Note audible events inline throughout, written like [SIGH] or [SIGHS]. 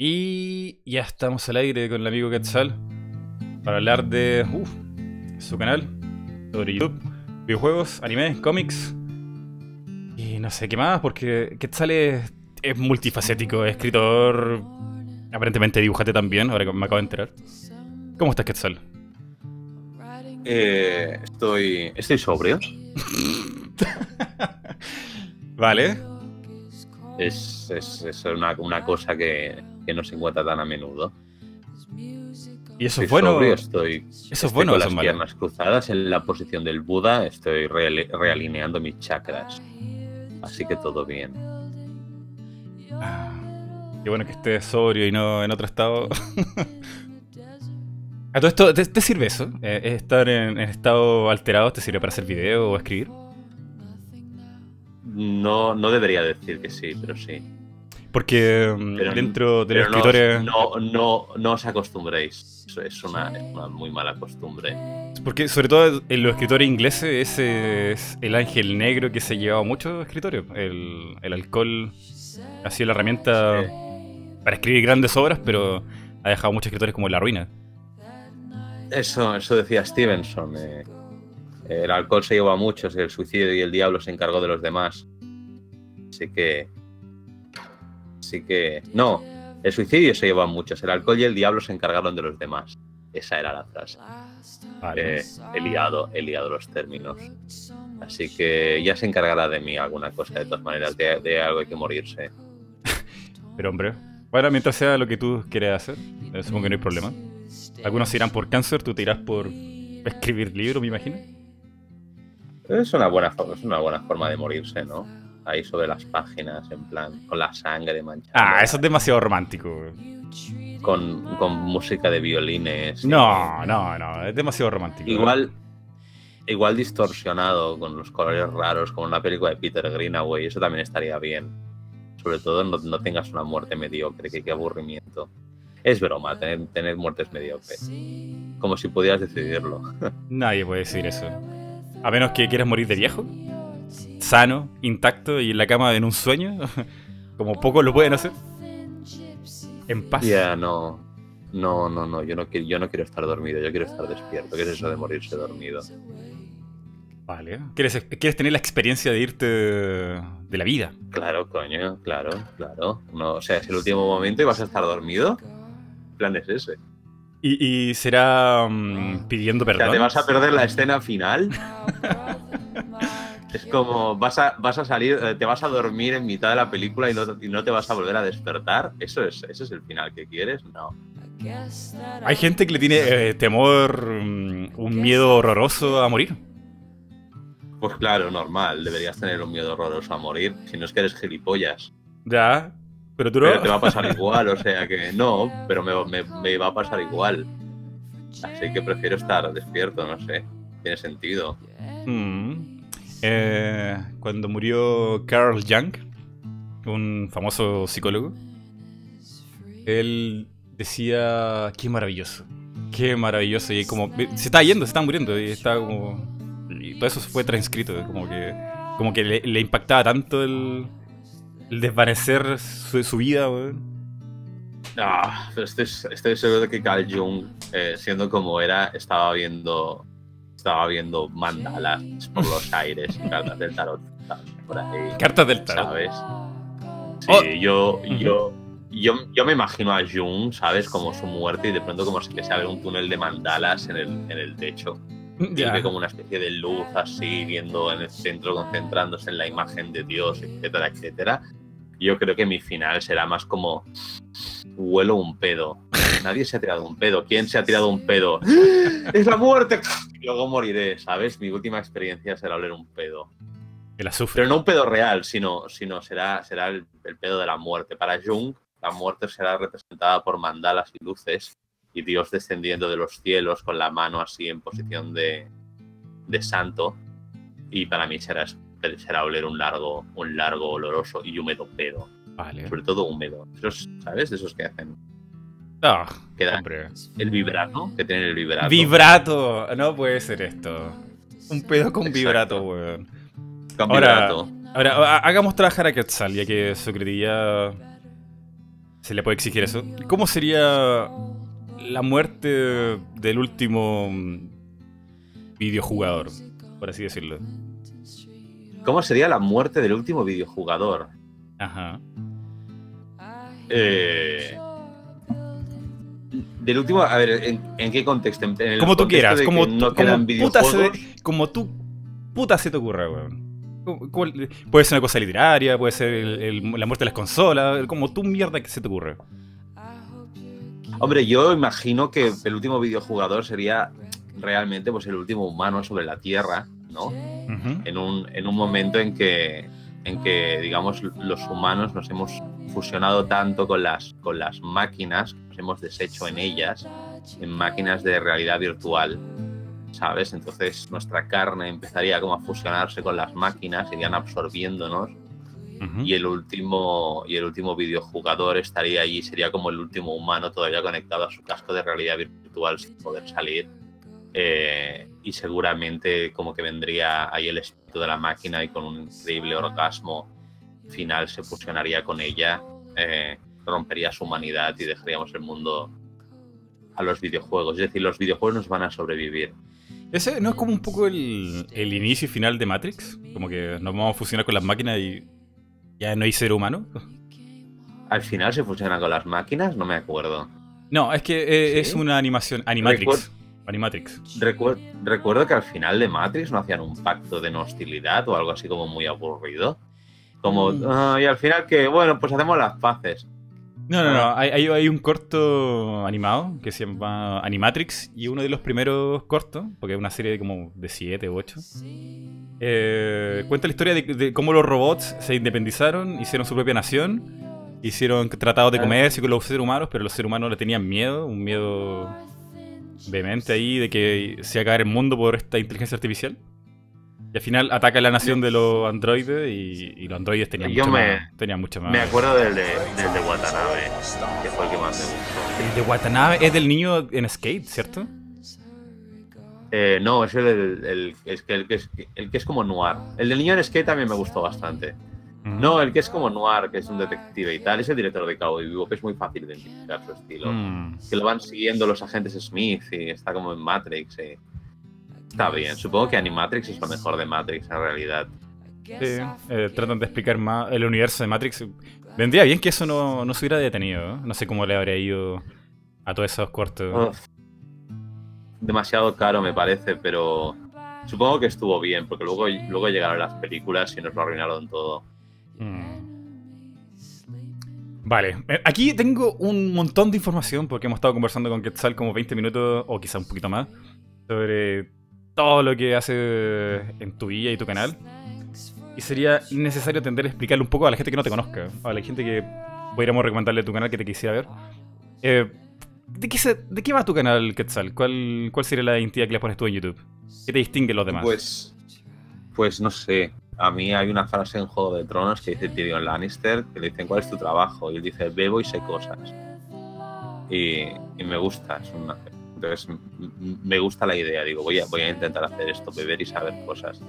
Y ya estamos al aire con el amigo Quetzal para hablar de uf, su canal sobre YouTube, videojuegos, anime, cómics y no sé qué más, porque Quetzal es, es multifacético, es escritor, aparentemente dibujate también, ahora que me acabo de enterar. ¿Cómo estás, Quetzal? Eh, estoy, estoy sobrio. [LAUGHS] vale. Es, es, es una, una cosa que, que no se encuentra tan a menudo. Y eso es bueno. sobrio, estoy, Eso es bueno, con las malo. piernas cruzadas en la posición del Buda, estoy reale- realineando mis chakras. Así que todo bien. Ah, Qué bueno que estés sobrio y no en otro estado. [LAUGHS] A todo esto, ¿te, te sirve eso? Eh, ¿Estar en, en estado alterado te sirve para hacer video o escribir? No, no debería decir que sí, pero sí. Porque mm, Pero- dentro de los escritores... no, no, no os acostumbréis. Eso es una, es una muy mala costumbre. Porque sobre todo en los escritores ingleses ese es el ángel negro que se ha llevado a muchos escritores. El, el alcohol ha sido la herramienta Sí. para escribir grandes obras, pero ha dejado a muchos escritores como en la ruina. Eso, eso decía Stevenson. eh, el alcohol se llevó a muchos, el suicidio y el diablo se encargó de los demás. Así que. Así que. No, el suicidio se llevó a muchos, el alcohol y el diablo se encargaron de los demás. Esa era la frase. Vale. Eh, he liado, he liado los términos. Así que ya se encargará de mí alguna cosa, de todas maneras, de, de algo hay que morirse. [LAUGHS] Pero hombre, bueno, mientras sea lo que tú quieres hacer, eh, supongo que no hay problema. Algunos se irán por cáncer, tú te irás por escribir libros, me imagino. Es una buena, es una buena forma de morirse, ¿no? Ahí sobre las páginas, en plan, con la sangre manchada. Ah, eso es demasiado romántico. con, con música de violines. No, no, no, es demasiado romántico. Igual, igual distorsionado, con los colores raros, como una película de Peter Greenaway, eso también estaría bien. Sobre todo no, no tengas una muerte mediocre, que qué aburrimiento. Es broma, tener, tener muertes mediocres. Como si pudieras decidirlo. [LAUGHS] Nadie puede decir eso. A menos que quieras morir de viejo, sano, intacto y en la cama en un sueño, [LAUGHS] como pocos lo pueden hacer. En paz. Ya, no. No, no, no, yo no, quiero, yo no quiero estar dormido, yo quiero estar despierto. ¿Qué es eso de morirse dormido? Vale. ¿Quieres, ¿Quieres tener la experiencia de irte de la vida? Claro, coño, claro, claro. No, o sea, es el último momento y vas a estar dormido. ¿Qué plan es ese? Y, y será mm, pidiendo O sea, perdón. te vas a perder la escena final. [LAUGHS] es como vas a, vas a salir, eh, te vas a dormir en mitad de la película y no, y no te vas a volver a despertar. ¿Eso es, ¿Ese es el final que quieres? No. Hay gente que le tiene eh, temor, mm, un miedo horroroso a morir. Pues claro, normal. Deberías tener un miedo horroroso a morir. Si no es que eres gilipollas. Ya, pero tú no. Pero te va a pasar [LAUGHS] igual, o sea que no, pero me, me- me va a pasar igual. Así que prefiero estar despierto, no sé. Tiene sentido. Mm. Eh, cuando murió Carl Jung, un famoso psicólogo, él decía, qué maravilloso, qué maravilloso. Y como, se está yendo, se está muriendo, y está como... Todo eso fue transcrito, como que, como que le, impactaba tanto el, el desvanecer su, su vida. Ah, pero estoy, estoy seguro de que Carl Jung, eh, siendo como era, estaba viendo estaba viendo mandalas por los aires y cartas del tarot por ahí, Cartas del tarot. ¿sabes? Sí, Oh. yo, yo, yo, yo me imagino a Jung, ¿sabes? Como su muerte y de pronto como si le sale un túnel de mandalas en el, en el techo. Y Ya. ve como una especie de luz así, viendo en el centro, concentrándose en la imagen de Dios, etcétera, etcétera. Yo creo que mi final será más como huelo un pedo. Nadie se ha tirado un pedo. ¿Quién se ha tirado un pedo? ¡Es la muerte! Y luego moriré, ¿sabes? Mi última experiencia será oler un pedo. El azufre. Pero no un pedo real, sino, sino será, será el, el pedo de la muerte. Para Jung, la muerte será representada por mandalas y luces y Dios descendiendo de los cielos con la mano así en posición de, de santo. Y para mí será, será oler un largo, un largo, oloroso y húmedo pedo. Vale. Sobre todo húmedo. Esos, ¿Sabes? De esos que hacen. Ah, dan hombre. el vibrato, que tienen el vibrato. Vibrato. No puede ser esto. Un pedo con Exacto. vibrato, weón. Con Ahora- vibrato. Ahora, ha- hagamos trabajar a Quetzal, ya que su cretilla se le puede exigir eso. ¿Cómo sería la muerte del último videojugador, por así decirlo? ¿Cómo sería la muerte del último videojugador? Ajá. Eh, del último, a ver, ¿en, qué contexto? como tú quieras, como, no como, puta se, como tú puta se te ocurra, weón. Puede ser una cosa literaria, puede ser la muerte de las consolas, como tú mierda que se te ocurre. Hombre, yo imagino que el último videojugador sería realmente pues, el último humano sobre la Tierra, ¿no? en, un, en un momento en que, en que, digamos, los humanos nos hemos fusionado tanto con las, con las máquinas, nos hemos deshecho en ellas, en máquinas de realidad virtual, ¿sabes? Entonces nuestra carne empezaría como a fusionarse con las máquinas, irían absorbiéndonos. Y el último y el último videojugador estaría allí, sería como el último humano todavía conectado a su casco de realidad virtual sin poder salir. Eh, y seguramente como que vendría ahí el espíritu de la máquina y con un increíble orgasmo final se fusionaría con ella, eh, rompería su humanidad y dejaríamos el mundo a los videojuegos. Es decir, los videojuegos nos van a sobrevivir. ¿Ese no es como un poco el, inicio y final de Matrix? Como que nos vamos a fusionar con las máquinas y ya no hay ser humano. ¿Al final se fusiona con las máquinas? No me acuerdo. No, es que eh, es una animación. Animatrix. Animatrix. recuerdo que al final de Matrix no hacían un pacto de no hostilidad o algo así como muy aburrido. Como, mm. y al final que, bueno, pues hacemos las paces. No, no, no. Ah. Hay, hay, un corto animado que se llama Animatrix y uno de los primeros cortos, porque es una serie de como de 7 u 8, eh, cuenta la historia de, cómo los robots se independizaron, hicieron su propia nación, hicieron tratados de ah. comercio con los seres humanos, pero los seres humanos le tenían miedo, un miedo vehemente ahí de que se iba a caer el mundo por esta inteligencia artificial. Y al final ataca la nación de los androides y, los androides tenían, mucho, más, tenían mucho más. Me acuerdo del de, del de Watanabe, que fue el que más me gustó. El de Watanabe es del niño en skate, ¿cierto? Eh, no, es el, el, el, que, es, el que es como noir. El del niño en skate también me gustó bastante. No, el que es como noir, que es un detective y tal, es el director de Cabo Vivo, que es muy fácil de identificar su estilo. Mm. Que lo van siguiendo los agentes Smith y está como en Matrix. Y... Está bien, supongo que Animatrix es lo mejor de Matrix en realidad. Sí, eh, tratan de explicar más el universo de Matrix. Vendría bien que eso no, no se hubiera detenido. No sé cómo le habría ido a todos esos cortos. demasiado caro me parece, pero supongo que estuvo bien, porque luego, luego llegaron las películas y nos lo arruinaron todo. Mm. Vale, eh, aquí tengo un montón de información porque hemos estado conversando con Quetzal como 20 minutos o quizá un poquito más sobre todo lo que hace en tu vida y tu canal. Y sería necesario tender a explicarle un poco a la gente que no te conozca, a la gente que podríamos recomendarle tu canal que te quisiera ver. Eh, ¿de, qué ¿De qué va tu canal, Quetzal? ¿Cuál, ¿Cuál sería la identidad que le pones tú en YouTube? ¿Qué te distingue de los demás? Pues, pues no sé. A mí hay una frase en Juego de Tronos que dice Tyrion Lannister, que le dicen ¿cuál es tu trabajo? Y él dice bebo y sé cosas. Y, y me gusta, es una, entonces, me gusta la idea, digo, voy a, voy a intentar hacer esto, beber y saber cosas.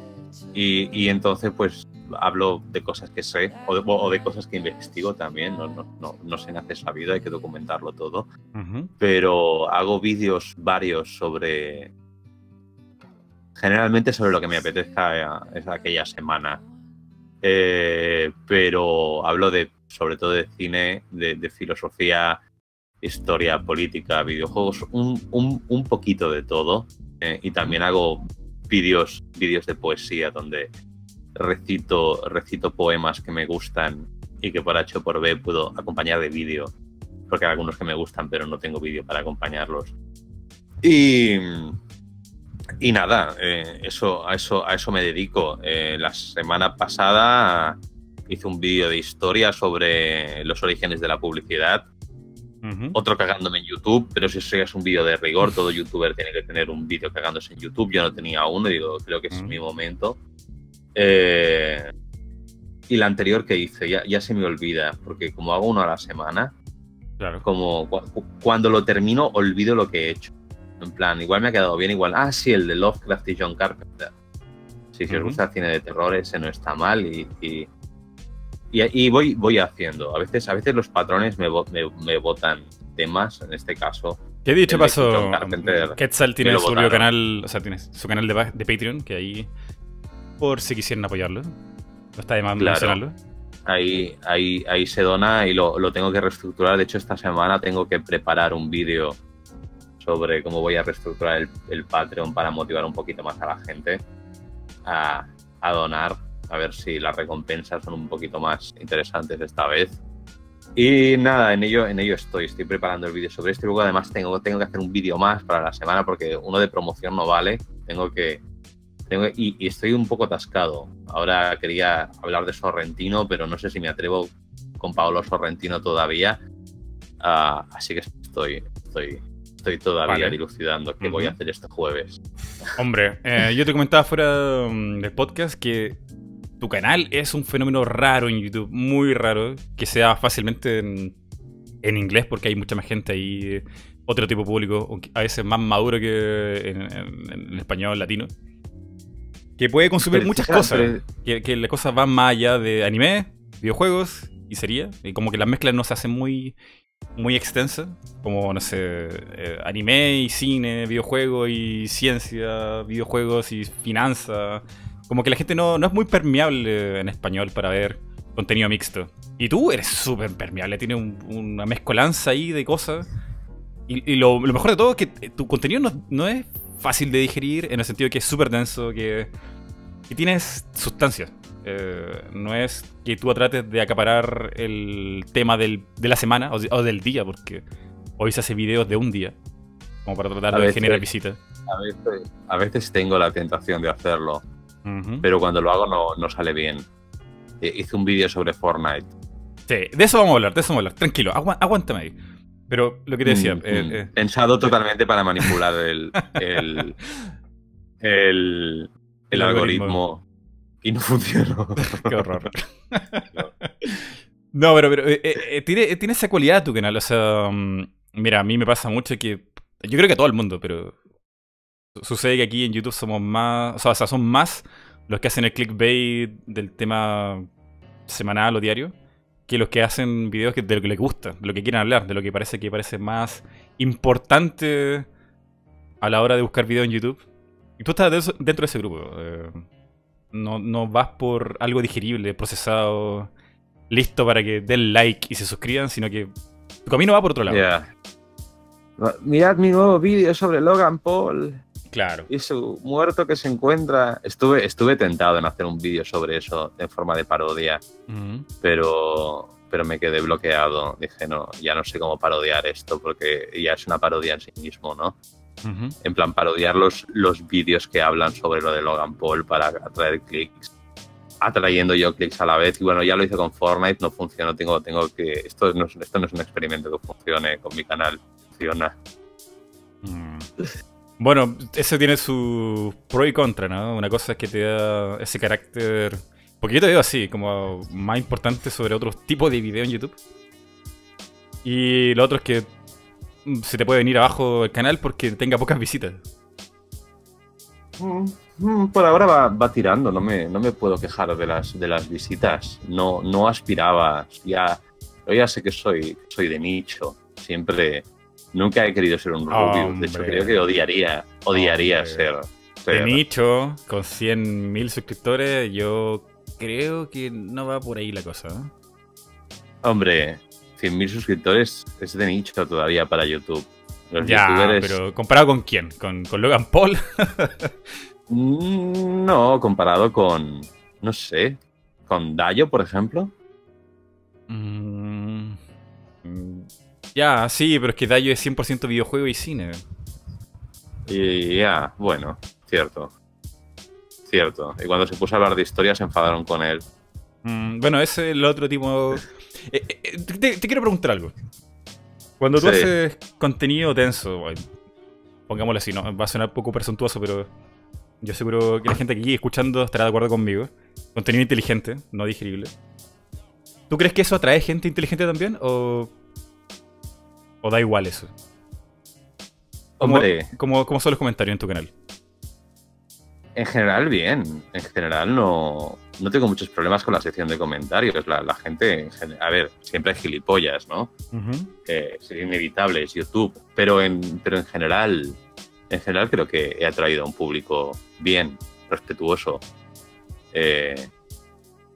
Y, y entonces, pues, hablo de cosas que sé o de, cosas que investigo también, no, no, no, no se nace sabido, hay que documentarlo todo. Pero hago vídeos varios sobre... Generalmente sobre lo que me apetezca es aquella semana. Eh, pero hablo de, sobre todo de cine, de, de filosofía, historia, política, videojuegos, un, un, un poquito de todo. Eh, y también hago vídeos, vídeos de poesía donde recito, recito poemas que me gustan y que por H o por B puedo acompañar de vídeo, porque hay algunos que me gustan, pero no tengo vídeo para acompañarlos. Y, y nada, eh, eso, a, eso, a eso me dedico. Eh, la semana pasada hice un vídeo de historia sobre los orígenes de la publicidad otro cagándome en YouTube, pero si es un vídeo de rigor, todo youtuber tiene que tener un vídeo cagándose en YouTube. Yo no tenía uno, digo, creo que es mi momento. Eh, y la anterior que hice, ya, ya, se me olvida, porque como hago uno a la semana, claro. como cuando lo termino, olvido lo que he hecho. En plan, igual me ha quedado bien, igual, ah, sí, el de Lovecraft y John Carpenter. Sí, si os gusta el cine de terror, ese no está mal y, y, y voy, voy haciendo. A veces, a veces los patrones me, me, me botan temas, en este caso. ¿Qué dicho El Carpenter. Quetzal tiene su canal, o sea, tiene su canal de Patreon, que ahí, por si quisieran apoyarlo, no está de más Claro. mencionarlo. Ahí, ahí, ahí se dona y lo, lo tengo que reestructurar. De hecho, esta semana tengo que preparar un vídeo sobre cómo voy a reestructurar el, el Patreon para motivar un poquito más a la gente a, a donar. A ver si las recompensas son un poquito más interesantes esta vez. Y nada, en ello, en ello estoy. Estoy preparando el vídeo sobre esto. Y luego además tengo, tengo que hacer un vídeo más para la semana porque uno de promoción no vale. Tengo que... Tengo, y, y estoy un poco atascado. Ahora quería hablar de Sorrentino, pero no sé si me atrevo con Paolo Sorrentino todavía. Ah, así que estoy, estoy, estoy todavía Vale. dilucidando qué voy a hacer este jueves. Hombre, eh, yo te comentaba fuera mm, del podcast que tu canal es un fenómeno raro en YouTube, muy raro, que sea fácilmente en, en inglés porque hay mucha más gente ahí, otro tipo de público, a veces más maduro que en, en- en español latino, que puede consumir Pero muchas cosas, pero- que, que las cosas van más allá de anime, videojuegos y sería, y como que las mezclas no se hacen muy muy extensas, como, no sé, eh, anime y cine, videojuegos y ciencia, videojuegos y finanza. Como que la gente no, no es muy permeable en español para ver contenido mixto. Y tú eres súper permeable, tienes un- una mezcolanza ahí de cosas. Y, lo, mejor de todo es que tu contenido no, no es fácil de digerir en el sentido que es súper denso, que, que tienes sustancia. Eh, no es que tú trates de acaparar el tema del- de la semana o, de- o del día, porque hoy se hace videos de un día, como para tratar de veces- generar visitas. A veces, a veces tengo la tentación de hacerlo, pero cuando lo hago no, no sale bien. Eh, Hice un vídeo sobre Fortnite. Sí, de eso vamos a hablar, de eso vamos a hablar. Tranquilo, aguántame ahí. Pero lo que te decía, Mm, eh, mm. Pensado totalmente para manipular el, el, [LAUGHS] el, el El algoritmo. Y no [LAUGHS] funcionó. qué horror. no, pero, pero eh, eh, eh, tiene, tiene esa cualidad tu canal. O sea, mm, mira, a mí me pasa mucho que. Yo creo que a todo el mundo, pero. su- Sucede que aquí en YouTube somos más. O sea, o sea, son más los que hacen el clickbait del tema semanal o diario que los que hacen videos que, de lo que les gusta, de lo que quieren hablar, de lo que parece que parece más importante a la hora de buscar videos en YouTube. Y tú estás dentro de ese grupo. eh, no, no vas por algo digerible, procesado, listo para que den like y se suscriban, sino que tu camino va por otro lado. Mirad mi nuevo vídeo sobre Logan Paul Claro. y su muerto que se encuentra. Estuve, estuve tentado en hacer un vídeo sobre eso en forma de parodia, pero, pero me quedé bloqueado. Dije, no, ya no sé cómo parodiar esto porque ya es una parodia en sí mismo, ¿no? En plan, parodiar los, los vídeos que hablan sobre lo de Logan Paul para atraer clics. Atrayendo yo clics a la vez. Y bueno, ya lo hice con Fortnite, no funcionó. Tengo, tengo que. Esto no, es- esto no es un experimento que funcione con mi canal. Funciona. Mm. Bueno, eso tiene su pro y contra, ¿no? Una cosa es que te da ese carácter. Porque yo te veo así, como más importante sobre otros tipos de video en YouTube. Y lo otro es que se te puede venir abajo el canal porque tenga pocas visitas. Mm, Por ahora va, va tirando, no me, no me puedo quejar de las, de las visitas. No, no aspiraba. Ya, yo ya sé que soy, soy de nicho. Siempre. Nunca he querido ser un Rubius. De hecho, creo que odiaría, odiaría Hombre. ser. De ser- nicho, con 100.000 suscriptores, yo creo que no va por ahí la cosa. ¿no? Hombre, 100.000 suscriptores es de nicho todavía para YouTube. Los Ya, youtubers. pero ¿comparado con quién? ¿Con, con Logan Paul? [LAUGHS] Mm, No, comparado con. No sé. Con Dayo, por ejemplo. Mm, mm, ya, sí, pero es que Dayo es 100% videojuego y cine. Ya, bueno, cierto. Cierto. Y cuando se puso a hablar de historia se enfadaron con él. Mm, bueno, ese es el otro tipo... Eh, eh, eh, te, te quiero preguntar algo. Cuando tú Sí. haces contenido denso, ay, pongámoslo así, ¿no? va a sonar poco presuntuoso, pero yo seguro que la gente aquí escuchando estará de acuerdo conmigo. Contenido inteligente, no digerible. ¿Tú crees que eso atrae gente inteligente también? ¿O, o da igual eso? ¿Cómo, Hombre, cómo- cómo son los comentarios en tu canal? En general, bien. En general, no, no tengo muchos problemas con la sección de comentarios. La, la gente, en gen- a ver, siempre hay gilipollas, ¿no? Eh, es inevitable, es YouTube. Pero en, pero en general, en general creo que he atraído a un público bien, respetuoso. Eh,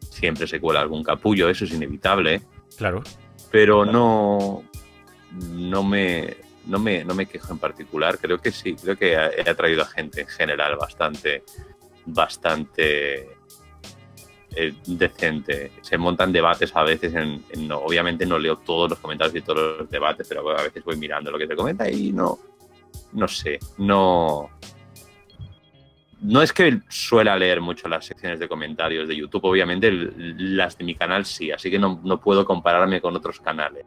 siempre se cuela algún capullo, eso es inevitable. Claro. Pero no, no me, no me, no me quejo en particular. Creo que sí, creo que he atraído a gente en general bastante, bastante eh, decente. Se montan debates a veces, en, en- no, obviamente no leo todos los comentarios y todos los debates, pero a veces voy mirando lo que se comenta y no, no sé, no... No es que suela leer mucho las secciones de comentarios de YouTube, obviamente el- las de mi canal sí, así que no, no puedo compararme con otros canales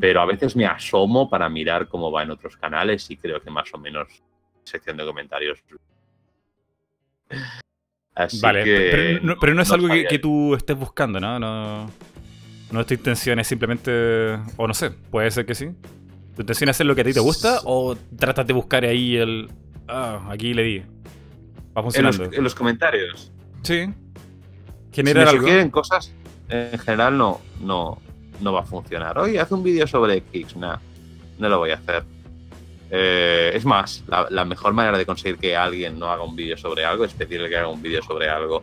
pero a veces me asomo para mirar cómo va en otros canales y creo que más o menos sección de comentarios. Así Vale, que pero, no, pero no es algo que, tú estés buscando, ¿no? No, no es tu intención, es simplemente. O no sé, puede ser que sí. ¿Tu intención es hacer lo que a ti te gusta o tratas de buscar ahí el. Ah, aquí le di. Va en los, funcionando. en los comentarios. Sí. Si me algo. sugieren cosas, en general no, no, no va a funcionar. Oye, haz un vídeo sobre X. Nah, no lo voy a hacer. Eh, es más, la, la mejor manera de conseguir que alguien no haga un vídeo sobre algo es pedirle que haga un vídeo sobre algo.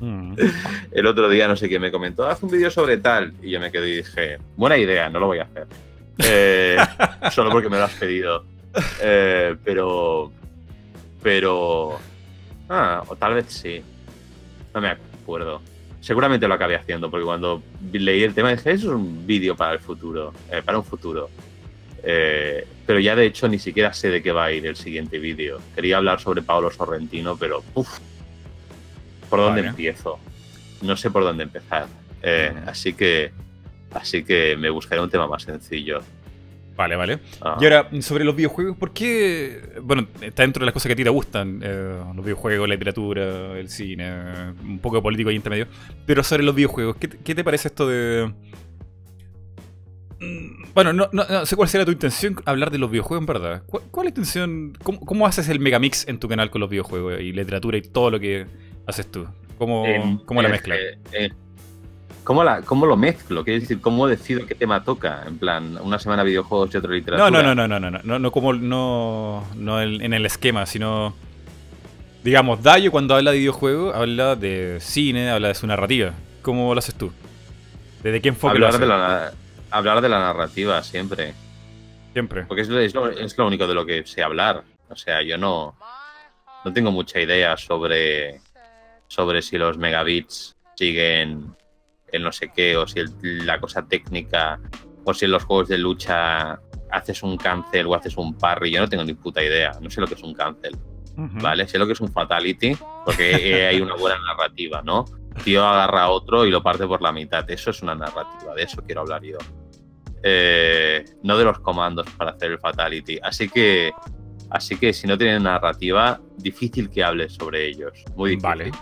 Mm. [LAUGHS] El otro día no sé quién me comentó, haz un vídeo sobre tal. Y yo me quedé y dije, buena idea, no lo voy a hacer. Eh, [LAUGHS] solo porque me lo has pedido. Eh, pero. Pero. Ah, o tal vez sí. No me acuerdo. Seguramente lo acabé haciendo, porque cuando leí el tema dije, eso es un vídeo para el futuro. eh, para un futuro. Eh, pero ya de hecho ni siquiera sé de qué va a ir el siguiente vídeo. Quería hablar sobre Paolo Sorrentino, pero uff, ¿por dónde Vale. empiezo? No sé por dónde empezar. Eh. Así que así que me buscaré un tema más sencillo. Vale, vale. Ah, Y ahora, sobre los videojuegos, ¿por qué? Bueno, está dentro de las cosas que a ti te gustan, eh, los videojuegos, la literatura, el cine, un poco de político ahí entre medio. Pero sobre los videojuegos, ¿qué, te- qué te parece esto de... Bueno, no, no- no sé cuál será tu intención hablar de los videojuegos en verdad. ¿Cuál, cuál es la intención? ¿Cómo, cómo haces el megamix en tu canal con los videojuegos y literatura y todo lo que haces tú? ¿Cómo, em, cómo la eh, mezclas? eh, eh, ¿Cómo, la, ¿Cómo lo mezclo? Quiero decir, ¿cómo decido qué tema toca? En plan, una semana videojuegos y otra literatura. No, no, no, no, no, no, no, no como no, no en el esquema, sino digamos, Dayo cuando habla de videojuegos habla de cine, habla de su narrativa. ¿Cómo lo haces tú? ¿Desde qué enfoque lo Hablar haces? de, la, hablar de la narrativa siempre. Siempre. Porque es lo, es, lo, es lo único de lo que sé hablar. O sea, yo no, no tengo mucha idea sobre, sobre si los megabits siguen el no sé qué, o si el- la cosa técnica, o si en los juegos de lucha haces un cancel o haces un parry. Yo no tengo ni puta idea. No sé lo que es un cancel. ¿vale? Sé lo que es un fatality, porque [LAUGHS] hay una buena narrativa, ¿no? Tío agarra a otro y lo parte por la mitad. Eso es una narrativa, de eso quiero hablar yo. Eh, no de los comandos para hacer el fatality. Así que, así que si no tienen narrativa, difícil que hables sobre ellos. Muy difícil. Vale.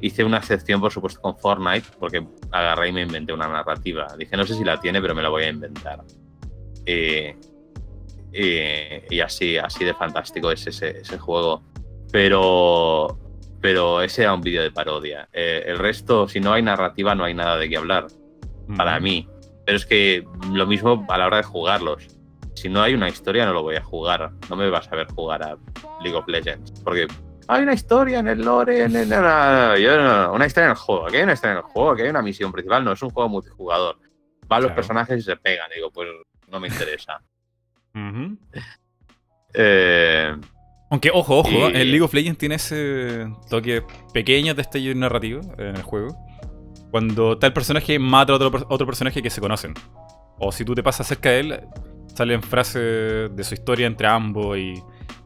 Hice una excepción, por supuesto, con Fortnite, porque agarré y me inventé una narrativa. Dije, no sé si la tiene, pero me la voy a inventar. Eh, eh, y así, así de fantástico es ese, ese juego. Pero, pero ese era un vídeo de parodia. Eh, el resto, si no hay narrativa, no hay nada de qué hablar, para mí. Pero es que lo mismo a la hora de jugarlos. Si no hay una historia, no lo voy a jugar. No me vas a ver jugar a League of Legends. Porque hay una historia en el lore, en el- no, una historia en el juego. Aquí hay una historia en el juego, aquí hay una misión principal. No, es un juego multijugador. Van los Claro. personajes y se pegan. Digo, pues no me interesa. [LAUGHS] Ujú. Eh, Aunque, ojo, ojo, Y- el League of Legends tiene ese toque pequeño de destello narrativo en el juego. Cuando el personaje mata a otro, otro personaje que se conocen. O si tú te pasas cerca de él, salen frases de su historia entre ambos y,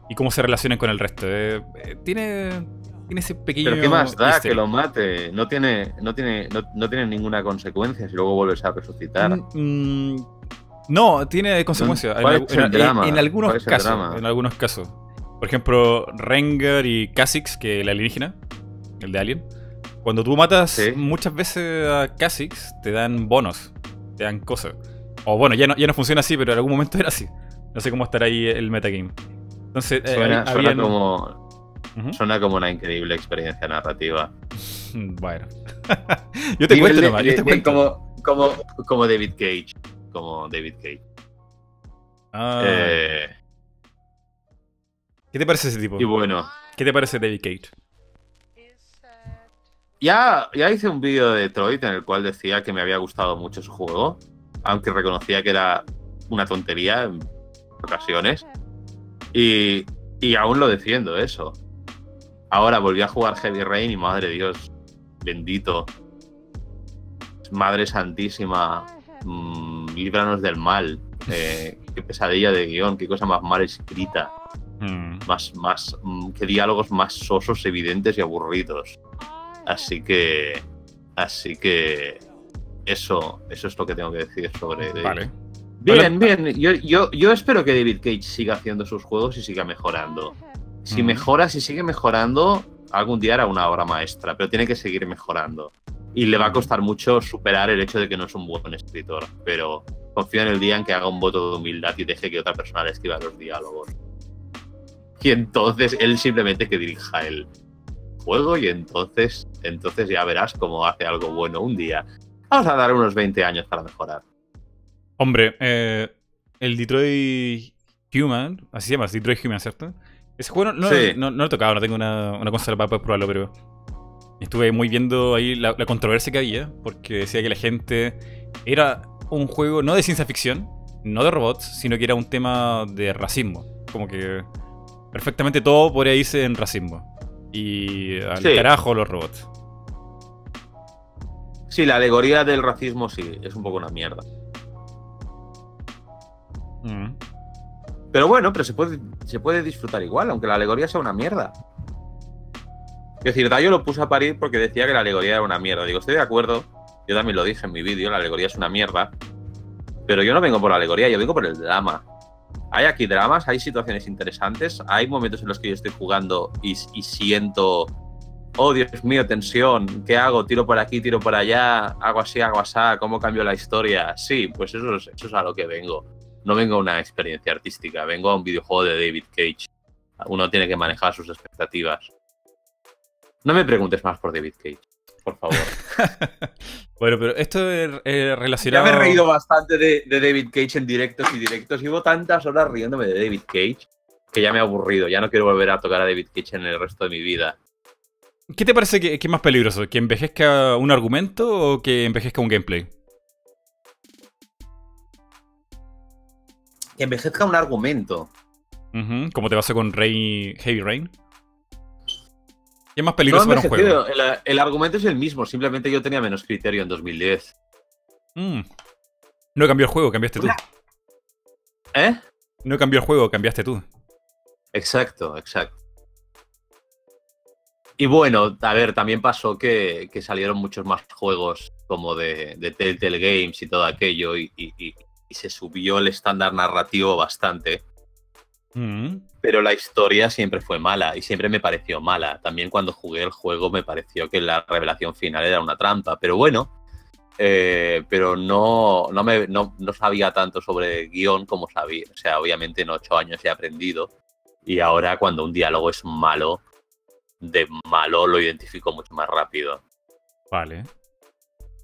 y cómo se relacionan con el resto. Eh, eh, tiene, tiene ese pequeño. Pero ¿qué más da easter que lo mate? No tiene, no tiene, no, no tiene ninguna consecuencia si luego vuelves a resucitar. Mm, mm, no, tiene consecuencias. En, algunos ¿Cuál es el casos. En algunos casos. Por ejemplo, Rengar y Kha'Zix, que el alienígena, el de Alien. Cuando tú matas Sí. muchas veces a Kha'Zix, te dan bonos, te dan cosas. O bueno, ya no, ya no funciona así, pero en algún momento [LAUGHS] era así. No sé cómo estará ahí el metagame. Entonces, eh, Suena, como, suena como una increíble experiencia narrativa. [LAUGHS] Bueno. [LAUGHS] yo te cuento nomás, yo te cuento. como, como, como David Cage. Como David Cage. Ah, Eh, ¿Qué te parece ese tipo? y bueno, ¿Qué te parece David Cage? ya, ya hice un vídeo de Detroit en el cual decía que me había gustado mucho su juego, aunque reconocía que era una tontería en ocasiones. Y, y aún lo defiendo eso. Ahora volví a jugar Heavy Rain y madre Dios, bendito. Madre Santísima, mm, líbranos del mal. Eh, qué pesadilla de guion, qué cosa más mal escrita. Mm, Más, más, mm, qué diálogos más sosos, evidentes y aburridos. Así que. Así que. Eso, eso es lo que tengo que decir sobre. David. vale. Bien, bien. Yo, yo, yo espero que David Cage siga haciendo sus juegos y siga mejorando. Si Ujú. mejora, si sigue mejorando, algún día hará una obra maestra, pero tiene que seguir mejorando. Y le va a costar mucho superar el hecho de que no es un buen escritor, pero confío en el día en que haga un voto de humildad y deje que otra persona le escriba los diálogos. Y entonces él simplemente que dirija el juego y entonces, entonces ya verás cómo hace algo bueno un día. Vamos a dar unos 20 años para mejorar. Hombre, eh, el Detroit Human, así se llama, Detroit Human, ¿cierto? Ese juego no, no, Sí. no- no lo he tocado, no tengo una, una consola para poder probarlo, pero estuve muy viendo ahí la, la controversia que había, porque decía que la gente era un juego no de ciencia ficción, no de robots, sino que era un tema de racismo. Como que perfectamente todo podría irse en racismo. Y al Sí. carajo los robots. Sí, la alegoría del racismo sí, es un poco una mierda. Mm. Pero bueno, pero se puede, se puede disfrutar igual, aunque la alegoría sea una mierda. Es decir, Dayo lo puse a parir porque decía que la alegoría era una mierda. Digo, estoy de acuerdo. Yo también lo dije en mi vídeo, la alegoría es una mierda. Pero yo no vengo por la alegoría, yo vengo por el drama. Hay aquí dramas, hay situaciones interesantes, hay momentos en los que yo estoy jugando y, siento, oh Dios mío, tensión, ¿qué hago? Tiro por aquí, tiro por allá, hago así, hago así, ¿cómo cambio la historia? Sí, pues eso es, eso es a lo que vengo. No vengo a una experiencia artística, vengo a un videojuego de David Cage. Uno tiene que manejar sus expectativas. No me preguntes más por David Cage, por favor. [LAUGHS] Bueno, pero esto es eh, Ya relacionado... me he reído bastante de, de David Cage en directos y directos. Llevo tantas horas riéndome de David Cage que ya me he aburrido. Ya no quiero volver a tocar a David Cage en el resto de mi vida. ¿Qué te parece que, que es más peligroso? ¿Que envejezca un argumento o que envejezca un gameplay? Que envejezca un argumento. Ujú, Como te pasó con Rain, Heavy Rain. ¿Qué es más No peligroso para un envejecido. juego? El, el argumento es el mismo, simplemente yo tenía menos criterio en 2010. Mm. No cambió el juego, cambiaste tú. ¿Eh? No cambió el juego, cambiaste tú. Exacto, exacto. Y bueno, a ver, también pasó que, que salieron muchos más juegos como de, de Telltale Games y todo aquello y, y- y- y se subió el estándar narrativo bastante. Mm. Pero la historia siempre fue mala y siempre me pareció mala. También cuando jugué el juego me pareció que la revelación final era una trampa. Pero bueno, eh, pero no, no, me, no, no sabía tanto sobre guion como sabía. O sea, obviamente en ocho años he aprendido. Y ahora cuando un diálogo es malo, de malo lo identifico mucho más rápido. Vale.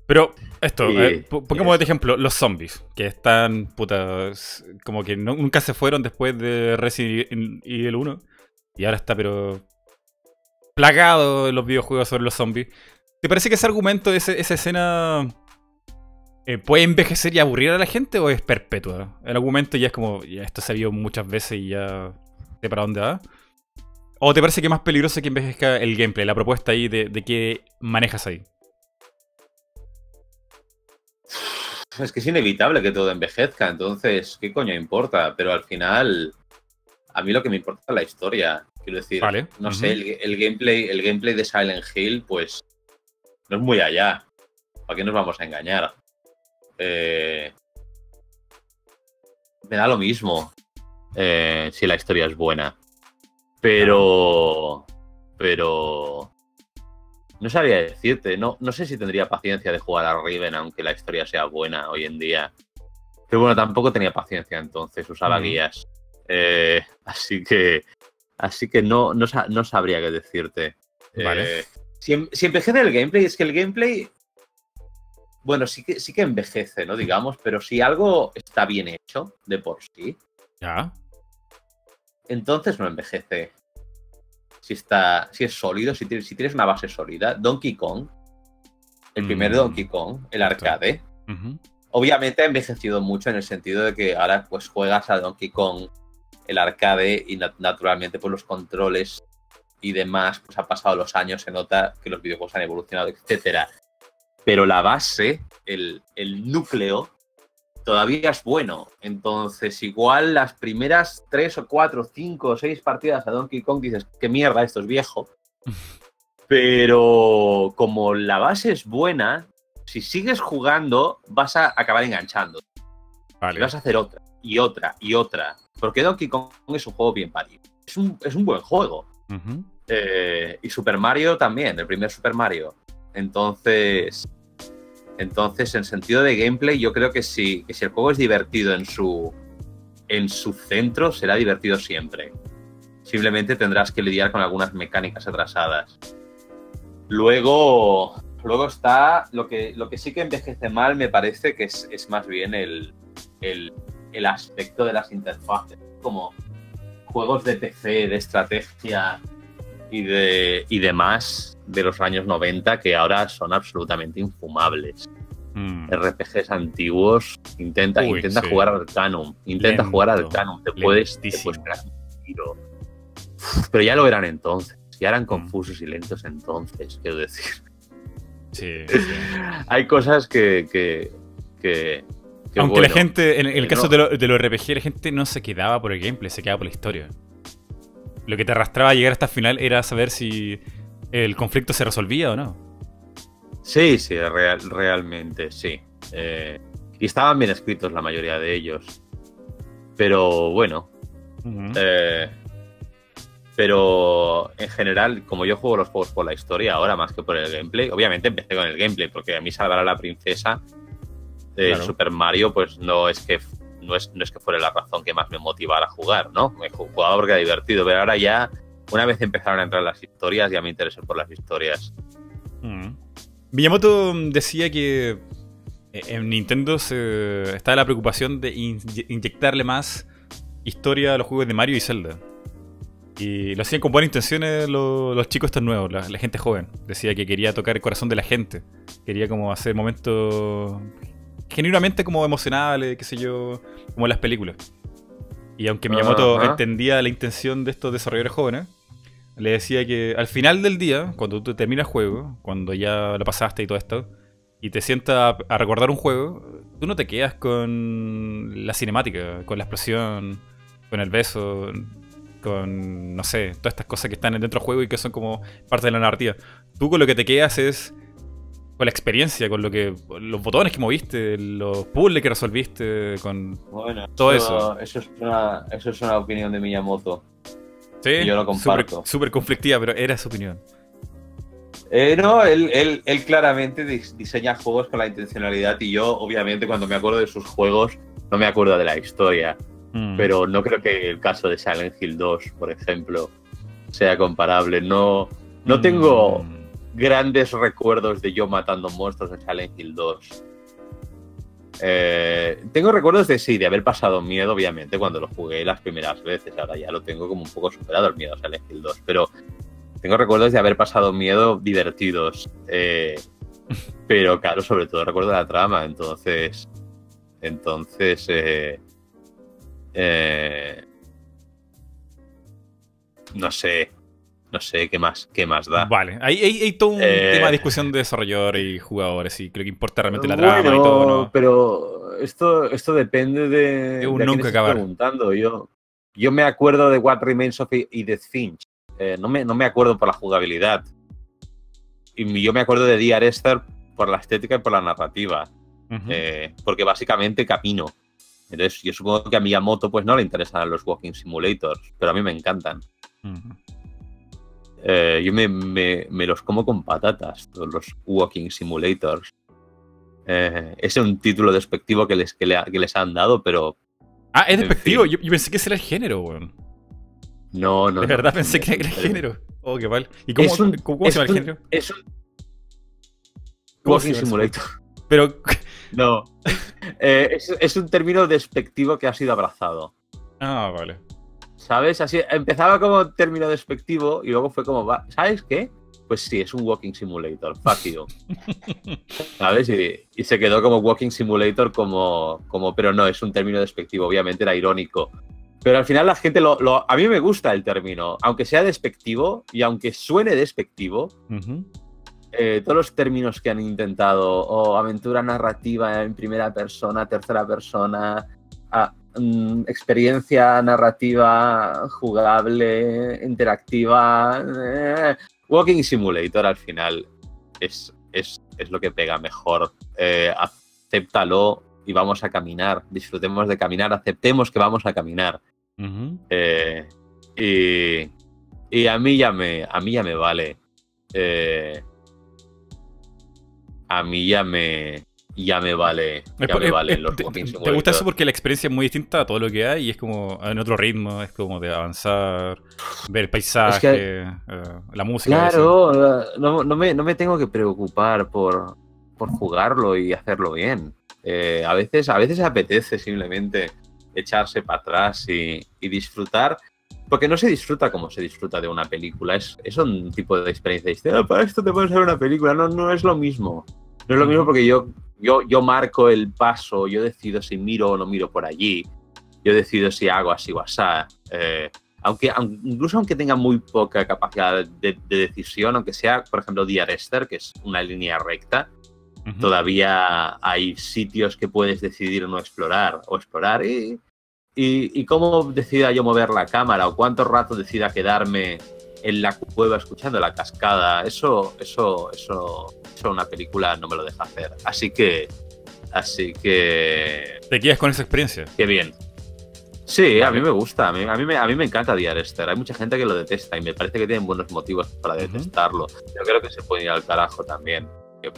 Pero esto, Y- eh, po- pongamos de ejemplo los zombies, que están, puta, s- como que no- nunca se fueron después de Resident Evil 1. Y ahora está, pero plagado en los videojuegos sobre los zombies. ¿Te parece que ese argumento, ese- esa escena, eh, puede envejecer y aburrir a la gente o es perpetua? El argumento ya es como, ya esto se vio muchas veces y ya sé para dónde va. ¿O te parece que es más peligroso que envejezca el gameplay, la propuesta ahí de, de qué manejas ahí? Es que es inevitable que todo envejezca, entonces, ¿qué coño importa? Pero al final, a mí lo que me importa es la historia. Quiero decir, Vale, no sé, el, el gameplay, el gameplay de Silent Hill, pues, no es muy allá. ¿Para qué nos vamos a engañar? Eh, me da lo mismo eh, si la historia es buena. Pero. Pero. No sabría decirte. No, no sé si tendría paciencia de jugar a Riven, aunque la historia sea buena hoy en día. Pero bueno, tampoco tenía paciencia entonces, usaba guías. Eh, [LAUGHS] así que. Así que no, no, no sabría qué decirte. Vale. Eh, si, en- si envejece el gameplay, es que el gameplay. Bueno, sí que, sí que envejece, ¿no? Digamos, pero si algo está bien hecho de por sí, Ya. entonces no envejece. Si está. Si es sólido, si tienes, si tienes una base sólida. Donkey Kong. El primer Mm. Donkey Kong, el arcade. Obviamente ha envejecido mucho en el sentido de que ahora pues juegas a Donkey Kong, el arcade, y nat- naturalmente pues los controles y demás, pues han pasado los años, se nota que los videojuegos han evolucionado, etcétera. Pero la base, el, el núcleo, todavía es bueno. Entonces, igual las primeras tres o cuatro, cinco o seis partidas a Donkey Kong dices, qué mierda, esto es viejo. [LAUGHS] Pero como la base es buena, si sigues jugando, vas a acabar enganchando. Y Vale. vas a hacer otra, y otra, y otra. Porque Donkey Kong es un juego bien parido. Es un, es un buen juego. Eh, y Super Mario también, el primer Super Mario. Entonces, entonces en sentido de gameplay, yo creo que si, el juego es divertido en su, en su centro, será divertido siempre. Simplemente tendrás que lidiar con algunas mecánicas atrasadas. Luego, luego está lo que, sí que envejece mal, me parece que es, más bien el, el aspecto de las interfaces. Como juegos de PC, de estrategia y, de, y demás de los años 90 que ahora son absolutamente infumables. Mm. RPGs antiguos, intenta, Uy, intenta sí. jugar al Arcanum, intenta Lento, jugar al Arcanum, te puedes, te puedes un tiro. Pero ya lo eran entonces, ya Mm. eran confusos y lentos entonces, quiero decir. Sí, [LAUGHS] sí. Hay cosas que. que, que- que, Aunque la gente, en el caso no. de, lo- de los RPG, la gente no se quedaba por el gameplay, se quedaba por la historia. Lo que te arrastraba a llegar hasta el final era saber si el conflicto se resolvía o no. Sí, sí, real- realmente, sí. Eh, y estaban bien escritos la mayoría de ellos. Pero bueno, eh, pero en general, como yo juego los juegos por la historia ahora más que por el gameplay, obviamente empecé con el gameplay, porque a mí salvar a la princesa de Claro. Super Mario, pues no es que no es, no es que fuera la razón que más me motivara a jugar, ¿no? Me ju- jugaba porque era divertido, pero ahora ya, una vez empezaron a entrar las historias, ya me interesé por las historias. Mm. Miyamoto decía que eh, en Nintendo se estaba la preocupación de in- inyectarle más historia a los juegos de Mario y Zelda. Y lo hacían con buenas intenciones lo- los chicos estos nuevos, la, la gente joven. Decía que quería tocar el corazón de la gente. Quería como hacer momentos genuinamente como emocionables, qué sé yo, como las películas. Y aunque Miyamoto Ajá. entendía la intención de estos desarrolladores jóvenes, le decía que al final del día, cuando tú terminas el juego, cuando ya lo pasaste y todo esto, y te sientas a, a recordar un juego, tú no te quedas con la cinemática, con la explosión, con el beso, con, no sé, todas estas cosas que están dentro del juego y que son como parte de la narrativa. Tú con lo que te quedas es con la experiencia, con lo que los botones que moviste, los puzzles que resolviste, con Bueno, Todo eso. Eso es una, eso es una opinión de Miyamoto. Sí, Y yo lo comparto. Súper conflictiva, pero era su opinión. Eh, no, él, él- él claramente dis- diseña juegos con la intencionalidad y yo, obviamente, cuando me acuerdo de sus juegos, no me acuerdo de la historia. Mm. Pero no creo que el caso de Silent Hill 2, por ejemplo, sea comparable. No, no tengo Mm. Grandes recuerdos de yo matando monstruos en Silent Hill 2. Eh, tengo recuerdos de sí, de haber pasado miedo, obviamente, cuando lo jugué las primeras veces. Ahora ya lo tengo como un poco superado el miedo a Silent Hill 2. Pero tengo recuerdos de haber pasado miedo divertidos. Eh, pero claro, sobre todo recuerdo la trama. Entonces. Entonces. eh, eh, no sé. No sé qué más, qué más da. Vale, hay, hay, hay todo un Eh. tema de discusión de desarrolladores y jugadores y creo que importa realmente la trama Bueno, y todo, ¿no? Pero esto, esto depende de, Es un de nunca acabar. preguntando. Yo, yo me acuerdo de What Remains of Edith Finch. Eh, no, me, no me acuerdo por la jugabilidad. Y yo me acuerdo de Dear Esther por la estética y por la narrativa. Ujú. eh, porque básicamente camino. Entonces, yo supongo que a Miyamoto pues no le interesan los walking simulators, pero a mí me encantan. Ujú. Eh, yo me, me- me los como con patatas, todos los walking simulators. Eh, ese es un título despectivo que les, que, le ha- que les han dado, pero Ah, es despectivo. fin. Yo, yo pensé que ese era el género, weón. No, no. de verdad no, pensé no, que era el género. Oh, qué mal. ¿Y cómo, un- cómo- cómo se llama el género? Es un ¿Cómo Walking Simulator. Pero. [LAUGHS] No. Eh, es, es un término despectivo que ha sido abrazado. Ah, vale. ¿Sabes? Así empezaba como término despectivo y luego fue como, va- ¿sabes qué? Pues sí, es un walking simulator, you. [LAUGHS] ¿Sabes? Y, y se quedó como walking simulator como, como, pero no, es un término despectivo, obviamente era irónico. Pero al final la gente lo, lo- a mí me gusta el término, aunque sea despectivo y aunque suene despectivo, Ujú. eh, todos los términos que han intentado, o aventura narrativa en primera persona, tercera persona, a- mm, experiencia narrativa jugable, interactiva, eh, Walking Simulator al final es, es, es lo que pega mejor. Eh, acéptalo y vamos a caminar, disfrutemos de caminar, aceptemos que vamos a caminar. Eh, y, y a mí ya me, a mí ya me vale. Eh, a mí ya me, ya me vale, Es ya por- me es- valen es- los te, te gusta eso porque la experiencia es muy distinta a todo lo que hay y es como en otro ritmo, es como de avanzar, ver el paisaje, eh, la música. Claro, eh, no, no me, no me tengo que preocupar por, por jugarlo y hacerlo bien. Eh, a, veces, a veces apetece simplemente echarse para atrás y, y disfrutar, porque no se disfruta como se disfruta de una película, es, es un tipo de experiencia distinta. "Ah, para esto te puedes ver una película, no, no es lo mismo. No es lo mismo porque yo, yo, yo marco el paso, yo decido si miro o no miro por allí, yo decido si hago así o asá. Eh, aunque, aun- incluso aunque tenga muy poca capacidad de, de decisión, aunque sea, por ejemplo, The Arrester, que es una línea recta, todavía hay sitios que puedes decidir no explorar o explorar y, y, y cómo decida yo mover la cámara o cuánto rato decida quedarme en la cueva escuchando la cascada. Eso, eso, eso, eso una película no me lo deja hacer. Así que, así que, Te quedas con esa experiencia. qué bien. Sí, a mí me gusta, a mí, a mí me, a mí me encanta The Arrester. Hay mucha gente que lo detesta y me parece que tienen buenos motivos para detestarlo. Yo creo que se puede ir al carajo también. ¿Qué?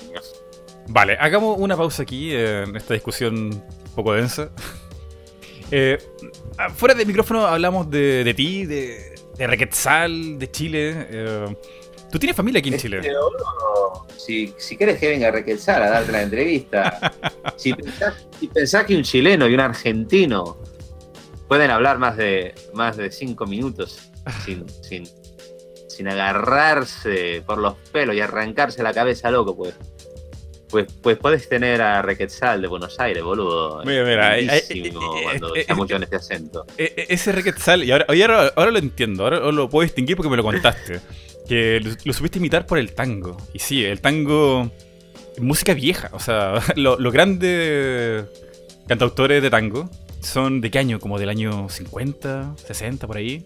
Vale, hagamos una pausa aquí eh, en esta discusión un poco densa. [LAUGHS] Eh, fuera del micrófono hablamos de, de ti, de, de Requetzal, de Chile. eh, ¿Tú tienes familia aquí en Chile? Este oro, si, si quieres que venga a Requesar a darte la entrevista, [LAUGHS] si pensás, si pensás que un chileno y un argentino pueden hablar más de, más de cinco minutos sin, sin, sin agarrarse por los pelos y arrancarse la cabeza loco, pues, pues, pues puedes tener a Requetzal de Buenos Aires, boludo. Mira, mira, ahí- Lindísimo eh, eh, cuando eh, llamo yo en ese acento. Ese Requetzal, y ahora, ahora, ahora lo entiendo, ahora lo puedo distinguir porque me lo contaste. Que lo, lo supiste imitar por el tango. Y sí, el tango es música vieja. O sea, [LAUGHS] lo- los grandes cantautores de tango son de qué año? Como del año 50, 60, por ahí.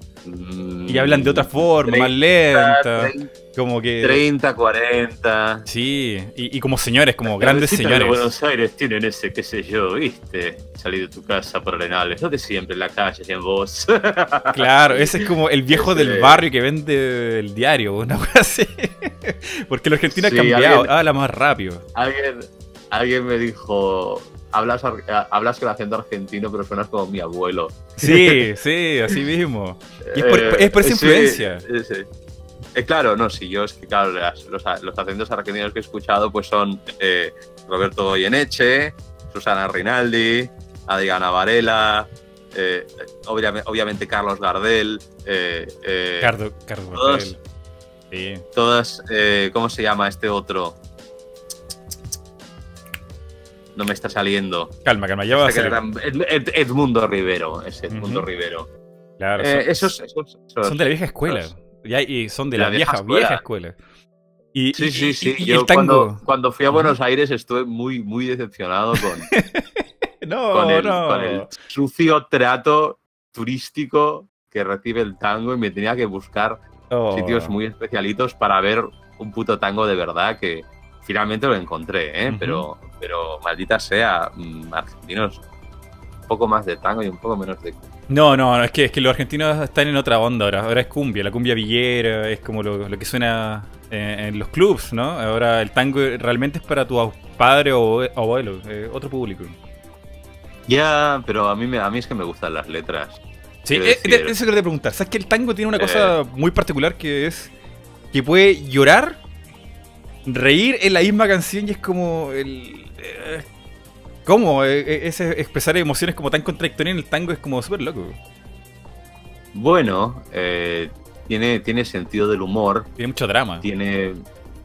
Y hablan de otra forma, más lenta. Como que. 30, 40. Sí, y, y como señores, como Las grandes cabecitas de señores. Buenos Aires tienen ese, qué sé yo, ¿viste? Salir de tu casa por arenales, no de siempre en la calle, en vos. [LAUGHS] Claro, ese es como el viejo del barrio que vende el diario, una cosa así. [LAUGHS] Porque el argentino Sí, ha cambiado, alguien- habla más rápido. alguien, alguien me dijo, hablas, ar- hablas con acento argentino, pero suenas como mi abuelo. Sí, sí, así mismo. Y es por- es por esa sí, influencia. eh, sí. Eh, claro, no, sí, yo es que, claro, las- los, los acentos argentinos que he escuchado pues son eh, Roberto Goyeneche, Susana Rinaldi, Adriana Varela, eh, obviamente, obviamente Carlos Gardel, eh, eh, Cardo, todos- Gardel. Sí. todas, eh, ¿cómo se llama este otro? No me está saliendo. Calma, calma, ya va a Este ser. Ed- Edmundo Rivero, es Edmundo. Rivero. Claro, Eh, son, esos, esos- esos- son de la vieja escuela. Ya, y son de la, la vieja, escuela. Y, Sí, y- sí, sí. y Yo cuando, cuando fui a Buenos Aires estuve muy, muy decepcionado con, [LAUGHS] No, con, el, no. con el sucio trato turístico que recibe el tango y me tenía que buscar Oh. sitios muy especialitos para ver un puto tango de verdad que finalmente lo encontré, ¿eh? Pero, pero maldita sea, mm, argentinos, un poco más de tango y un poco menos de... No, no, no, es que, es que los argentinos están en otra onda ahora. Ahora es cumbia, la cumbia villera, es como lo, lo que suena eh, en los clubs, ¿no? Ahora el tango realmente es para tu padre o abuelo, eh, otro público. Ya, pero a mí, me, a mí es que me gustan las letras. Sí, eh, eso quería preguntar. ¿Sabes que el tango tiene una Eh. cosa muy particular que es que puede llorar, reír en la misma canción y es como el... eh, ¿Cómo? Eh, eh, ese expresar emociones como tan contradictorias en el tango es como súper loco. Bueno, eh, tiene, tiene sentido del humor, Tiene mucho drama. tiene,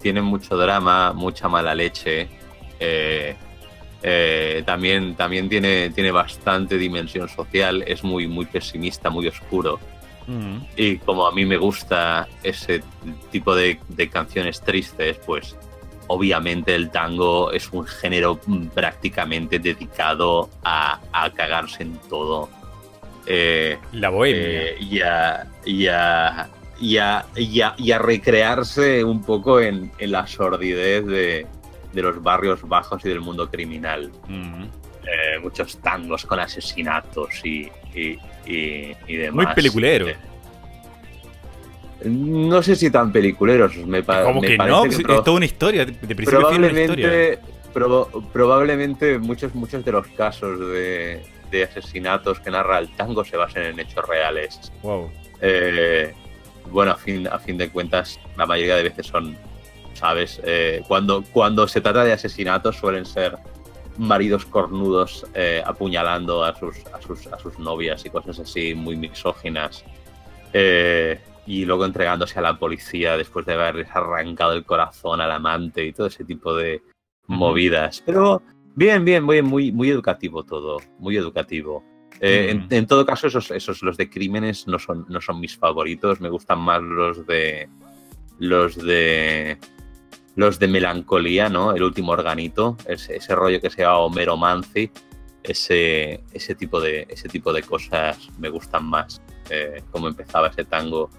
tiene mucho drama, mucha mala leche. eh, eh, también también tiene, tiene bastante dimensión social, es muy, muy pesimista, muy oscuro. Y como a mí me gusta ese tipo de, de canciones tristes, pues obviamente el tango es un género mm, prácticamente dedicado a, a cagarse en todo. Eh, La bohemia. eh, y, a, y, a, y, a, y a- y a recrearse un poco en, en la sordidez de, de los barrios bajos y del mundo criminal. Eh, muchos tangos con asesinatos y, y, demás. Muy peliculero. No sé si tan peliculeros. Me, pa- ¿Cómo me que parece no? que pro- es toda una historia. De principio a fin una historia. probablemente, proba- probablemente muchos, muchos de los casos de, de asesinatos que narra el tango se basen en hechos reales. Wow. Eh, bueno, a fin, a fin de cuentas, la mayoría de veces son, ¿sabes? Eh, cuando, cuando se trata de asesinatos suelen ser maridos cornudos eh, apuñalando a sus, a, sus, a sus novias y cosas así muy misóginas. Eh, y luego entregándose a la policía después de haberles arrancado el corazón al amante y todo ese tipo de movidas. Pero bien, bien, muy, muy, muy educativo todo, muy educativo. Eh, Mm. en, en todo caso, esos, esos los de crímenes no son, no son mis favoritos. Me gustan más los de los de los de melancolía, ¿no? El último organito, ese, rollo que se llama Homero Manzi, ese, ese tipo de ese tipo de cosas me gustan más. Eh, como empezaba ese tango.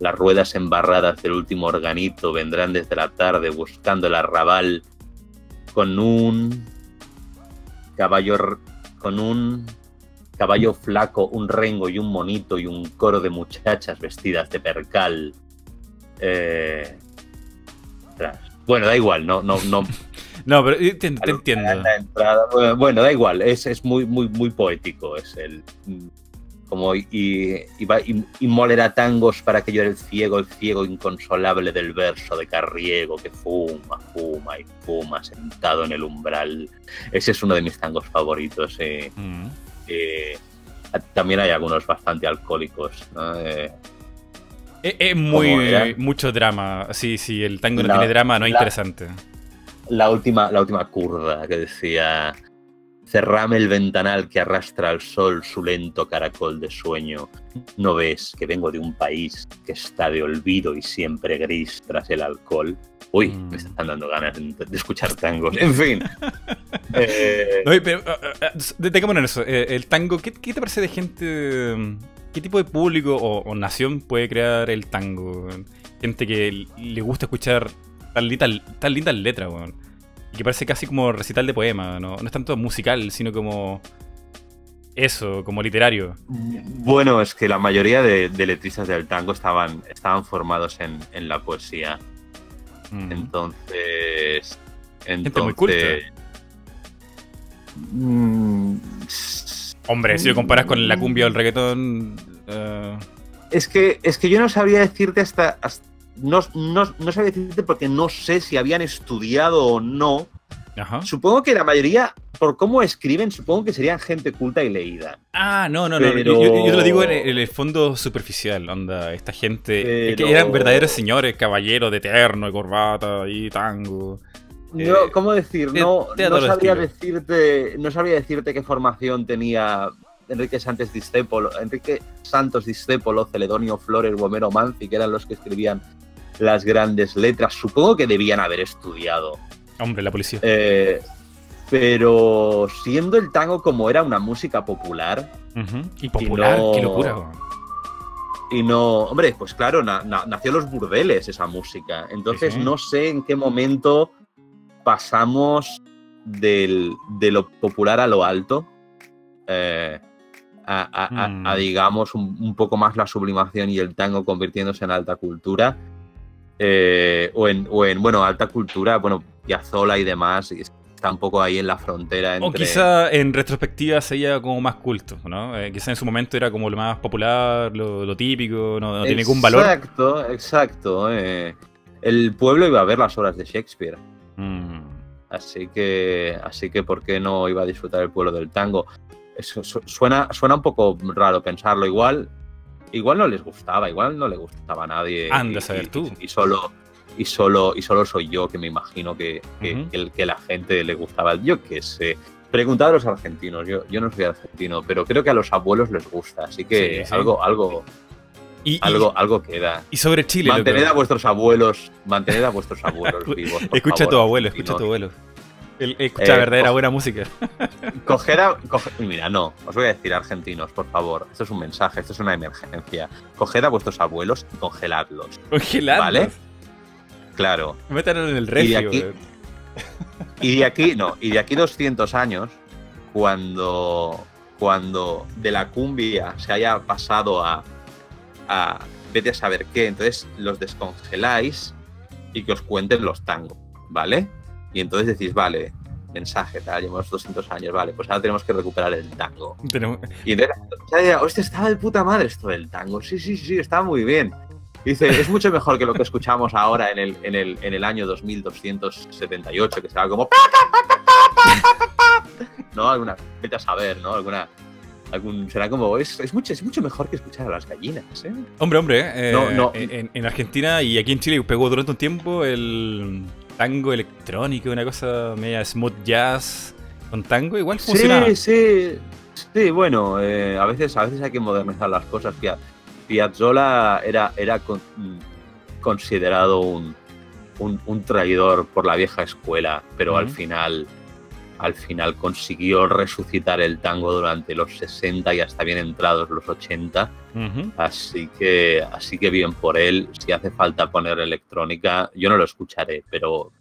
Las ruedas embarradas del último organito vendrán desde la tarde buscando el arrabal con un caballo con un caballo flaco, un rengo y un monito y un coro de muchachas vestidas de percal. Eh. Bueno, da igual, no, no, no. [LAUGHS] No, pero eh, te, te entiendo. La entrada- bueno, bueno, da igual, es, es muy, muy, muy poético. Es el como y, y, y- molerá tangos para que llore el ciego, el ciego inconsolable del verso de Carriego que fuma, fuma y fuma sentado en el umbral. Ese es uno de mis tangos favoritos. eh. Mm. Eh, también hay algunos bastante alcohólicos. ¿no? Eh, Es, es muy mucho drama. Sí, sí, el tango no La- tiene drama, no es la- interesante. la, última, la última curda que decía: Cerrame el ventanal que arrastra al sol su lento caracol de sueño. ¿No ves que vengo de un país que está de olvido y siempre gris tras el alcohol? Uy, Mm. me están dando ganas de, escuchar tangos. En fin. [LAUGHS] Eh, pero ah, ah, ah, detengámonos en eso. Eh, el tango, ¿qué, qué te parece de gente? ¿Qué tipo de público o, o nación puede crear el tango? Gente que le gusta escuchar tan, tan lindas letras, weón. Y que parece casi como recital de poema, ¿no? No es tanto musical, sino como. Eso, como literario. Bueno, es que la mayoría de, de letristas del tango estaban, estaban formados en, en la poesía. Mm. Entonces. Gente muy culta. entonces- Mm, Hombre, si lo comparas con la cumbia o el reggaetón. eh, Es que, es que yo no sabría decirte hasta. hasta- no, no, no sabría decirte porque no sé si habían estudiado o no. ajá. Supongo que la mayoría, por cómo escriben, supongo que serían gente culta y leída. Ah, no, no, no. Pero- Yo, yo- yo te lo digo en el, en el fondo superficial, onda. Esta gente. es que Pero- eran verdaderos señores, caballeros de terno y corbata y tango. No, Eh, ¿Cómo decir? te- No, no sabría decirte, no sabría decirte qué formación tenía Enrique Santos Discépolo, Enrique Santos Discépolo, Celedonio Flores, Romero Manzi, que eran los que escribían las grandes letras. Supongo que debían haber estudiado. Hombre, la policía. Eh, pero siendo el tango como era una música popular. Y popular, no- qué locura. y no, hombre, pues claro, na- na- nació en los burdeles esa música. Entonces no sé en qué momento pasamos del- de lo popular a lo alto. eh, a, a- a- Mm. a, digamos, un, un poco más la sublimación y el tango convirtiéndose en alta cultura. eh, o, en, o en, bueno, alta cultura, bueno, Piazzolla y demás. y es- está un poco ahí en la frontera entre... O quizá en retrospectiva sería como más culto, ¿no? Eh, quizá en su momento era como lo más popular, lo, lo típico, no, no tiene ningún valor. Exacto, exacto. El pueblo iba a ver las obras de Shakespeare. Mm. Así que, así que, ¿por qué no iba a disfrutar el pueblo del tango? Eso su- suena, suena un poco raro pensarlo. Igual, igual no les gustaba, igual no le gustaba a nadie. Anda a saber tú. Y solo, y solo, y solo soy yo que me imagino que, que, Ujú. que el- que la gente le gustaba. Yo qué sé. Preguntad a los argentinos. Yo, yo no soy argentino, pero creo que a los abuelos les gusta. Así que Sí, sí. algo, algo, y- algo, algo queda. y sobre Chile. Mantened a vuestros abuelos, mantened a vuestros abuelos [LAUGHS] vivos. Escucha a tu abuelo, escucha a tu abuelo. Él escucha Eh, verdadera buena música. [LAUGHS] Coger a. mira, no, os voy a decir, argentinos, por favor. Esto es un mensaje, esto es una emergencia. Coged a vuestros abuelos y congeladlos. Congelado. Vale. Claro. Métanlo en el Y de aquí-. Y de aquí, no, y de aquí 200 años, cuando. Cuando de la cumbia se haya pasado a. a vete a saber qué, entonces los descongeláis y que os cuenten los tangos, ¿vale? Y entonces decís, vale, mensaje, tal, llevamos 200 años, vale, pues ahora tenemos que recuperar el tango. Tenemos- Y entonces, ya hostia, estaba de puta madre esto del tango. Sí, sí, sí, estaba muy bien. Dice, es mucho mejor que lo que escuchamos ahora en el, en el, en el año 2278, que será como... [LAUGHS] ¿No? Alguna, vete a saber, ¿no? Alguna... Algún, será como, es, es, mucho, es mucho mejor que escuchar a las gallinas, ¿eh? Hombre, hombre, eh, No, no. En, en Argentina y aquí en Chile pegó durante un tiempo el tango electrónico, una cosa media smooth jazz con tango, igual funcionaba. Sí, sí, sí, bueno, eh, a, veces, a veces hay que modernizar las cosas. Pia- Piazzolla era, era con- considerado un, un, un traidor por la vieja escuela, pero al final al final consiguió resucitar el tango durante los 60 y hasta bien entrados los 80. Ujú. Así que, así que bien por él. Si hace falta poner electrónica, yo no lo escucharé, pero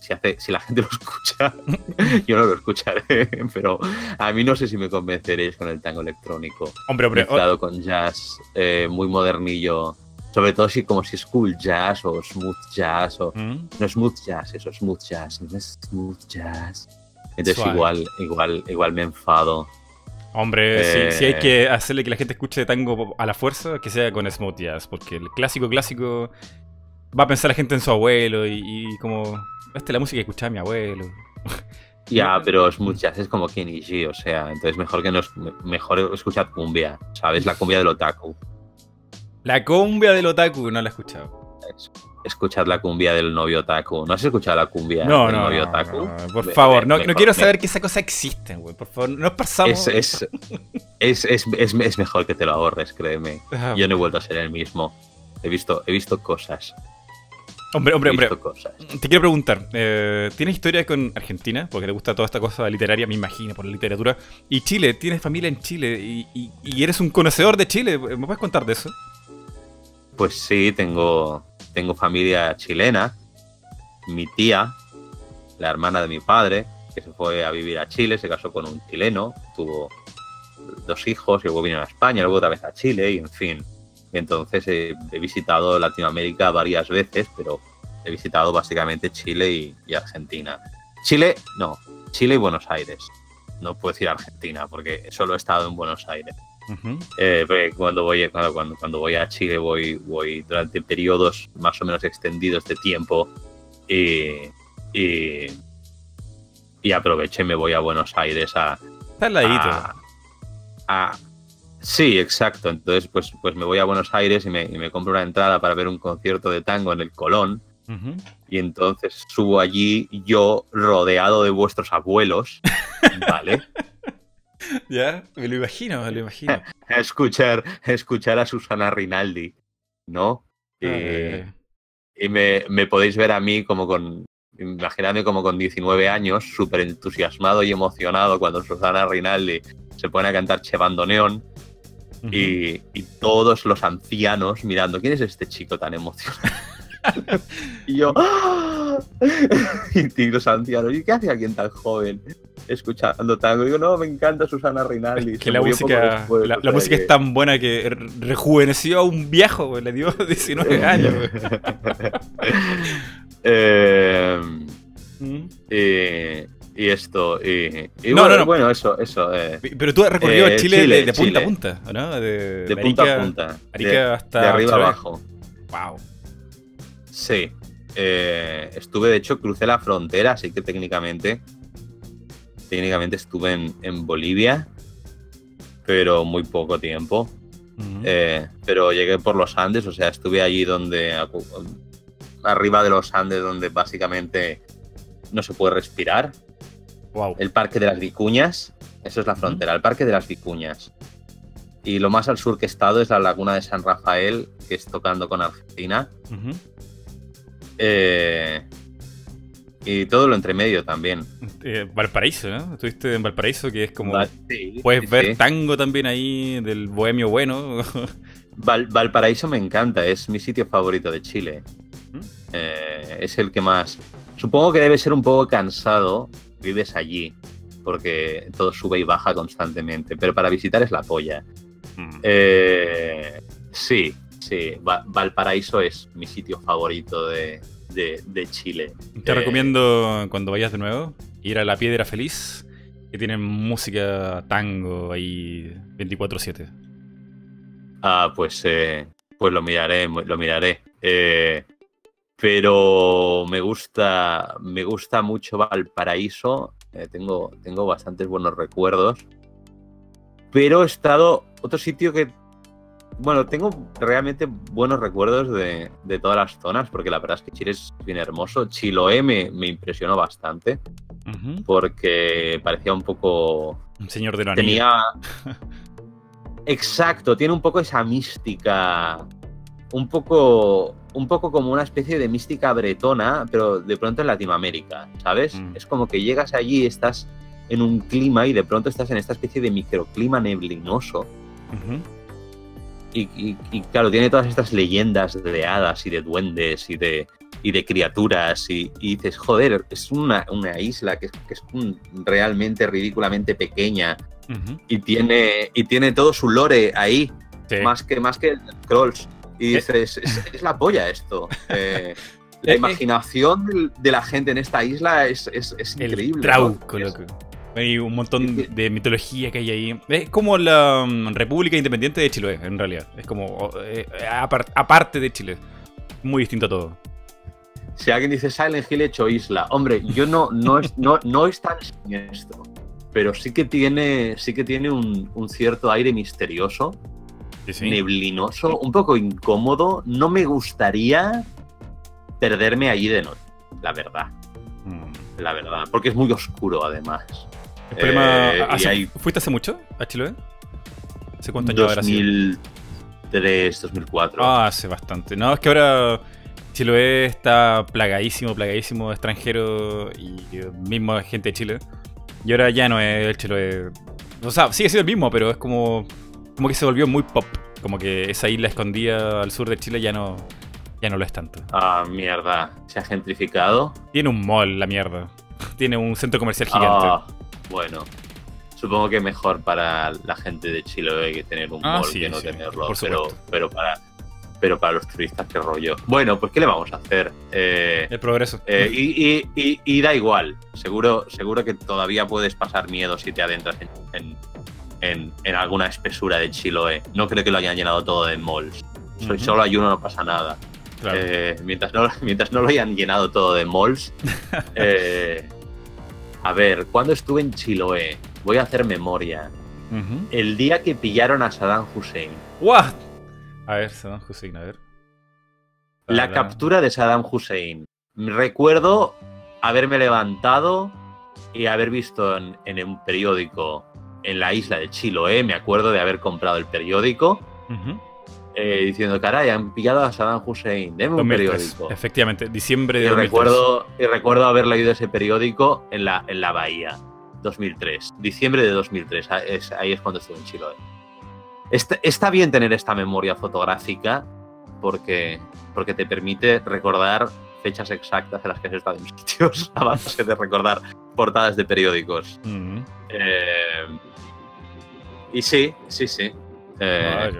si, hace, si la gente lo escucha, [LAUGHS] yo no lo escucharé. [LAUGHS] Pero a mí no sé si me convenceréis con el tango electrónico. Hombre, hombre, Mezclado con jazz eh, muy modernillo. Sobre todo si como si es cool jazz o smooth jazz o Mm. no smooth jazz, eso smooth jazz, no es smooth jazz. Entonces Suave. igual, igual, igual me enfado. Hombre, Eh, si, si hay que hacerle que la gente escuche tango a la fuerza, que sea con smooth jazz, porque el clásico clásico va a pensar la gente en su abuelo y, y como, esta es la música que escuchaba mi abuelo. [LAUGHS] Ya, pero smooth jazz es como Kenny G, o sea, entonces mejor que no es, mejor escuchad cumbia, ¿sabes? La cumbia del otaku. La cumbia del otaku, no la he escuchado. Es- Escuchad la cumbia del novio otaku. ¿No has escuchado la cumbia No, del no, novio no, otaku? no, por favor, me- no, me- quiero me- saber que esa cosa existe, güey. Por favor, no pasamos. Es, es, es, es, es, es mejor que te lo ahorres, créeme. Ah, Yo no he vuelto a ser el mismo. He visto, he visto cosas. hombre, hombre, hombre. visto cosas. Te quiero preguntar, eh, ¿tienes historia con Argentina? Porque te gusta toda esta cosa literaria, me imagino, por la literatura. Y Chile, tienes familia en Chile y, y- y eres un conocedor de Chile. ¿Me puedes contar de eso? Pues sí, tengo, tengo familia chilena. Mi tía, la hermana de mi padre, que se fue a vivir a Chile, se casó con un chileno, tuvo dos hijos y luego vino a España, luego otra vez a Chile y en fin. Entonces eh, he visitado Latinoamérica varias veces, pero he visitado básicamente Chile y, y Argentina. Chile, no, Chile y Buenos Aires. No puedo decir Argentina porque solo he estado en Buenos Aires. Eh, cuando voy cuando, cuando, cuando voy a Chile voy voy durante periodos más o menos extendidos de tiempo y y, y aprovecho y me voy a Buenos Aires a, Está al ladito. a- a- sí exacto. Entonces pues pues me voy a Buenos Aires y me, y me compro una entrada para ver un concierto de tango en el Colón. Y entonces subo allí yo rodeado de vuestros abuelos [LAUGHS] vale [LAUGHS] Ya, me lo imagino, me lo imagino. [LAUGHS] escuchar a escuchar a Susana Rinaldi no y, Eh, y me, me podéis ver a mí como con, imaginadme como con 19 años, súper entusiasmado y emocionado cuando Susana Rinaldi se pone a cantar Che Bandoneón ujú. y, y todos los ancianos mirando, ¿quién es este chico tan emocionado? [LAUGHS] y yo, ¡ah! [LAUGHS] y, los ancianos, ¿y qué hace alguien tan joven escuchando tango? digo, no, me encanta Susana Rinaldi. Es que la música, después, la, música que- es tan buena que re- rejuveneció a un viejo, güey, le dio [LAUGHS] 19 años. [LAUGHS] güey. Eh, Mm. Eh, y esto. Y, y No, bueno, no, no. bueno, eso, eso. eh, Pero tú has recorrido Eh, Chile, Chile, de, de punta Chile. a punta, ¿no? De, de punta Arica- a punta. Arica de, hasta de arriba Chiloé. abajo. Wow. Sí. Eh, estuve, de hecho, crucé la frontera, así que técnicamente. Técnicamente estuve en, en Bolivia. Pero muy poco tiempo. Eh, pero llegué por los Andes, o sea, estuve allí donde. Arriba de los Andes, donde básicamente no se puede respirar. wow. El Parque de las Vicuñas, eso es la frontera, el Parque de las Vicuñas. Y lo más al sur que he estado es la laguna de San Rafael, que es tocando con Argentina. Eh, y todo lo entre medio también. Eh, Valparaíso, ¿no? Estuviste en Valparaíso, que es como. Va- sí, Puedes sí, ver sí. tango también ahí, del bohemio bueno. Val- Valparaíso me encanta, es mi sitio favorito de Chile. ¿Mm? Eh, es el que más. Supongo que debe ser un poco cansado, vives allí, porque todo sube y baja constantemente, pero para visitar es la polla. Mm. Eh, sí, sí, Va- Valparaíso es mi sitio favorito de, de- de Chile. Te Eh, recomiendo cuando vayas de nuevo ir a La Piedra Feliz, que tienen música tango ahí 24-7. Ah, pues, eh, pues lo miraré, lo miraré. Eh, pero me gusta, me gusta mucho Valparaíso. tengo, tengo bastantes buenos recuerdos. Pero he estado otro sitio que, bueno, tengo realmente buenos recuerdos de, de todas las zonas, porque la verdad es que Chile es bien hermoso. Chiloé me, me impresionó bastante, porque parecía un poco Un señor de la tenía. [LAUGHS] Exacto, tiene un poco esa mística. Un poco. Un poco como una especie de mística bretona, pero de pronto en Latinoamérica, ¿sabes? Mm. Es como que llegas allí, estás en un clima y de pronto estás en esta especie de microclima neblinoso. Y, y- y, claro, tiene todas estas leyendas de hadas y de duendes y de, y de criaturas. Y, dices, joder, es una, una isla que es, que es un- realmente ridículamente pequeña y tiene, y tiene todo su lore ahí, Sí. más que, más que el Scrolls. Y Eh. dices, es, [LAUGHS] es la polla esto. Eh, [LAUGHS] la imaginación de la gente en esta isla es, es, es El increíble. Hay un montón de mitología que hay ahí. Es como la mm, República Independiente de Chile, en realidad. Es como eh, apar- aparte de Chile. Muy distinto a todo. Si alguien dice Silent Hill hecho isla, hombre, yo no, no, es, no, no es tan siniestro, pero sí que tiene, sí que tiene un, un cierto aire misterioso, Sí, sí. neblinoso, un poco incómodo. No me gustaría perderme allí de noche, la verdad, Mm. la verdad, porque es muy oscuro además. El problema. Eh, ¿hace- hay- ¿Fuiste hace mucho a Chiloé? ¿Hace cuántos años habrá sido? 2003, 2004. Ah, hace bastante. No, es que ahora Chiloé está plagadísimo, plagadísimo de extranjeros y mismo gente de Chile. Y ahora ya no es el Chiloé. O sea, sigue siendo el mismo, pero es como, como que se volvió muy pop. Como que esa isla escondida al sur de Chile ya no, ya no lo es tanto. Ah, mierda, se ha gentrificado. Tiene un mall, la mierda. [LAUGHS] Tiene un centro comercial gigante. Ah, bueno, supongo que mejor para la gente de Chile que tener un Ah, mall sí, que no sí, tenerlo, pero, pero para pero para los turistas qué rollo. Bueno, pues qué le vamos a hacer. Eh, El progreso. eh, y, y- y- y da igual. Seguro, seguro que todavía puedes pasar miedo si te adentras en, en- en- en alguna espesura de Chiloé. No creo que lo hayan llenado todo de malls. So- Ujú. Solo hay uno, no pasa nada. Claro. Eh, mientras, no, [LAUGHS] mientras no lo hayan llenado todo de malls. [LAUGHS] a ver, ¿cuándo estuve en Chiloé? Voy a hacer memoria. El día que pillaron a Saddam Hussein. What? A ver, Saddam Hussein, a ver. La captura de Saddam Hussein. Recuerdo haberme levantado y haber visto en, en un periódico en la isla de Chiloé. Me acuerdo de haber comprado el periódico. Eh, diciendo, caray, han pillado a Saddam Hussein. Deme un 2003, periódico. Efectivamente, diciembre de Y 2003. recuerdo, y recuerdo haber leído ese periódico en la, en la bahía, 2003, diciembre de 2003, ah, es- ahí es cuando estuve en Chiloé. Está, está bien tener esta memoria fotográfica porque, porque te permite recordar fechas exactas en las que has estado en [LAUGHS] sitios a base de recordar portadas de periódicos. Eh, y sí, sí, sí. Eh.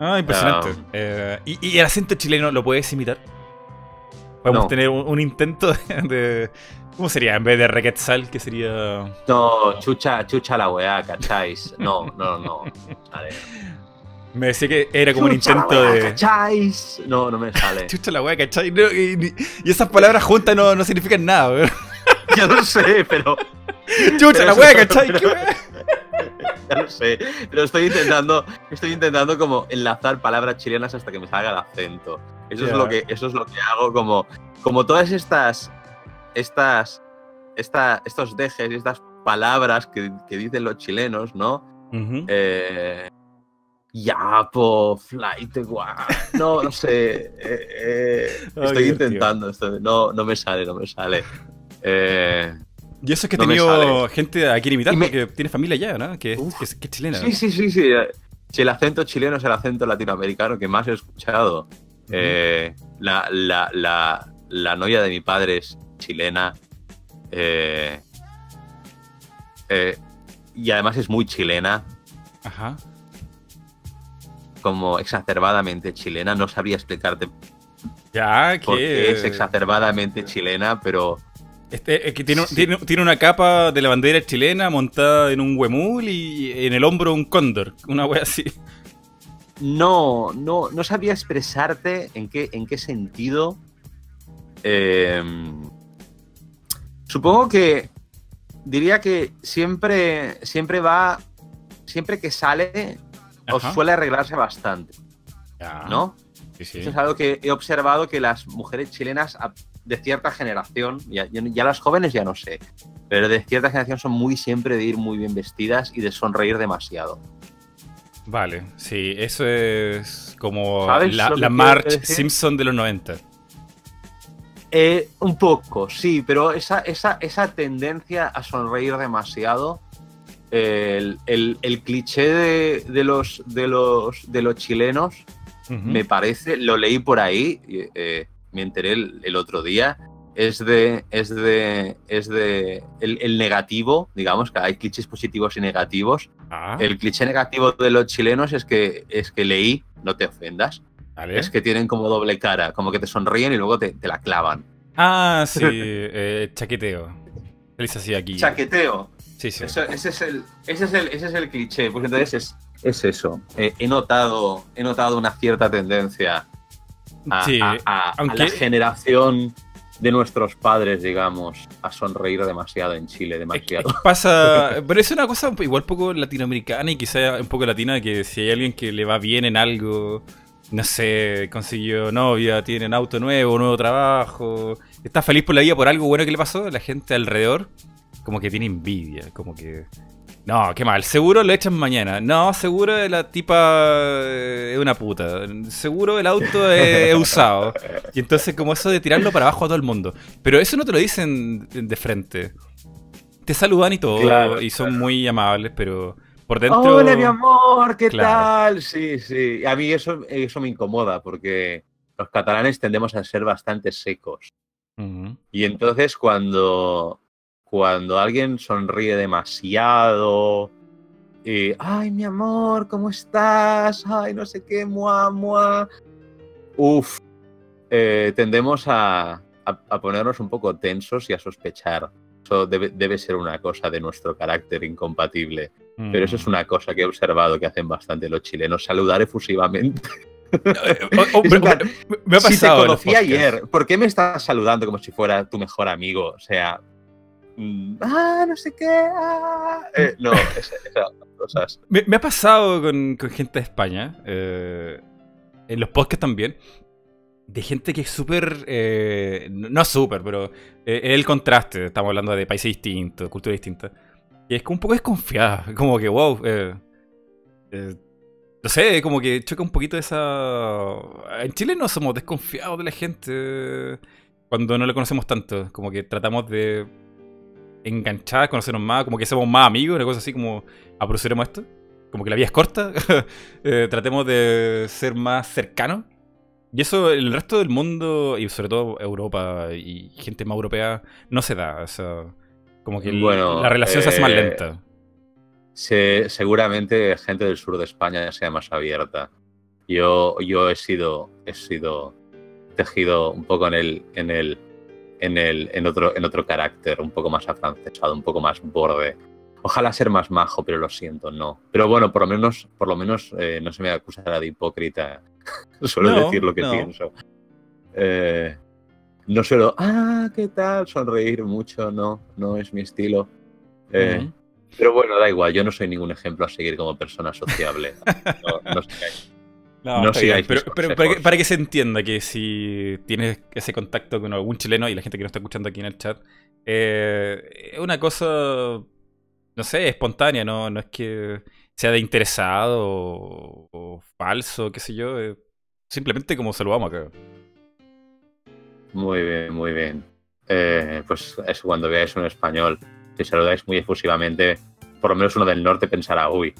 Ah, impresionante. um, Eh, ¿y, y el acento chileno lo puedes imitar? Podemos No. tener un, un intento [LAUGHS] de. ¿Cómo sería? En vez de Requetzal, que sería. No, chucha, chucha la weá, ¿cacháis? No, no, no. Vale. Me decía que era como un Chucha la intento weá, de. ¿cacháis? No, no me sale. [LAUGHS] Chucha la wea, ¿cachai? No, y, esas palabras juntas no, no significan nada, weón. [LAUGHS] Ya lo sé, pero. Chucha la Pero wea, ¿cachai? pero- ¿Qué wea? Ya lo sé. Pero estoy intentando. Estoy intentando como enlazar palabras chilenas hasta que me salga el acento. Eso es lo que. Eso es lo que hago. Como. Como todas estas. Estas. Esta, estos dejes y estas palabras que, que dicen los chilenos, ¿no? Ujú. Eh, Yapo, flight, guau. No, no sé. eh, eh, [LAUGHS] estoy intentando. esto- no, no me sale, no me sale. Eh, Y eso es que he no tenido gente a quien imitar me- porque tiene familia allá, ¿no? Que, es- Uf. que, es- que es chilena. sí, sí, sí, sí. eh, Si el acento chileno es el acento latinoamericano que más he escuchado. Eh, la, la, la, la novia de mi padre es chilena. eh, eh, y además es muy chilena. Ajá. como exacerbadamente chilena. No sabría explicarte Ya, por que. qué es exacerbadamente chilena, pero Este, es que tiene, Sí. tiene, tiene una capa de la bandera chilena montada en un huemul y en el hombro un cóndor. Una wea así. no, no, no sabría expresarte en qué, en qué sentido. Eh, supongo que diría que siempre, siempre va, siempre que sale, os suele arreglarse bastante, Ya. ¿no? Sí, sí. Eso es algo que he observado que las mujeres chilenas de cierta generación, ya, ya- las jóvenes ya no sé, pero de cierta generación son muy siempre de ir muy bien vestidas y de sonreír demasiado. Vale, sí, eso es como ¿Sabes la, la March? Simpson de los 90. Eh, un poco, sí, pero esa, esa, esa tendencia a sonreír demasiado, el, el- el cliché de, de los, de, los, de los chilenos, me parece, lo leí por ahí, eh, me enteré el, el otro día, es de, es de, es de, el, el negativo, digamos que hay clichés positivos y negativos. Ah, El cliché negativo de los chilenos es que, es que leí, no te ofendas, es que tienen como doble cara, como que te sonríen y luego te, te la clavan. Ah, sí, [LAUGHS] eh, chaqueteo. Dice así aquí. Chaqueteo. Sí, sí. Eso- ese, es el, ese, es el, ese es el cliché. Pues entonces es, es eso. Eh, he, notado, he notado una cierta tendencia a, Sí, a- a- a aunque- la generación de nuestros padres, digamos, a sonreír demasiado en Chile, demasiado. pasa, [LAUGHS] pero es una cosa igual poco latinoamericana y quizá un poco latina que si hay alguien que le va bien en algo, no sé, consiguió novia, tiene un auto nuevo, nuevo trabajo, está feliz por la vida por algo bueno que le pasó, la gente alrededor como que tiene envidia, como que no, qué mal, seguro lo echan mañana. No, seguro la tipa eh, es una puta. Seguro el auto [LAUGHS] es, usado. Y entonces como eso de tirarlo para abajo a todo el mundo. Pero eso no te lo dicen de frente. Te saludan y todo, Claro, y son muy amables, pero por dentro... Hola, mi amor, ¿qué Claro. tal? Sí, sí. A mí eso, eso me incomoda porque los catalanes tendemos a ser bastante secos. Y entonces cuando, cuando alguien sonríe demasiado, y, ay, mi amor, ¿cómo estás? Ay, no sé qué, mua, mua. Uf, eh, tendemos a, a- a ponernos un poco tensos y a sospechar. Eso debe, debe ser una cosa de nuestro carácter incompatible. Pero eso es Mm. una cosa que he observado que hacen bastante los chilenos, saludar efusivamente. O- o- Es en plan, me, me ha si te pasado. en los conocí ayer, ¿por qué me estás saludando como si fuera tu mejor amigo? O sea, ah, no sé qué. ah". Eh, no, es- esas cosas. Me, me ha pasado con, con gente de España, eh, en los podcasts también, de gente que es súper, eh, no súper, pero eh, es el contraste, estamos hablando de países distintos, culturas distintas, y es como un poco desconfiada, como que, wow, eh, eh, no sé, como que choca un poquito esa... En Chile no somos desconfiados de la gente cuando no la conocemos tanto, como que tratamos de enganchar, conocernos más, como que somos más amigos, una cosa así como apresuremos esto. Como que la vida es corta. [LAUGHS] Eh, tratemos de ser más cercanos. Y eso el resto del mundo, y sobre todo Europa y gente más europea, no se da. O sea, como que Bueno, la relación se hace más eh, lenta. Se- seguramente gente del sur de España sea más abierta. Yo, yo he sido, he sido tejido un poco en el, en el, en el, en otro, en otro carácter, un poco más afrancesado, un poco más borde. Ojalá ser más majo, pero lo siento, no. Pero bueno, por lo menos, por lo menos eh, no se me acusará de hipócrita. [LAUGHS] Suelo No, decir lo que no. pienso. Eh, no suelo, ah, ¿qué tal? Sonreír mucho, no, no es mi estilo. Eh, Ujú. Pero bueno, da igual, yo no soy ningún ejemplo a seguir como persona sociable. [LAUGHS] No, no sigáis. No, No sigáis pero, pero para, que, consejos. para que se entienda que si tienes ese contacto con algún chileno y la gente que nos está escuchando aquí en el chat, eh, es una cosa, no sé, espontánea, no, no es que sea de interesado o, o falso, qué sé yo, eh, simplemente como saludamos acá. Muy bien, muy bien. Eh, pues eso, cuando veáis un español, si saludáis muy efusivamente, por lo menos uno del norte pensará, uy,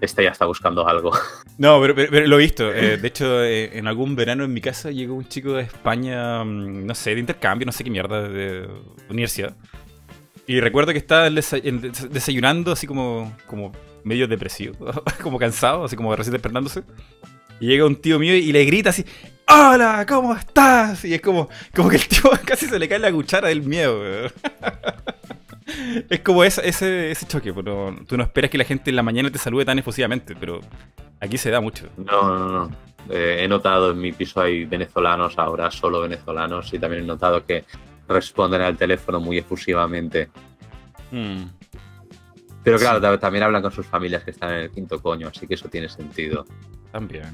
este ya está buscando algo. [LAUGHS] No, pero, pero- pero lo he visto. eh, de hecho, eh, en algún verano en mi casa llegó un chico de España, mm, no sé, de intercambio, no sé qué mierda, de universidad. Y recuerdo que estaba desayunando así como, como medio depresivo, [LAUGHS] como cansado, así como recién despertándose. Y llega un tío mío y le grita así, ¡Hola! ¿Cómo estás? Y es como, como que el tío [LAUGHS] casi se le cae la cuchara del miedo. [LAUGHS] Es como ese, ese, ese choque. pues, no- tú no esperas que la gente en la mañana te salude tan efusivamente, pero aquí se da mucho. No, no, no. Eh, he notado en mi piso hay venezolanos ahora, solo venezolanos, y también he notado que responden al teléfono muy efusivamente. Mm. Pero claro, Sí. también hablan con sus familias que están en el quinto coño, así que eso tiene sentido. También.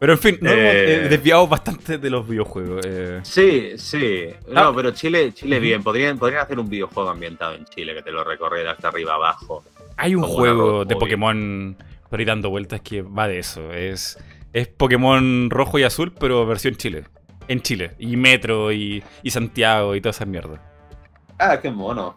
Pero en fin, nos Eh. hemos eh, desviado bastante de los videojuegos. eh. Sí, sí. No, Ah. pero Chile, Chile bien. Podrían, podrían hacer un videojuego ambientado en Chile que te lo recorrieras de arriba abajo. Hay un juego de. Pokémon por ahí dando vueltas que va de eso. Es, es Pokémon rojo y azul, pero versión Chile. En Chile. Y Metro y, y Santiago y todas esas mierdas. Ah, qué mono.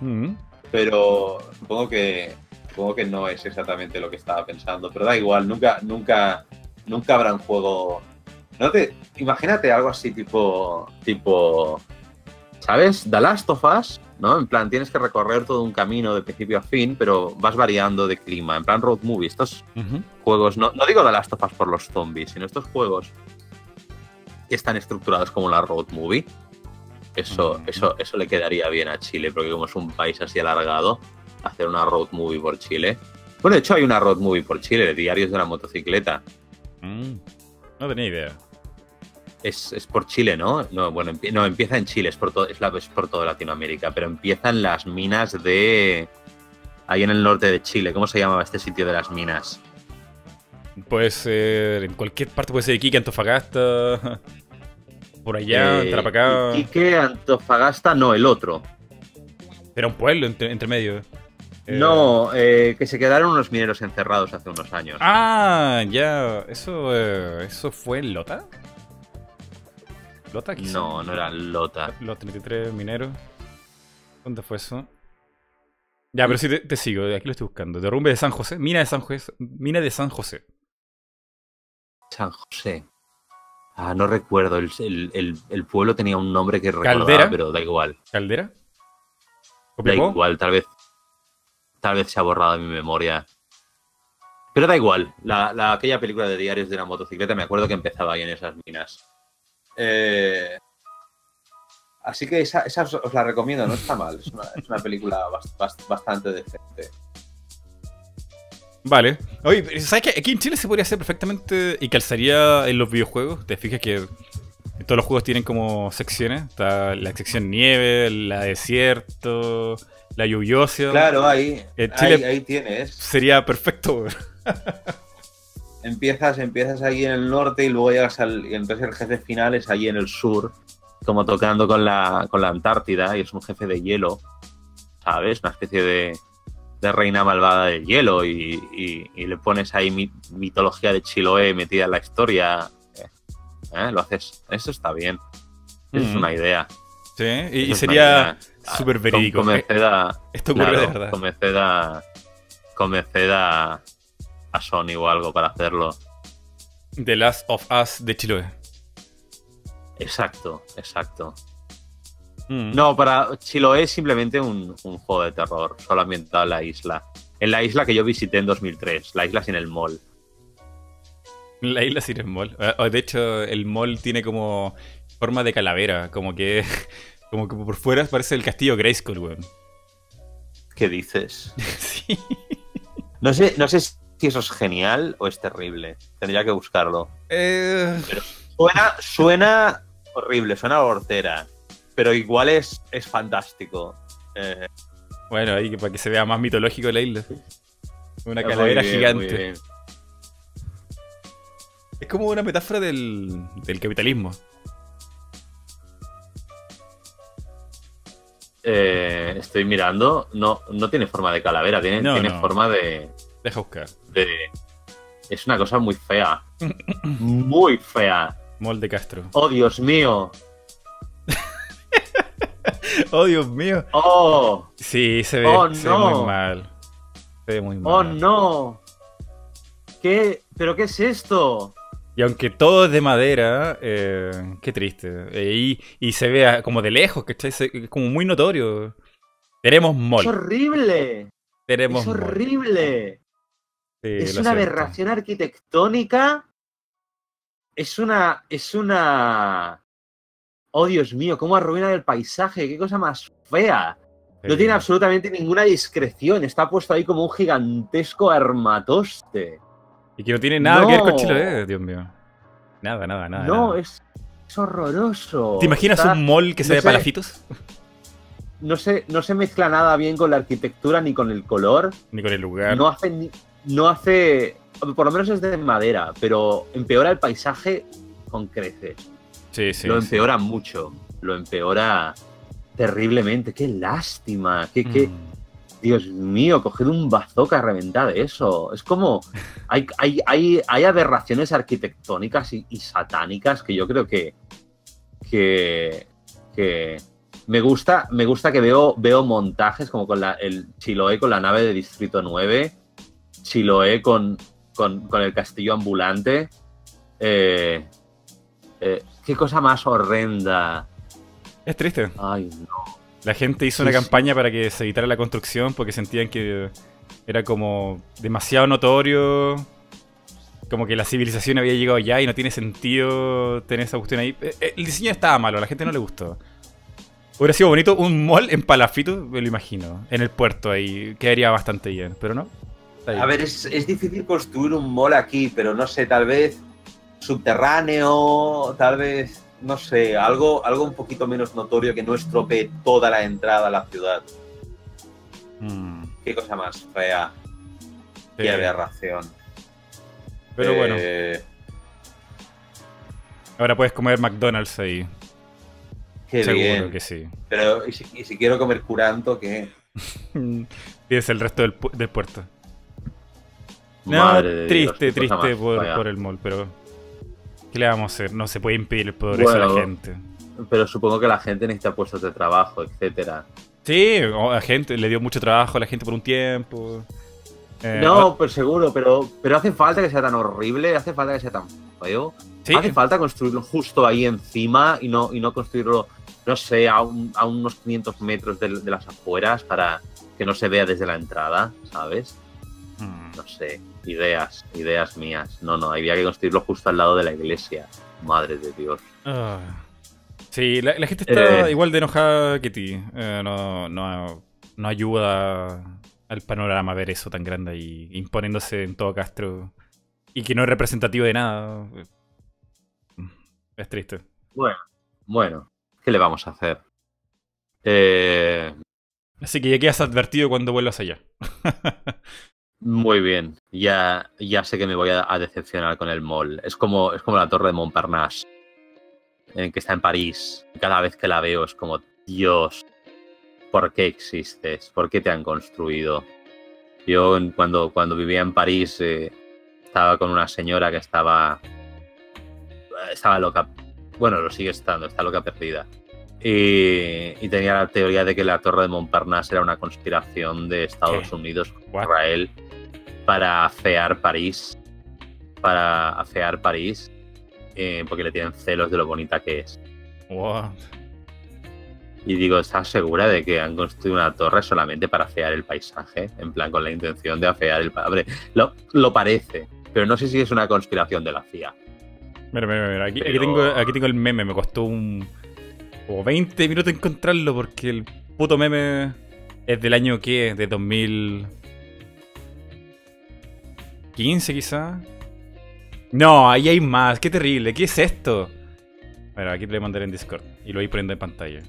Mm. Pero supongo que supongo que no es exactamente lo que estaba pensando. Pero da igual, nunca, nunca, nunca habrá un juego. No te. Imagínate algo así tipo. tipo. ¿Sabes? The Last of Us, ¿no? En plan, tienes que recorrer todo un camino de principio a fin, pero vas variando de clima. En plan road movie. Estos juegos, no, no digo The Last of Us por los zombies, sino estos juegos que están estructurados como la road movie. Eso, eso, eso le quedaría bien a Chile, porque como es un país así alargado, hacer una road movie por Chile. Bueno, de hecho hay una road movie por Chile, Diarios de una motocicleta. Mm. No tenía idea. Es, es por Chile, ¿no? No, bueno, empie- no, empieza en Chile, es por, todo, es, la, es por toda Latinoamérica, pero empieza en las minas de... Ahí en el norte de Chile, ¿cómo se llamaba este sitio de las minas? Puede ser en cualquier parte, puede ser Iquique, Antofagasta, [LAUGHS] por allá, Eh, Tarapacá. Iquique, Antofagasta, no, el otro. Era un pueblo entre, entre medio. Eh, No, eh, que se quedaron unos mineros encerrados hace unos años. Ah, ya. Eso, eh, eso fue en Lota. ¿Lota quizá? no, no era Lota. Los 33 mineros. ¿Dónde fue eso? Ya, pero sí te, te sigo, aquí lo estoy buscando. Derrumbe de San José. Mina de San José. Mina de San José. San José. Ah, no recuerdo. El, el- el- el pueblo tenía un nombre que recordaba, ¿Caldera? pero da igual. ¿Caldera? Da igual, tal vez. Tal vez se ha borrado de mi memoria. Pero da igual. La, la- aquella película de diarios de una motocicleta me acuerdo que empezaba ahí en esas minas. Eh, así que esa, os, la recomiendo, no está mal. Es una, película bas- bas- bastante decente. Vale. Oye, ¿sabes qué? Aquí en Chile se podría hacer perfectamente y calzaría en los videojuegos. Te fijas que todos los juegos tienen como secciones. Está la sección nieve, la desierto, la lluviosa. Claro, ahí, En ahí, Chile- ahí tienes. Sería perfecto. [LAUGHS] Empiezas, empiezas ahí en el norte y luego llegas al. Y entonces el jefe final es ahí en el sur, como tocando con la, con la Antártida, y es un jefe de hielo, ¿sabes? Una especie de, de reina malvada del hielo, y, y- y le pones ahí mi- mitología de Chiloé metida en la historia. Eh. Lo haces. Eso está bien. Es Mm. una idea. Sí, y, sería súper verídico. Con- convencer a- Esto ocurre Claro, de verdad. Convencer a, convencer a, a Sony o algo para hacerlo. The Last of Us de Chiloé. Exacto, exacto. Mm. No, para Chiloé es simplemente un, un juego de terror, solo ambientado en la isla. En la isla que yo visité en 2003, la isla sin el mall. [LAUGHS] La isla sin el mall. Ah, oh, De hecho, el mall tiene como forma de calavera, como que [LAUGHS] como que por fuera parece el castillo Grayskull, weón. ¿Qué dices? [LAUGHS] Sí. No sé, no sé si eso es genial o es terrible. Tendría que buscarlo. Eh, Suena, suena horrible, suena hortera. Pero igual es, es fantástico. Eh, bueno, ahí para que se vea más mitológico la isla. Una calavera bien, gigante. Es como una metáfora del, del capitalismo. Eh, estoy mirando. No, no tiene forma de calavera, tiene, No, tiene no. forma de, Deja buscar. de. Es una cosa muy fea. Muy fea. Mall de Castro. Oh, Dios mío. [LAUGHS] Oh, Dios mío. Oh, Sí, se ve, Oh, se ve muy mal. Se ve muy mal. oh no. ¿Qué? ¿Pero qué es esto? Y aunque todo es de madera, eh, qué triste. Eh, y, y se ve como de lejos, ¿cachai? Es como muy notorio. Tenemos Es mall. horrible. Tenemos Es horrible. Sí, es una siento. aberración arquitectónica. Es una. Es una. Oh, Dios mío, cómo arruina el paisaje. Qué cosa más fea. No tiene absolutamente ninguna discreción. Está puesto ahí como un gigantesco armatoste. Y que no tiene nada que ver con No. Chiloé, Dios mío. Nada, nada, nada. no, nada. es, es horroroso. ¿Te imaginas Está- un mall que se no ve sé. palafitos? no, se, no se mezcla nada bien con la arquitectura ni con el color. Ni con el lugar. No hace, ni- no hace. Por lo menos es de madera, pero empeora el paisaje con creces. Sí, sí. lo sí. empeora mucho. Lo empeora terriblemente. Qué lástima. Qué, qué- Mm. Dios mío, coged un bazooka reventar eso. Es como. Hay, hay, hay, hay aberraciones arquitectónicas y, y satánicas que yo creo que. que. que me gusta, me gusta que veo, veo montajes como con la, el Chiloé con la nave de Distrito 9, Chiloé con, con, con el castillo ambulante. Eh, eh, qué cosa más horrenda. Es triste. Ay, no. La gente hizo Sí, una sí. campaña para que se evitara la construcción porque sentían que era como demasiado notorio. Como que la civilización había llegado ya y no tiene sentido tener esa cuestión ahí. Eh, eh, El diseño estaba malo, a la gente no le gustó. Hubiera sido bonito un mall en Palafito, me lo imagino. En el puerto ahí. Quedaría bastante bien, pero no. A ver, es, es difícil construir un mall aquí, pero no sé, tal vez subterráneo, tal vez, no sé, algo, algo un poquito menos notorio que no estropee toda la entrada a la ciudad. Mm, Qué cosa más fea, sí. qué aberración. Pero bueno, Eh, ahora puedes comer McDonald's ahí. qué Seguro bien. que sí. Pero, ¿y si, y si quiero comer curanto, qué? [LAUGHS] Tienes el resto del, pu- del puerto. No, Madre Dios, triste, triste por, por el mall, pero. ¿Qué le vamos a hacer? No se puede impedir el progreso de la Bueno. gente. Pero supongo que la gente necesita puestos de trabajo, etcétera. Sí, o a gente le dio mucho trabajo a la gente por un tiempo. Eh, no, o- pues seguro, pero, pero hace falta que sea tan horrible, hace falta que sea tan feo. sí, Hace falta construirlo justo ahí encima y no, y no construirlo, no sé, a, un- a unos 500 metros de, de las afueras para que no se vea desde la entrada, ¿sabes? Mm. No sé, ideas, ideas mías. No, no, había que construirlo justo al lado de la iglesia. Madre de Dios. Ah. Sí, la, la gente está Eh. igual de enojada que ti. Eh, no, no, no ayuda al panorama ver eso tan grande ahí, imponiéndose en todo Castro. Y que no es representativo de nada. Es triste. Bueno, bueno, ¿qué le vamos a hacer? Eh, Así que ya quedas advertido cuando vuelvas allá. [LAUGHS] muy bien, ya, ya sé que me voy a, a decepcionar con el mall. Es como, es como la torre de Montparnasse, en que está en París. Cada vez que la veo es como, Dios, ¿por qué existes? ¿Por qué te han construido? Yo cuando, cuando vivía en París eh, estaba con una señora que estaba, estaba loca. Bueno, lo sigue estando, está loca perdida. Y, y tenía la teoría de que la torre de Montparnasse era una conspiración de Estados ¿Qué? Unidos contra? Israel para afear París. Para afear París. eh, porque le tienen celos de lo bonita que es. What? Y digo, ¿estás segura de que han construido una torre solamente para afear el paisaje? En plan, con la intención de afear el paisaje. Lo, lo parece, pero no sé si es una conspiración de la CIA. Mira, mira, mira. Aquí, tengo, aquí tengo el meme. Me costó un. como 20 minutos encontrarlo porque el puto meme es del año que? De 2015 quizá. No, ahí hay más. Qué terrible. ¿Qué es esto? Bueno, aquí te lo voy a mandar en Discord y lo voy poniendo en pantalla.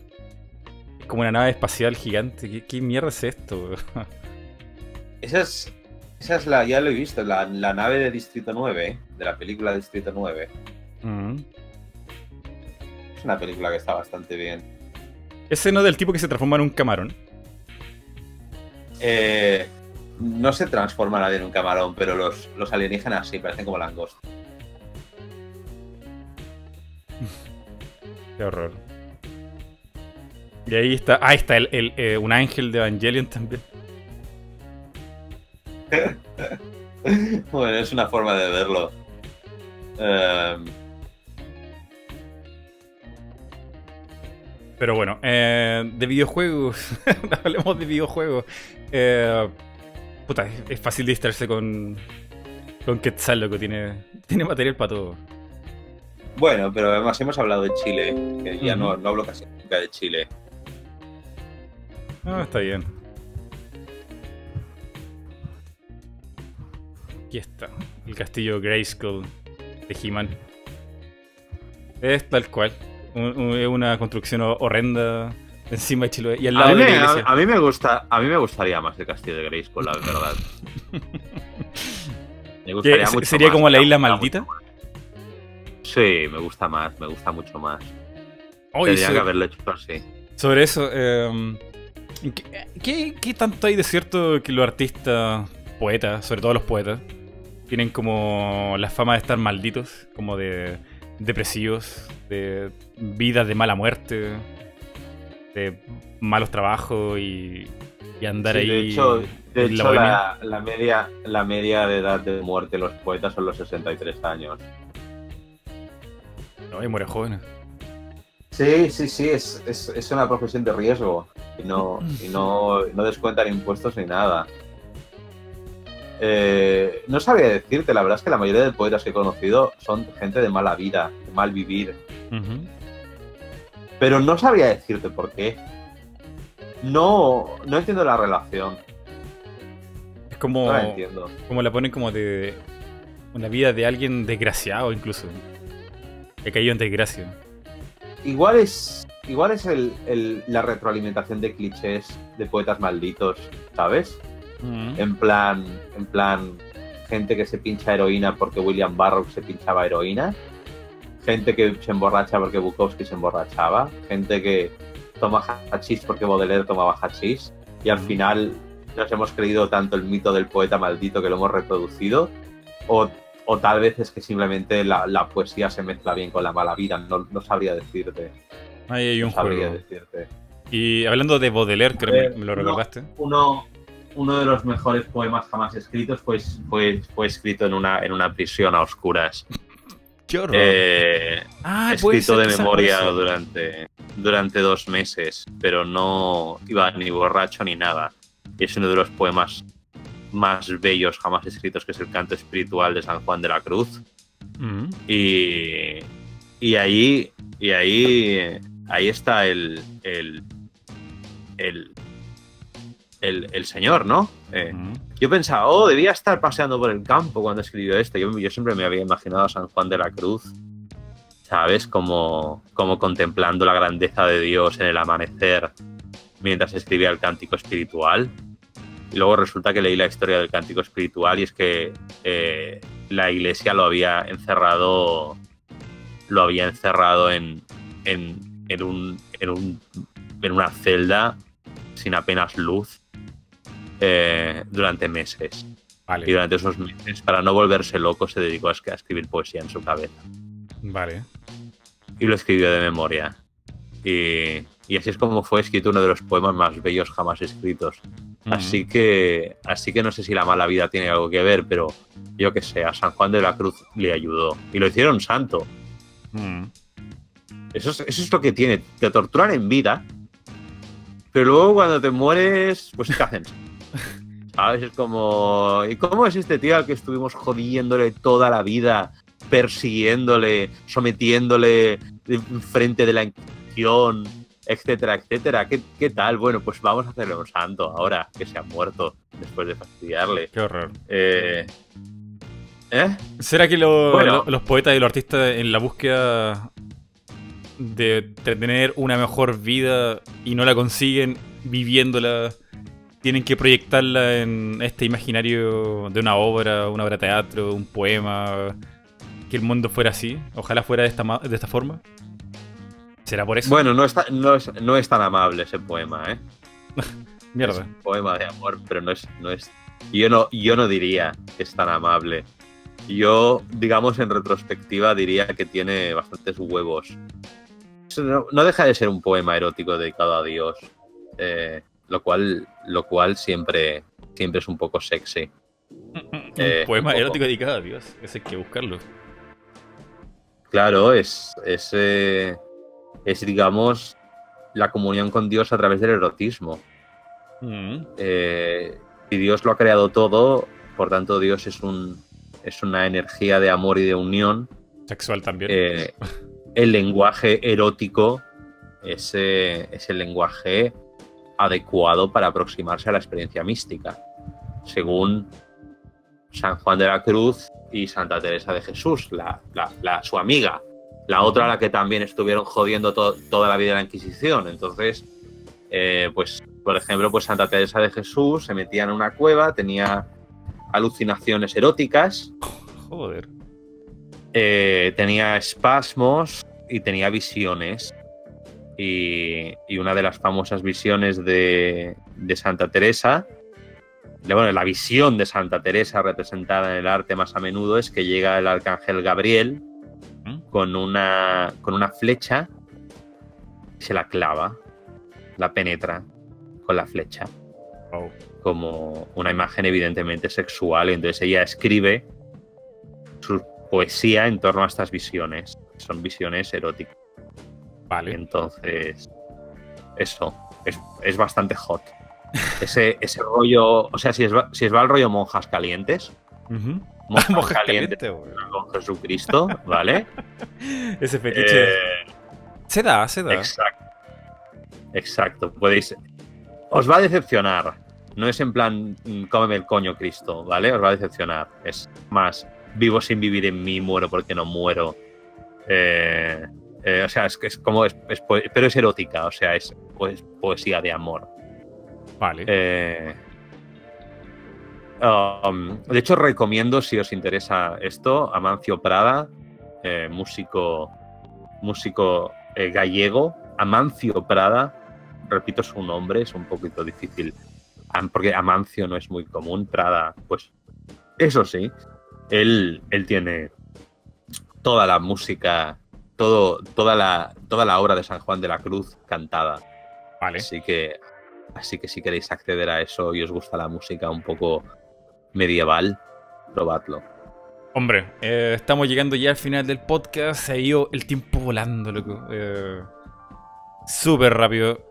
Es como una nave espacial gigante. ¿Qué, qué mierda es esto? [LAUGHS] Esa es, esa es la, ya lo he visto, la, la nave de Distrito 9, de la película Distrito 9. Mm. Es una película que está bastante bien. Ese no del tipo que se transforma en un camarón. Eh, no se transforma nadie en un camarón, pero los, los alienígenas sí, parecen como langostas. Qué horror. Y ahí está. Ah, está el, el, eh, un ángel de Evangelion también. [LAUGHS] bueno, es una forma de verlo. Eh, Pero bueno, eh, de videojuegos. [LAUGHS] Hablemos de videojuegos. Eh, puta, es- es fácil distraerse con. Con Quetzal, loco. Tiene, tiene material para todo. bueno, pero además hemos hablado de Chile, que ya no, no hablo casi nunca de Chile. Ah, está bien. Aquí está. El castillo Grayskull de He-Man. Es tal cual. Es una construcción ho- horrenda encima de Chiloé. Y al A lado mí, de la me, iglesia. a- a mí me gusta, a mí me gustaría más el castillo de Grayskull, la verdad. [LAUGHS] Me ¿Qué, gustaría mucho ¿Sería más, como la isla maldita? Sí, me gusta más, me gusta mucho más. Tendría sobre, que haberlo hecho así. sobre eso, eh, ¿qué, qué, qué tanto hay de cierto que los artistas, poetas, sobre todo los poetas, tienen como la fama de estar malditos, como de depresivos, de vidas de mala muerte, de malos trabajos y, y andar Sí, ahí. de hecho, de hecho la, la media, la media de edad de muerte de los poetas son los 63 años. No, y muere joven. Sí, sí, sí, es, es, es una profesión de riesgo y no, y no, [LAUGHS] no descuentan impuestos ni nada. Eh, no sabría decirte, la verdad es que la mayoría de poetas que he conocido son gente de mala vida, de mal vivir. Pero no sabría decirte por qué. No, no entiendo la relación, Es como, no la entiendo. como la ponen como de una vida de alguien desgraciado incluso. Que cayó en desgracia. Igual es, igual es el, el- la retroalimentación de clichés de poetas malditos, ¿sabes? Ujú. En plan, en plan, gente que se pincha heroína porque William Barrow se pinchaba heroína, gente que se emborracha porque Bukowski se emborrachaba, gente que toma hachís porque Baudelaire tomaba hachís, y al final nos hemos creído tanto el mito del poeta maldito que lo hemos reproducido, o, o tal vez es que simplemente la, la poesía se mezcla bien con la mala vida, no, no sabría decirte, Ahí hay no un sabría juego. decirte. Y hablando de Baudelaire, creo que Eh, me, me lo no. recordaste. uno, uno de los mejores poemas jamás escritos fue, fue, fue escrito en una, en una prisión a oscuras. ¡Qué horror! Eh, ah, escrito de memoria durante, durante dos meses, pero no iba ni borracho ni nada. Y es uno de los poemas más bellos jamás escritos, que es el canto espiritual de San Juan de la Cruz. Ujú. Y, y ahí, y ahí, ahí está el, el, el, el, el señor, ¿no? Eh, yo pensaba, oh, debía estar paseando por el campo cuando escribió este. Yo, yo siempre me había imaginado a San Juan de la Cruz, ¿sabes? Como, como contemplando la grandeza de Dios en el amanecer mientras escribía el cántico espiritual. Y luego resulta que leí la historia del cántico espiritual y es que eh, la iglesia lo había encerrado, lo había encerrado en, en, en, un, en, un, en una celda sin apenas luz eh, durante meses. Y Vale, durante esos meses, para no volverse loco, se dedicó a es- a escribir poesía en su cabeza. vale. Y lo escribió de memoria. Y, y así es como fue escrito uno de los poemas más bellos jamás escritos. Así que, así que no sé si la mala vida tiene algo que ver, pero yo que sé, a San Juan de la Cruz le ayudó. Y lo hicieron santo. Ujú. Eso es, eso es lo que tiene. Te torturan en vida, pero luego cuando te mueres, pues ¿qué hacen? ¿Sabes? Es como. ¿Y cómo es este tío al que estuvimos jodiéndole toda la vida, persiguiéndole, sometiéndole frente de la Inquisición, etcétera, etcétera? ¿Qué, ¿Qué, tal? Bueno, pues vamos a hacerle un santo ahora que se ha muerto después de fastidiarle. Qué horror. Eh, ¿Eh? ¿Será que lo, bueno. lo, los poetas y los artistas en la búsqueda de tener una mejor vida y no la consiguen viviéndola? Tienen que proyectarla en este imaginario de una obra, una obra de teatro, un poema, que el mundo fuera así. Ojalá fuera de esta, de esta forma. ¿Será por eso? Bueno, no, está, no, es, no es tan amable ese poema, ¿eh? [LAUGHS] Mierda. Es un poema de amor, pero no es, no es. Yo no, yo no diría que es tan amable. Yo, digamos, en retrospectiva diría que tiene bastantes huevos. No, no deja de ser un poema erótico dedicado a Dios. Eh, lo cual, lo cual siempre, siempre es un poco sexy. [LAUGHS] Un eh, poema erótico dedicado a Dios, ese hay que buscarlo. Claro, es, es, eh, es, digamos, la comunión con Dios a través del erotismo. Mm. Eh, y Dios lo ha creado todo, por tanto Dios es, un, es una energía de amor y de unión. Sexual también. Eh, el lenguaje erótico es, es el lenguaje adecuado para aproximarse a la experiencia mística, según San Juan de la Cruz y Santa Teresa de Jesús, la, su amiga, la otra a la que también estuvieron jodiendo toda la vida de la Inquisición. Entonces, eh, pues, por ejemplo, pues Santa Teresa de Jesús se metía en una cueva, tenía alucinaciones eróticas. Joder. Eh, tenía espasmos y tenía visiones. Y, una de las famosas visiones de, Santa Teresa, bueno, la visión de Santa Teresa representada en el arte más a menudo es que llega el arcángel Gabriel con una, con una flecha y se la clava, la penetra con la flecha. Como una imagen evidentemente sexual. Y entonces ella escribe su poesía en torno a estas visiones. Son visiones eróticas. Vale. Entonces, eso, es, bastante hot. Ese, ese rollo, o sea, si es, si es va el rollo monjas calientes, [LAUGHS] monjas, calientes con Jesucristo, ¿vale? [LAUGHS] ese fetiche. Eh, se da, se da. Exacto. Exacto. Podéis. Os va a decepcionar. No es en plan, mm, cómeme el coño, Cristo, ¿vale? Os va a decepcionar. Es más, vivo sin vivir en mí, muero porque no muero. Eh, eh, o sea, es, es como. Es, pero es erótica, o sea, es pues, poesía de amor. Vale. Eh, um, de hecho, recomiendo, si os interesa esto, Amancio Prada, eh, músico, músico gallego. Amancio Prada, repito su nombre, es un poquito difícil, porque Amancio no es muy común. Prada, pues, eso sí, él, él tiene toda la música todo, toda, la, toda la obra de San Juan de la Cruz cantada. Vale. Así que, así que si queréis acceder a eso y os gusta la música un poco medieval, probadlo. Hombre, eh, estamos llegando ya al final del podcast. Se ha ido el tiempo volando, loco. Eh, Súper rápido.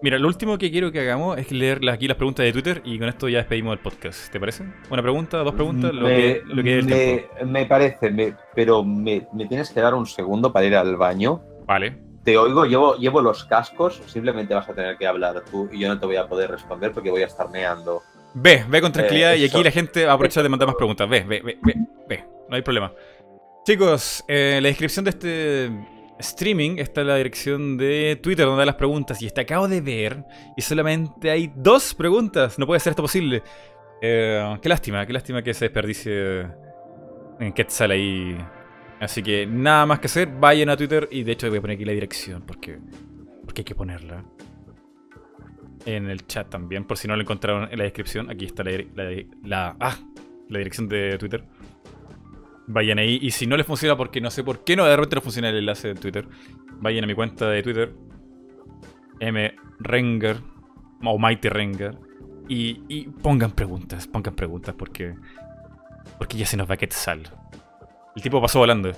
Mira, lo último que quiero que hagamos es leer aquí las preguntas de Twitter y con esto ya despedimos el podcast. ¿Te parece? ¿Una pregunta? ¿Dos preguntas? Lo me, que, me, parece, pero me, tienes que dar un segundo para ir al baño. Vale. Te oigo, llevo, llevo los cascos, simplemente vas a tener que hablar tú y yo no te voy a poder responder porque voy a estar meando. Ve, ve con tranquilidad y aquí la gente va a aprovechar de mandar más preguntas. Ve, ve, ve, ve, ve. No hay problema. Chicos, eh, la descripción de este streaming está la dirección de Twitter donde hay las preguntas. Y está acabo de ver y solamente hay dos preguntas. No puede ser esto posible. Eh, qué lástima, qué lástima que se desperdicie en Quetzal ahí. Así que nada más que hacer, vayan a Twitter y de hecho voy a poner aquí la dirección porque, porque hay que ponerla. En el chat también, por si no lo encontraron en la descripción. Aquí está la, la, ah, la dirección de Twitter. Vayan ahí. Y si no les funciona, porque no sé por qué no de repente no funciona el enlace de Twitter, vayan a mi cuenta de Twitter, mrenger, o Mighty Renger, y, pongan preguntas, pongan preguntas, porque, porque ya se nos va Quetzal. El tipo pasó volando.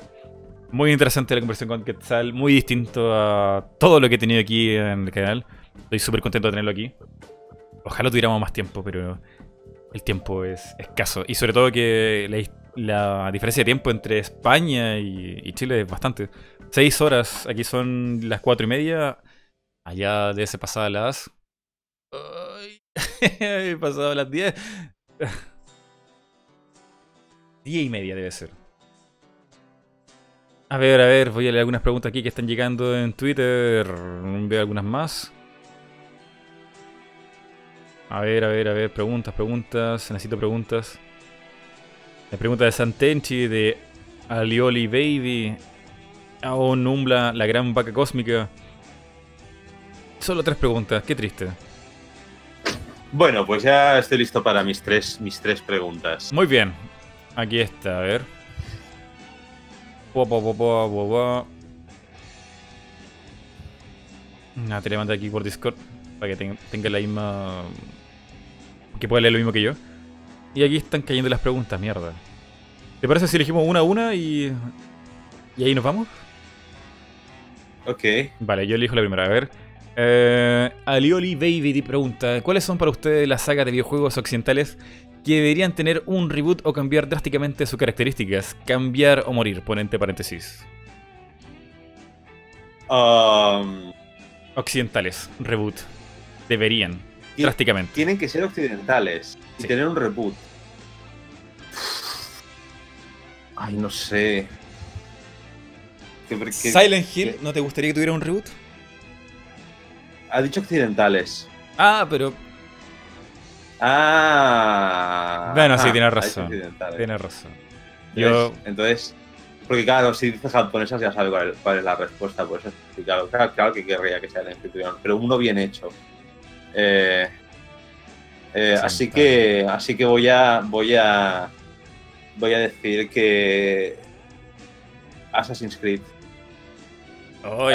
Muy interesante la conversación con Quetzal, muy distinto a todo lo que he tenido aquí en el canal. Estoy súper contento de tenerlo aquí. Ojalá tuviéramos más tiempo, pero el tiempo es escaso. Y sobre todo que la, la diferencia de tiempo entre España y, Chile es bastante. Seis horas, aquí son las cuatro y media. Allá de ese pasado las... [LAUGHS] Pasado las diez. [LAUGHS] Diez y media debe ser. A ver, a ver, voy a leer algunas preguntas aquí que están llegando en Twitter. Veo algunas más. A ver, a ver, a ver, preguntas, preguntas. Necesito preguntas. La pregunta de Santenchi, de Alioli Baby. O Numbla, la gran vaca cósmica. Solo tres preguntas, qué triste. Bueno, pues ya estoy listo para mis tres, mis tres preguntas. Muy bien. Aquí está, a ver. Nada, te levanta aquí por Discord para que tenga la misma que puede leer lo mismo que yo. Y aquí están cayendo las preguntas, mierda. ¿Te parece si elegimos una a una y. y ahí nos vamos? Ok. Vale, yo elijo la primera. A ver. Eh, Alioli Baby pregunta: ¿Cuáles son para ustedes las sagas de videojuegos occidentales que deberían tener un reboot o cambiar drásticamente sus características? Cambiar o morir, pon entre paréntesis. Um, occidentales, reboot. Deberían drásticamente. Tienen que ser occidentales y tener un reboot. Ay, no sé. Silent Hill, ¿no te gustaría que tuviera un reboot? Ha dicho occidentales. Ah, pero. Ah. Bueno, sí, tienes razón. Tienes razón. Yo. Entonces, porque claro, si dices japonesas ya sabes cuál, es la respuesta, pues claro, claro, que querría que sea en anfitrión, pero uno bien hecho. Eh, eh, así que así que voy a voy a voy a decir que Assassin's Creed.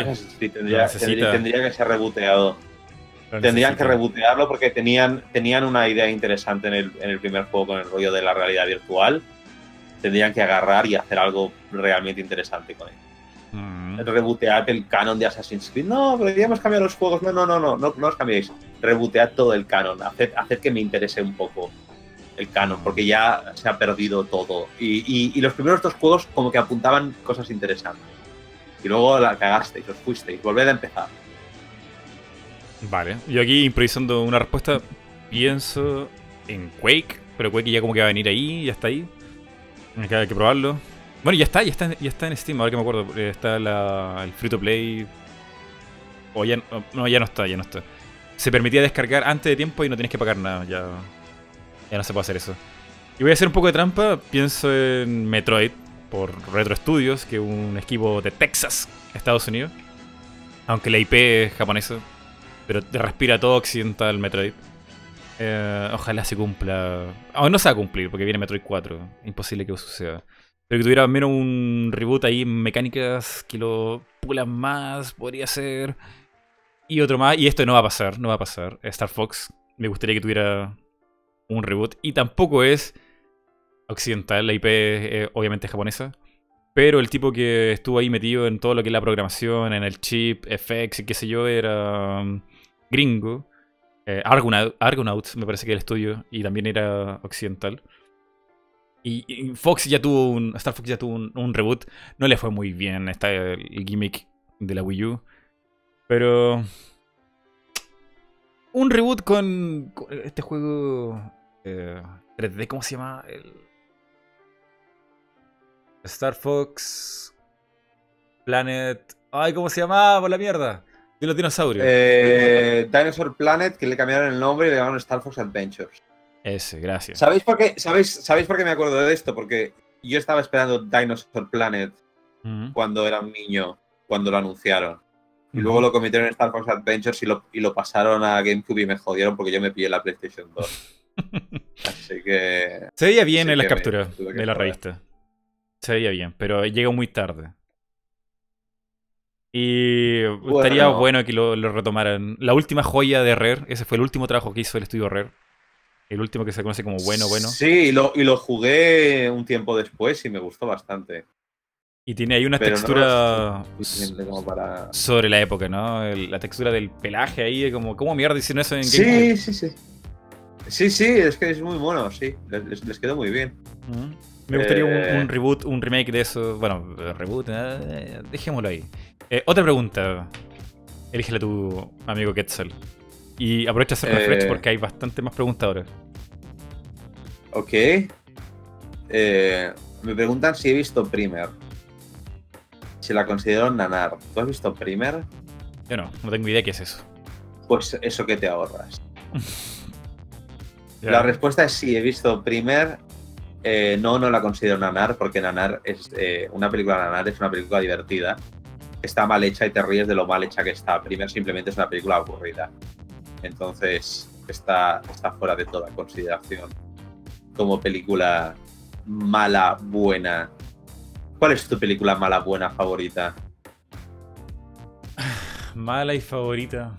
Assassin's Creed tendría, que ser reboteado. Tendrían que rebotearlo porque tenían, tenían una idea interesante en el, en el primer juego con el rollo de la realidad virtual. Tendrían que agarrar y hacer algo realmente interesante con él. Mm. El canon de Assassin's Creed. No, pero ya hemos cambiado los juegos. No, no, no, no, no, no os cambiéis rebotear todo el canon, hacer, hacer que me interese un poco el canon, porque ya se ha perdido todo. Y, los primeros dos juegos como que apuntaban cosas interesantes. Y luego la cagasteis, os fuisteis, volved a empezar. Vale, yo aquí improvisando una respuesta, pienso en Quake, pero Quake ya como que va a venir ahí, ya está ahí. Queda que probarlo. Bueno, ya está, ya está, ya está en Steam, ahora que me acuerdo. Eh, está el free to play. O ya no, ya no está, ya no está se permitía descargar antes de tiempo y no tienes que pagar nada. Ya, ya no se puede hacer eso. Y voy a hacer un poco de trampa. Pienso en Metroid por Retro Studios, que es un equipo de Texas, Estados Unidos. Aunque la IP es japonesa. Pero respira todo occidental Metroid. Eh, ojalá se cumpla. Aún no se va a cumplir porque viene Metroid 4. Imposible que eso suceda. Pero que tuviera al menos un reboot ahí mecánicas que lo pulan más, podría ser. Y otro más, y esto no va a pasar, no va a pasar. Star Fox, me gustaría que tuviera un reboot. Y tampoco es occidental, la IP es obviamente japonesa. Pero el tipo que estuvo ahí metido en todo lo que es la programación, en el chip, FX y qué sé yo, era um, gringo. Eh, Argonauts, me parece que era el estudio, y también era occidental. Y, Fox ya tuvo un. Star Fox ya tuvo un, reboot. No le fue muy bien. Está el gimmick de la Wii U. Pero. Un reboot con, este juego 3D, eh, ¿cómo se llama? El... Star Fox Planet. Ay, ¿cómo se llamaba por la mierda? De los dinosaurios. Eh, Dinosaur Planet, que le cambiaron el nombre y le llamaron Star Fox Adventures. Ese, gracias. ¿Sabéis por qué, sabéis, ¿Sabéis por qué me acuerdo de esto? Porque yo estaba esperando Dinosaur Planet cuando era un niño, cuando lo anunciaron. Y luego lo cometieron en Star Fox Adventures y lo, y lo pasaron a GameCube y me jodieron porque yo me pillé la PlayStation 2. [LAUGHS] Así que. Se veía bien en las capturas de la revista. Se veía bien, pero llegó muy tarde. Y estaría bueno que lo, retomaran. La última joya de Rare, ese fue el último trabajo que hizo el estudio Rare. El último que se conoce como bueno, bueno. Sí, y lo, y lo jugué un tiempo después y me gustó bastante. Y tiene ahí una textura sobre la época, ¿no? la textura del pelaje ahí, como, ¿cómo mierda hicieron eso en Game Sí, sí, sí. Sí, sí, es que es muy mono, sí. Les, les quedó muy bien. Me gustaría un, Eh. un reboot, un remake de eso. Bueno, reboot, eh, dejémoslo ahí. Eh, otra pregunta. Elígela tu amigo Quetzal. Y aprovecha de hacer refresh Eh. porque hay bastante más preguntas ahora. Ok. Eh, me preguntan si he visto Primer. Si la considero nanar. ¿Tú has visto Primer? Yo no, no tengo idea qué es eso. Pues eso que te ahorras. [LAUGHS] La respuesta es sí, he visto Primer. Eh, no, no la considero nanar, porque nanar es una película nanar, es una película divertida. Está mal hecha y te ríes de lo mal hecha que está. Primer simplemente es una película aburrida. Entonces está, está fuera de toda consideración como película mala, buena. ¿Cuál es tu película mala, buena favorita? [SIGHS] Mala y favorita.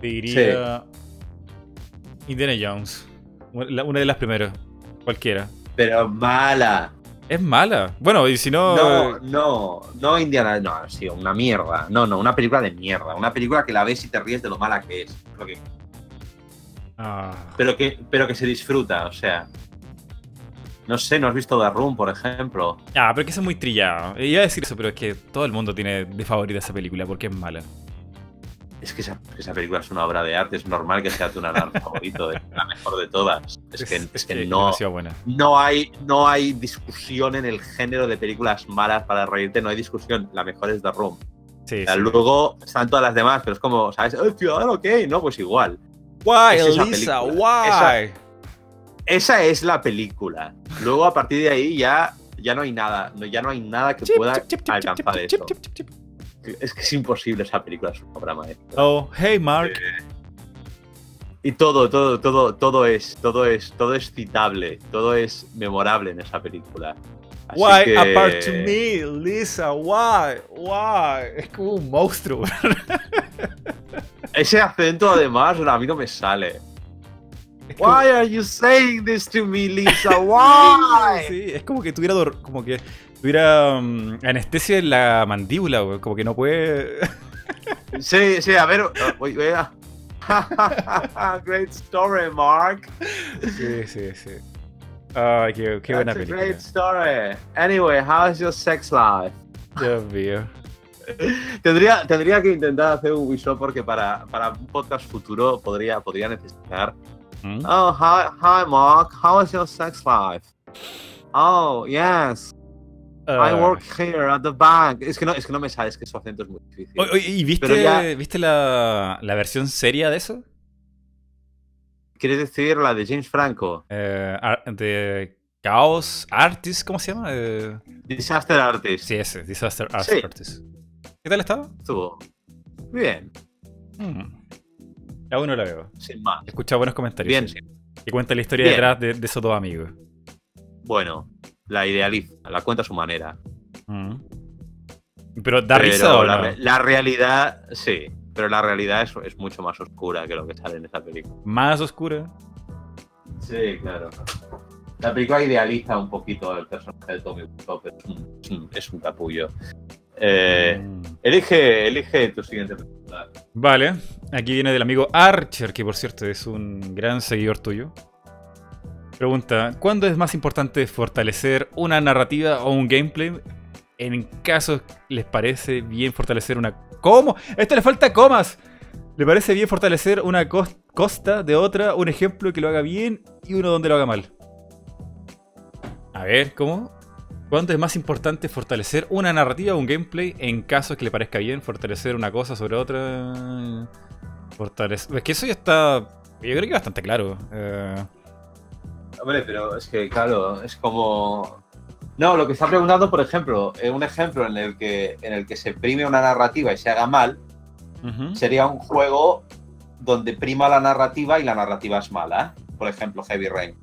Te diría. Indiana Jones. Una de las primeras. Cualquiera. Pero mala. Es mala. Bueno, y si no. No, no, no Indiana, no, sí, una mierda. No, no, una película de mierda. Una película que la ves y te ríes de lo mala que es. Que- Ah, pero, que, pero que se disfruta, o sea. No sé, ¿no has visto The Room, por ejemplo? Ah, pero que eso es muy trillado. Iba a decir eso, pero es que todo el mundo tiene de favorita esa película porque es mala. Es que esa, esa película es una obra de arte, es normal que sea tu nanar [LAUGHS] favorito, es la mejor de todas. Es que, es que no, demasiado buena. no, hay, no hay discusión en el género de películas malas para reírte, no hay discusión. La mejor es The Room. Sí, O sea, sí. Luego están todas las demás, pero es como, ¿sabes? ¡Oh, Ciudadano Kane! No, pues igual. Why, es esa Elisa? Why? Esa es la película. Luego, a partir de ahí, ya, ya no hay nada. no- Ya no hay nada que Chip, pueda chip, chip, chip, alcanzar chip, eso. Es que es imposible esa película, es una obra maestra. Oh, hey Mark. Y todo, todo, todo, todo es, todo es, todo es citable, todo es memorable en esa película. Así Why que- apart to me, Lisa? Why? Why? Es como un monstruo. Ese acento, además, a mí no me sale. Es como- Why are you saying this to me, Lisa? Why? [LAUGHS] Sí, es como que tuviera como que tuviera mm, anestesia en la mandíbula, güey, como que no puede. [LAUGHS] Sí, sí, a ver. oh, voy- voy a- [LAUGHS] Great story, Mark. sí, sí, sí. Ay, qué, qué buena That's a película. great story. Anyway, how's your sex life? Dios mío. Tendría, tendría que intentar hacer un whistle porque para, para un podcast futuro podría, podría necesitar. ¿Mm? Oh, hi, hi, Mark. How is your sex life? Oh, yes. I Ah. work here at the bank. Es que no, es que no me sale, es que su acento es muy difícil. ¿Y viste, ya- viste la, la versión seria de eso? ¿Quieres decir la de James Franco? Eh, de Chaos Artist, ¿cómo se llama? Eh, Disaster Artist. sí, ese, Disaster Sí. Artist. ¿Qué tal estaba? Estuvo bien, Mm. Aún no la veo. sin más. He escuchado buenos comentarios. Bien. Que cuenta la historia Bien. detrás de, de esos dos amigos. Bueno, la idealiza, la cuenta a su manera. Mm. Pero da Pero risa o la, no? re- la realidad, sí, pero la realidad es, es mucho más oscura que lo que sale en esa película. Más oscura. Sí, claro. La película idealiza un poquito el personaje de Tommy pero es un, es capullo. Eh, Mm. elige, elige tu siguiente pregunta. Vale, aquí viene del amigo Archer, que por cierto es un gran seguidor tuyo. Pregunta, ¿cuándo es más importante fortalecer una narrativa o un gameplay? En caso les parece bien fortalecer una... ¿Cómo? A este le falta comas. ¿Le parece bien fortalecer una cos- costa de otra? Un ejemplo que lo haga bien y uno donde lo haga mal. A ver, ¿cómo? ¿Cuándo es más importante fortalecer una narrativa o un gameplay en caso que le parezca bien fortalecer una cosa sobre otra? Fortalecer... Es que eso ya está... Yo creo que bastante claro. Eh, Hombre, pero es que, claro, es como. No, lo que está preguntando, por ejemplo, eh, un ejemplo en el que en el que se prime una narrativa y se haga mal, sería un juego donde prima la narrativa y la narrativa es mala. Por ejemplo, Heavy Rain.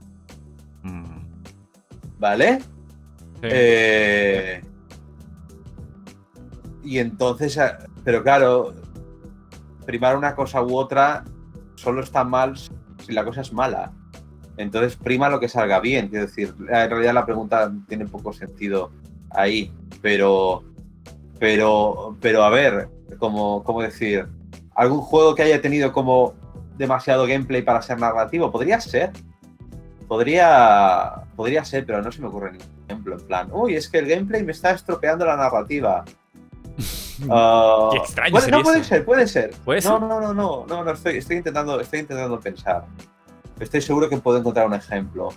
Mm, ¿Vale? sí. Eh, y entonces, eh, pero claro, primar una cosa u otra solo está mal si la cosa es mala. Entonces prima lo que salga bien. Quiero decir, en realidad la pregunta tiene poco sentido ahí. Pero, pero, pero a ver, como, como decir, algún juego que haya tenido como demasiado gameplay para ser narrativo. Podría ser. Podría, podría ser, pero no se me ocurre ningún ejemplo. En plan, uy, es que el gameplay me está estropeando la narrativa. Uh, [LAUGHS] Qué extraño no puede ser, puede ser. ¿Puede no, ser? no, no, no, no, no, estoy, estoy intentando, estoy intentando pensar. Estoy seguro que puedo encontrar un ejemplo.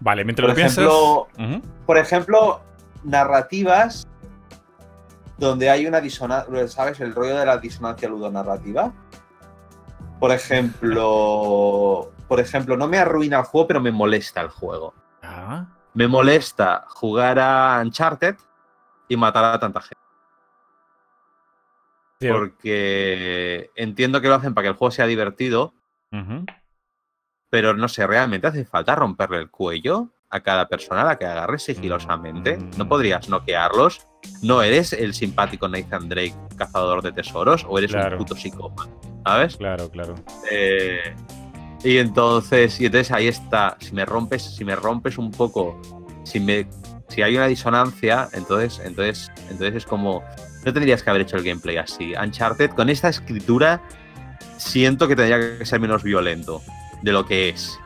Vale, mientras Por lo piensas. ejemplo, Ujú. por ejemplo, narrativas donde hay una disonancia, ¿sabes? El rollo de la disonancia ludonarrativa. Por ejemplo, por ejemplo, no me arruina el juego, pero me molesta el juego. Ah, Me molesta jugar a Uncharted y matar a tanta gente. Porque entiendo que lo hacen para que el juego sea divertido, ujú. Pero no sé, ¿realmente hace falta romperle el cuello a cada persona a la que agarres sigilosamente? Mm. ¿No podrías noquearlos? ¿No eres el simpático Nathan Drake, cazador de tesoros? ¿O eres Claro. un puto psicópata? ¿Sabes? Claro, claro. Eh, y entonces, y entonces ahí está. Si me rompes, si me rompes un poco, si me, si hay una disonancia, entonces, entonces, entonces es como. No tendrías que haber hecho el gameplay así. Uncharted, con esta escritura, siento que tendría que ser menos violento de lo que es.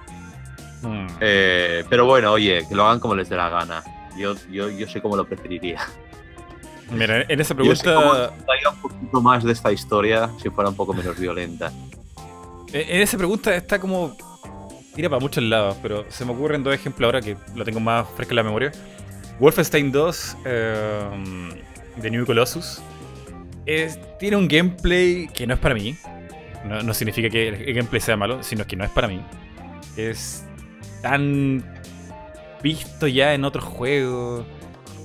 Mm. Eh, pero bueno, oye, que lo hagan como les dé la gana. Yo, yo, yo sé cómo lo preferiría. Mira, en esa Yo sé cómo pregunta. disfrutaría un poquito más de esta historia si fuera un poco menos violenta. En esa pregunta está como. Tira para muchos lados, pero se me ocurren dos ejemplos ahora que lo tengo más fresco en la memoria. Wolfenstein 2 eh, de New Colossus es- tiene un gameplay que no es para mí. No, significa que el gameplay sea malo, sino que no es para mí. Es tan visto ya en otros juegos.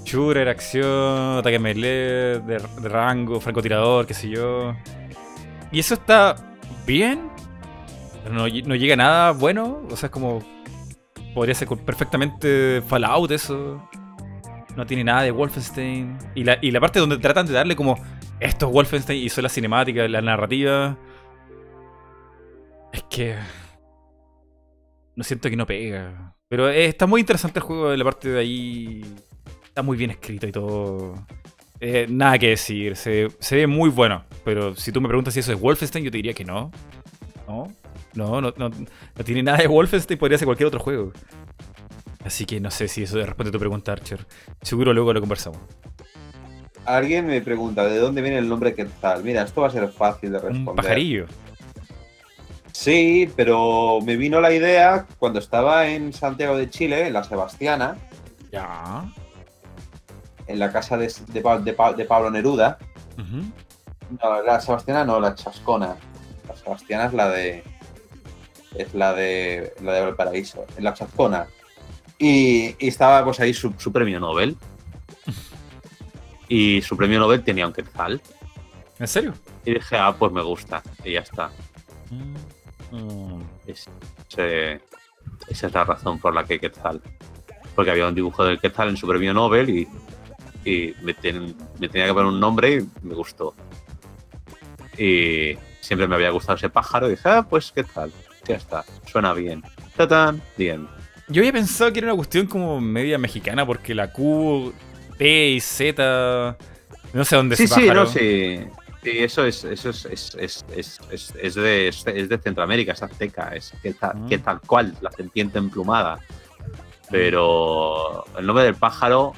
Shooter, acción, ataque melee, de, rango, francotirador, qué sé yo. Y eso está bien, pero no llega a nada bueno. O sea, es como. Podría ser perfectamente Fallout eso. No tiene nada de Wolfenstein. Y la, y la parte donde tratan de darle como. Esto es Wolfenstein y son las cinemáticas, la narrativa. Es que. No siento que no pega. Pero eh, está muy interesante el juego. La parte de ahí. Está muy bien escrito y todo. Eh, nada que decir. Se, se ve muy bueno. Pero si tú me preguntas si eso es Wolfenstein, yo te diría que no. No. No, no, no, no tiene nada de Wolfenstein, podría ser cualquier otro juego. Así que no sé si eso responde a tu pregunta, Archer. Seguro luego lo conversamos. Alguien me pregunta, ¿de dónde viene el nombre Quetzal? Mira, esto va a ser fácil de responder. Un pajarillo. Sí, pero me vino la idea cuando estaba en Santiago de Chile, en la Sebastiana, Ya. en la casa de, de Pa- de Pa- de Pablo Neruda. No, la Sebastiana no, la Chascona. La Sebastiana es la de. Es la de. La de Valparaíso. En la Chascona. Y, y estaba pues ahí su, su premio Nobel. Y su premio Nobel tenía un quetzal. ¿En serio? Y dije, ah, pues me gusta. Y ya está. Mm. Es- ese- esa es la razón por la que Quetzal. Porque había un dibujo del Quetzal en su premio Nobel y, y me, ten- me tenía que poner un nombre y me gustó. Y siempre me había gustado ese pájaro y dije, ah, pues Quetzal. Ya está, suena bien. ¡Tatán! Bien. Yo había pensado que era una cuestión como media mexicana porque la Q, T y Z. No sé dónde Sí, ese sí, pájaro. no, sí. Sí, eso es, eso es, es, es, es, de, es de Centroamérica, es azteca, es que tal, Mm. que tal cual, la serpiente emplumada. Pero el nombre del pájaro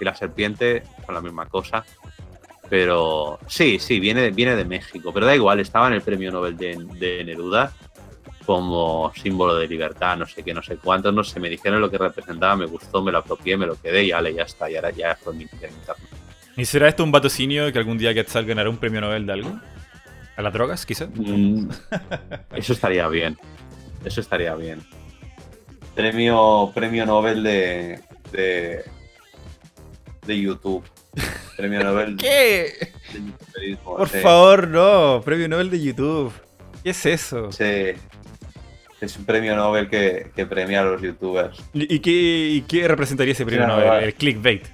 y la serpiente son la misma cosa. Pero sí, sí, viene, viene de México, pero da igual, estaba en el premio Nobel de, de Neruda como símbolo de libertad, no sé qué, no sé cuánto, no sé, me dijeron lo que representaba, me gustó, me lo apropié, me lo quedé y ale, ya está, y ahora ya fue mi interno. ¿Y será esto un vatocinio que algún día Quetzal ganará un premio Nobel de algo? ¿A las drogas, quizá? Mm, Eso estaría bien. Eso estaría bien. Premio, premio Nobel de, de, de YouTube. Premio [LAUGHS] Nobel ¿Qué? de Por sí. favor, no. Premio Nobel de YouTube. ¿Qué es eso? Sí. Es un premio Nobel que, que premia a los youtubers. ¿Y y qué, y qué representaría ese premio Sí, Nobel? El clickbait.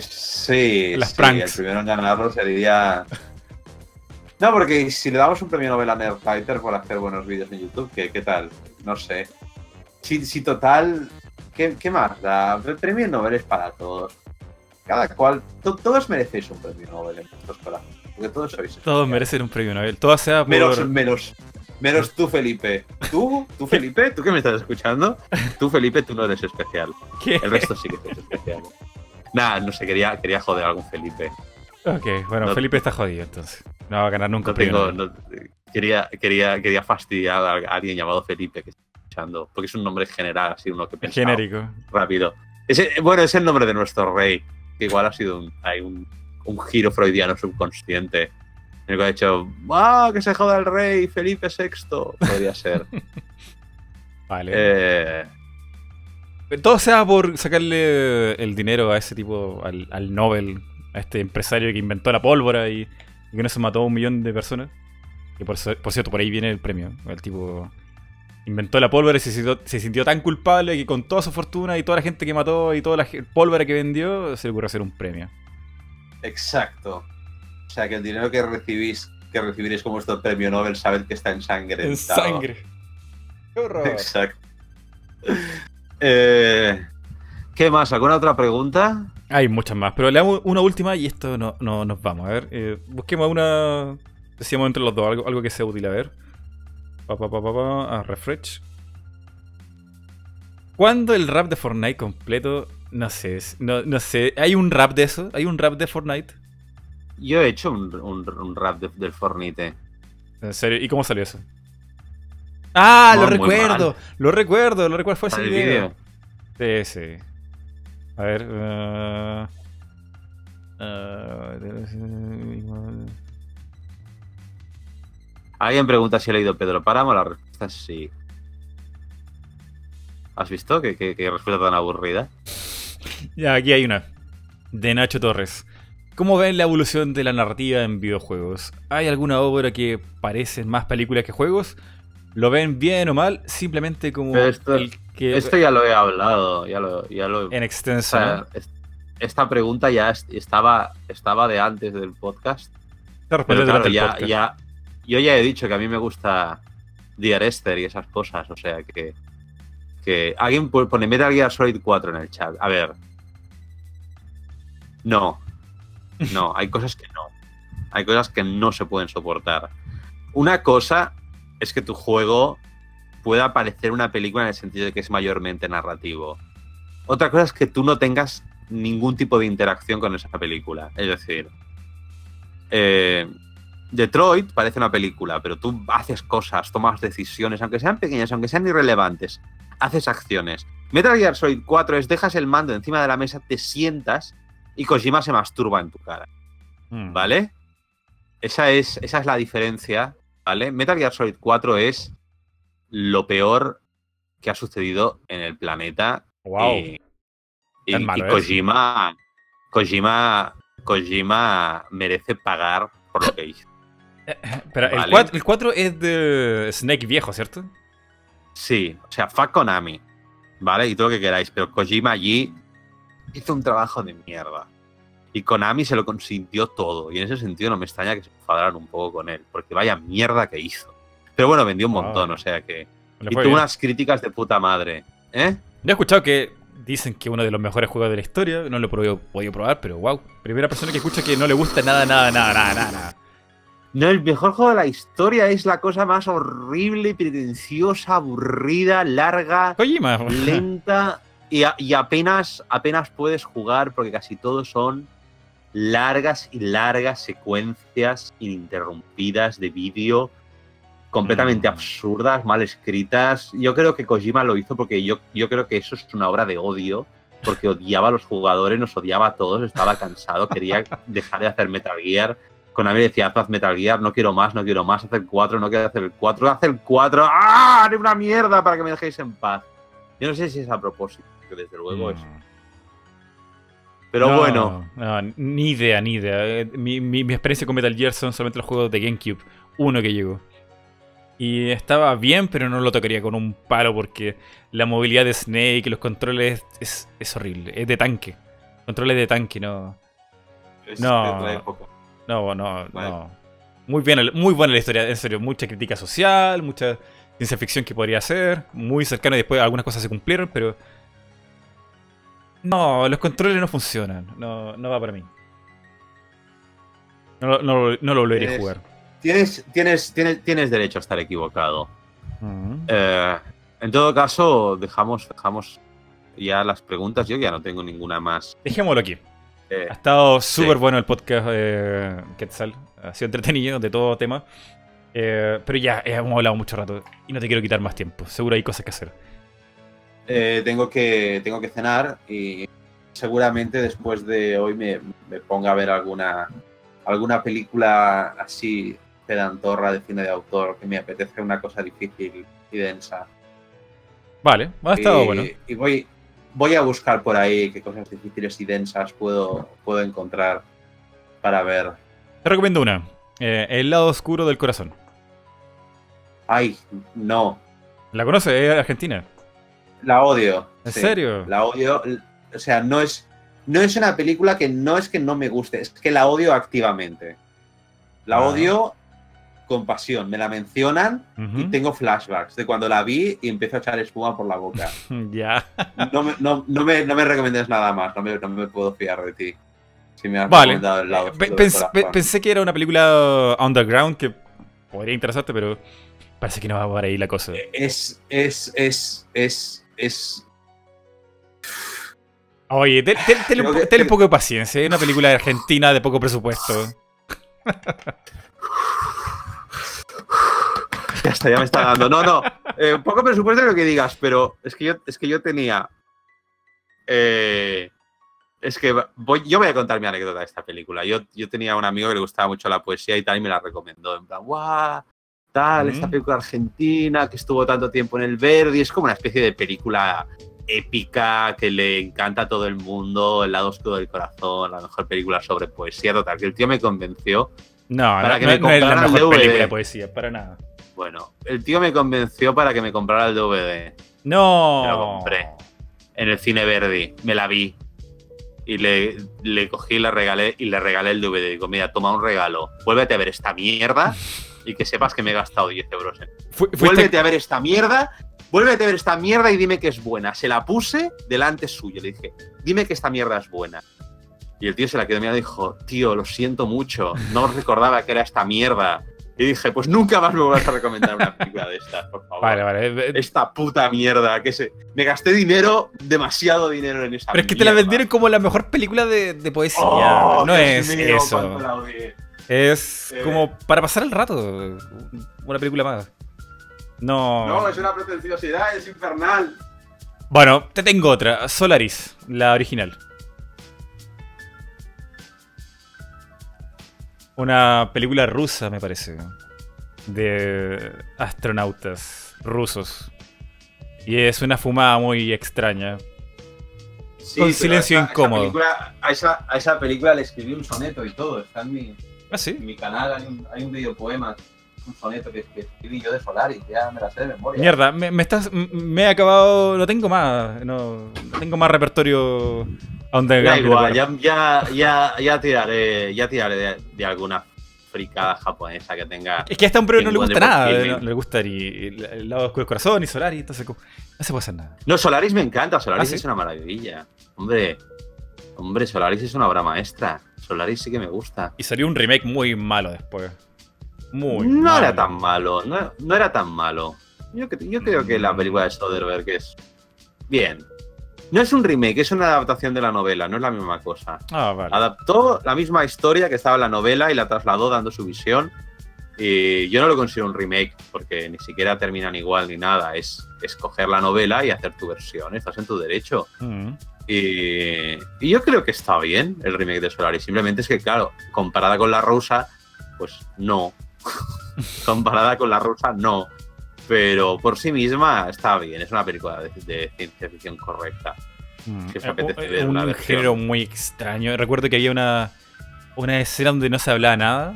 Sí, Las sí, pranks. el primero en ganarlo sería. No, porque si le damos un premio Nobel a Nerdfighter por hacer buenos vídeos en YouTube, ¿qué, qué tal? No sé. Si, si total. ¿qué, qué más da? El premio Nobel es para todos. Cada cual. to- todos merecéis un premio Nobel en vuestros corazones. Porque todos sois. Todos merecen un premio Nobel. Todo sea por. Menos, menos, menos tú, Felipe. ¿Tú? ¿Tú, [LAUGHS] Felipe? ¿Tú que me estás escuchando? Tú, Felipe, tú no eres especial. ¿Qué? El resto sí que es especial. Nada, no sé, quería, quería joder a algún Felipe. Ok, bueno, No- Felipe está jodido entonces. No va a ganar nunca No tengo, quería, quería, quería fastidiar a alguien llamado Felipe que está escuchando. Porque es un nombre general, así uno que piensa Genérico. rápido. Ese, bueno, es el nombre de nuestro rey. Que igual ha sido un, hay un, un giro freudiano subconsciente. En el que ha dicho, ¡ah, que se joda el rey! Felipe VI. Podría ser. [LAUGHS] Vale. Eh, Todo sea por sacarle el dinero a ese tipo, al, al Nobel, a este empresario que inventó la pólvora y, y que no se mató a un millón de personas. Que por, cierto, por ahí viene el premio. El tipo inventó la pólvora y se sintió, se sintió tan culpable que con toda su fortuna y toda la gente que mató y toda la pólvora que vendió, se le ocurrió hacer un premio. Exacto. O sea, que el dinero que recibís, que recibiréis como vuestro premio Nobel, sabed que está en sangre. En sangre. ¡Qué horror! Exacto. [LAUGHS] Eh, ¿Qué más? ¿Alguna otra pregunta? Hay muchas más, pero le damos una última y esto no, no nos vamos. A ver, eh, busquemos una. Decíamos entre los dos, algo, algo que sea útil. A ver. Pa, pa, pa, pa, pa, a refresh. ¿Cuándo el rap de Fortnite completo? No sé, no, no sé. ¿Hay un rap de eso? ¿Hay un rap de Fortnite? Yo he hecho un, un- un rap de- del Fornite. ¿En serio? ¿Y cómo salió eso? ¡Ah! No, lo recuerdo. Lo recuerdo, lo recuerdo. Fue ese video. vídeo. Sí, sí. A ver. eh, eh, Alguien pregunta si he leído Pedro Páramo, la respuesta es sí. ¿Has visto? ¿Qué, qué, qué respuesta tan aburrida? [LAUGHS] Ya, aquí hay una. De Nacho Torres. ¿Cómo ven la evolución de la narrativa en videojuegos? ¿Hay alguna obra que parece más películas que juegos? ¿Lo ven bien o mal? Simplemente como esto- el que... Esto ya lo he hablado, ya lo, ya lo en o extenso, sea, ¿no? es- esta pregunta ya es- estaba, estaba de antes del podcast. Te Pero claro, ya, podcast. ya, yo ya he dicho que a mí me gusta Dear Esther y esas cosas, o sea que, que alguien pone Metal Gear Solid 4 en el chat. A ver. No. [LAUGHS] No, hay cosas que no. Hay cosas que no se pueden soportar. Una cosa es que tu juego pueda parecer una película en el sentido de que es mayormente narrativo. Otra cosa es que tú no tengas ningún tipo de interacción con esa película. Es decir, eh, Detroit parece una película, pero tú haces cosas, tomas decisiones, aunque sean pequeñas, aunque sean irrelevantes, haces acciones. Metal Gear Solid 4 es dejas el mando encima de la mesa, te sientas y Kojima se masturba en tu cara, Mm. ¿vale? Esa es, esa es la diferencia, ¿vale? Metal Gear Solid 4 es lo peor que ha sucedido en el planeta Wow. y, y- y es. Kojima, Kojima, Kojima merece pagar por lo que hizo. Pero el Vale. 4, el 4 es de Snake viejo, ¿cierto? Sí, o sea, fuck Konami, ¿vale? Y todo lo que queráis, pero Kojima allí hizo un trabajo de mierda. Y Konami se lo consintió todo. Y en ese sentido no me extraña que se enfadaran un poco con él, porque vaya mierda que hizo. Pero bueno, vendió un Wow. montón, o sea que. Y tuvo bien. unas críticas de puta madre. ¿Eh? Yo he escuchado que dicen que uno de los mejores juegos de la historia. No lo he podido, podido probar, pero wow. Primera persona que escucha que no le gusta nada, nada, nada, nada, nada. nada. No, el mejor juego de la historia es la cosa más horrible, pretenciosa, aburrida, larga, Kojima. lenta y, a- y apenas, apenas puedes jugar porque casi todos son largas y largas secuencias ininterrumpidas de vídeo completamente Mm. absurdas, mal escritas. Yo creo que Kojima lo hizo porque yo, yo creo que eso es una obra de odio, porque odiaba a los jugadores, nos odiaba a todos, estaba cansado, quería [LAUGHS] dejar de hacer Metal Gear. Konami decía, haz Metal Gear, no quiero más, no quiero más, haz el 4, no quiero hacer el 4, haz el 4, ¡ah! Haré una mierda para que me dejéis en paz. Yo no sé si es a propósito, que desde luego es. Pero No, bueno, no, ni idea, ni idea. Eh, Mi, mi- mi experiencia con Metal Gear son solamente los juegos de GameCube. Uno que llegó. Y estaba bien, pero no lo tocaría con un palo porque la movilidad de Snake y los controles es, es horrible. Es de tanque. Controles de tanque, no. es no. de otra época. No, no, Vale. no. Muy, bien, muy buena la historia, en serio. Mucha crítica social, mucha ciencia ficción que podría ser. Muy cercano y después algunas cosas se cumplieron, pero. No, los controles no funcionan. No, no va para mí. No, lo- no lo- no lo volvería a jugar. Tienes, tienes, tienes, tienes derecho a estar equivocado. Mm. Eh, en todo caso, dejamos, dejamos ya las preguntas. Yo ya no tengo ninguna más. Dejémoslo aquí. Eh, Ha estado súper Sí. bueno el podcast eh, Quetzal. Ha sido entretenido de todo tema. Eh, pero ya hemos hablado mucho rato y no te quiero quitar más tiempo. Seguro hay cosas que hacer. Eh, tengo, que, tengo que cenar y seguramente después de hoy me, me ponga a ver alguna, alguna película así pedantorra de cine de autor que me apetece una cosa difícil y densa. Vale, ha estado y, bueno. y voy, voy a buscar por ahí qué cosas difíciles y densas puedo, puedo encontrar para ver. Te recomiendo una. eh, el lado oscuro del corazón. Ay, no, ¿La conoces? Es argentina. La odio. ¿En sí, serio? La odio. O sea, no es, no es una película que no es que no me guste, es que la odio activamente. La Ah. odio con pasión. Me la mencionan y tengo flashbacks de cuando la vi y empiezo a echar espuma por la boca. [LAUGHS] Ya. No me, no, no me, no me recomiendes nada más, no me, no me puedo fiar de ti. Si me has Vale. recomendado el lado Eh, pe- pens- pe- pensé que era una película underground que podría interesarte, pero parece que no va por ahí la cosa. Es, es, es, es, es. Oye, ten- un, que- poco de paciencia. Es una película argentina de poco presupuesto. [LAUGHS] Ya está, ya me está dando. No, no. eh, poco presupuesto de lo que digas, pero es que yo, es que yo tenía. eh, es que voy, yo voy a contar mi anécdota de esta película. Yo, yo tenía un amigo que le gustaba mucho la poesía y tal, y me la recomendó. En plan, ¡guau! Tal, esta película argentina que estuvo tanto tiempo en el Verdi. Es como una especie de película épica que le encanta a todo el mundo. El lado oscuro del corazón, la mejor película sobre poesía. Total, que el tío me convenció No, Para no, que no- me no es la mejor DVD. película de poesía, para nada. Bueno, el tío me convenció para que me comprara el DVD No. Me lo compré. en el cine Verdi. Me la vi. Y le, le cogí y le regalé y le regalé el DVD. Digo, mira, toma un regalo. Vuélvete a ver esta mierda [LAUGHS] y que sepas que me he gastado 10 euros en. Fu- fuiste- Vuélvete a ver esta mierda. Vuélvete a ver esta mierda y dime que es buena. Se la puse delante suyo. Le dije, dime que esta mierda es buena. Y el tío se la quedó mirando y dijo, tío, lo siento mucho. No recordaba que era esta mierda. Y dije, pues nunca más me vuelvas a recomendar una película de estas, por favor. Vale, vale. Esta puta mierda. Que se... Me gasté dinero, demasiado dinero en esa Pero es que te la vendieron como la mejor película de, de poesía. Oh, no Dios es mío, eso. Es Eh. como para pasar el rato. Una película más. No. No, es una pretenciosidad, es infernal. Bueno, te tengo otra. Solaris, la original. Una película rusa, me parece. De astronautas rusos. Y es una fumada muy extraña. Sí, Con silencio a esa- a esa incómodo. película- a, esa, a esa película le escribí un soneto y todo. Está en mi, Ah, sí. en mi canal, hay un, hay un videopoema, un soneto que, que escribí yo de Solaris. Ya me la sé de memoria. Mierda, me, me estás. Me he acabado. No tengo más. No, no tengo más repertorio Da underground. igual, ya, ya, ya, ya tiraré, ya tiraré de, de alguna fricada japonesa que tenga. Es que a este hombre no le gusta nada. Filming. No, no le gusta ni el, el lado oscuro del corazón, ni Solaris, entonces no se puede hacer nada. No, Solaris me encanta, Solaris ¿Ah, sí? es una maravilla. Hombre, hombre, Solaris es una obra maestra. Solaris sí que me gusta. Y salió un remake muy malo después. Muy no malo. era tan malo, no, no era tan malo. Yo, yo creo que la película de Soderbergh es bien. No es un remake, es una adaptación de la novela, no es la misma cosa. Ah, vale. Adaptó la misma historia que estaba en la novela y la trasladó dando su visión. Y yo no lo considero un remake porque ni siquiera terminan igual ni nada. Es escoger la novela y hacer tu versión. Estás en tu derecho. Mm. Y, y yo creo que está bien el remake de Solaris. Simplemente es que, claro, comparada con la rusa, pues no. [LAUGHS] comparada con la rusa, no. Pero por sí misma está bien. Es una película de, de ciencia ficción correcta. Mm. Que os Eh, apetece ver un versión. género muy extraño. Recuerdo que había una, una escena donde no se hablaba nada.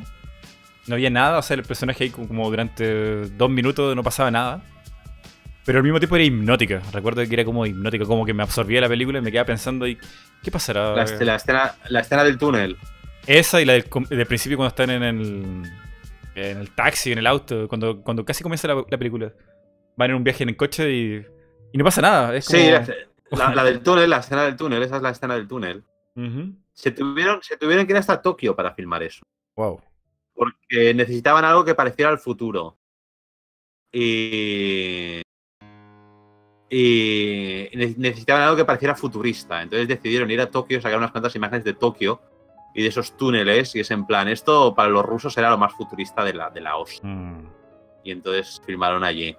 No había nada, o sea, el personaje ahí como durante dos minutos no pasaba nada. Pero al mismo tiempo era hipnótica. Recuerdo que era como hipnótica, como que me absorbía la película y me quedaba pensando, ¿y ¿qué pasará? La, escena, la escena del túnel. Esa y la del, del principio cuando están en el, en el taxi, en el auto, cuando, cuando casi comienza la, la película. Van en un viaje en el coche y, y no pasa nada. Es como... Sí, la, del túnel, la escena del túnel, esa es la escena del túnel. Se tuvieron, se tuvieron que ir hasta Tokio para filmar eso. Wow. Porque necesitaban algo que pareciera al futuro. Y. Y ne- necesitaban algo que pareciera futurista. Entonces decidieron ir a Tokio, sacar unas cuantas imágenes de Tokio y de esos túneles. Y es en plan, esto para los rusos era lo más futurista de la, de la hostia. Mm. Y entonces filmaron allí.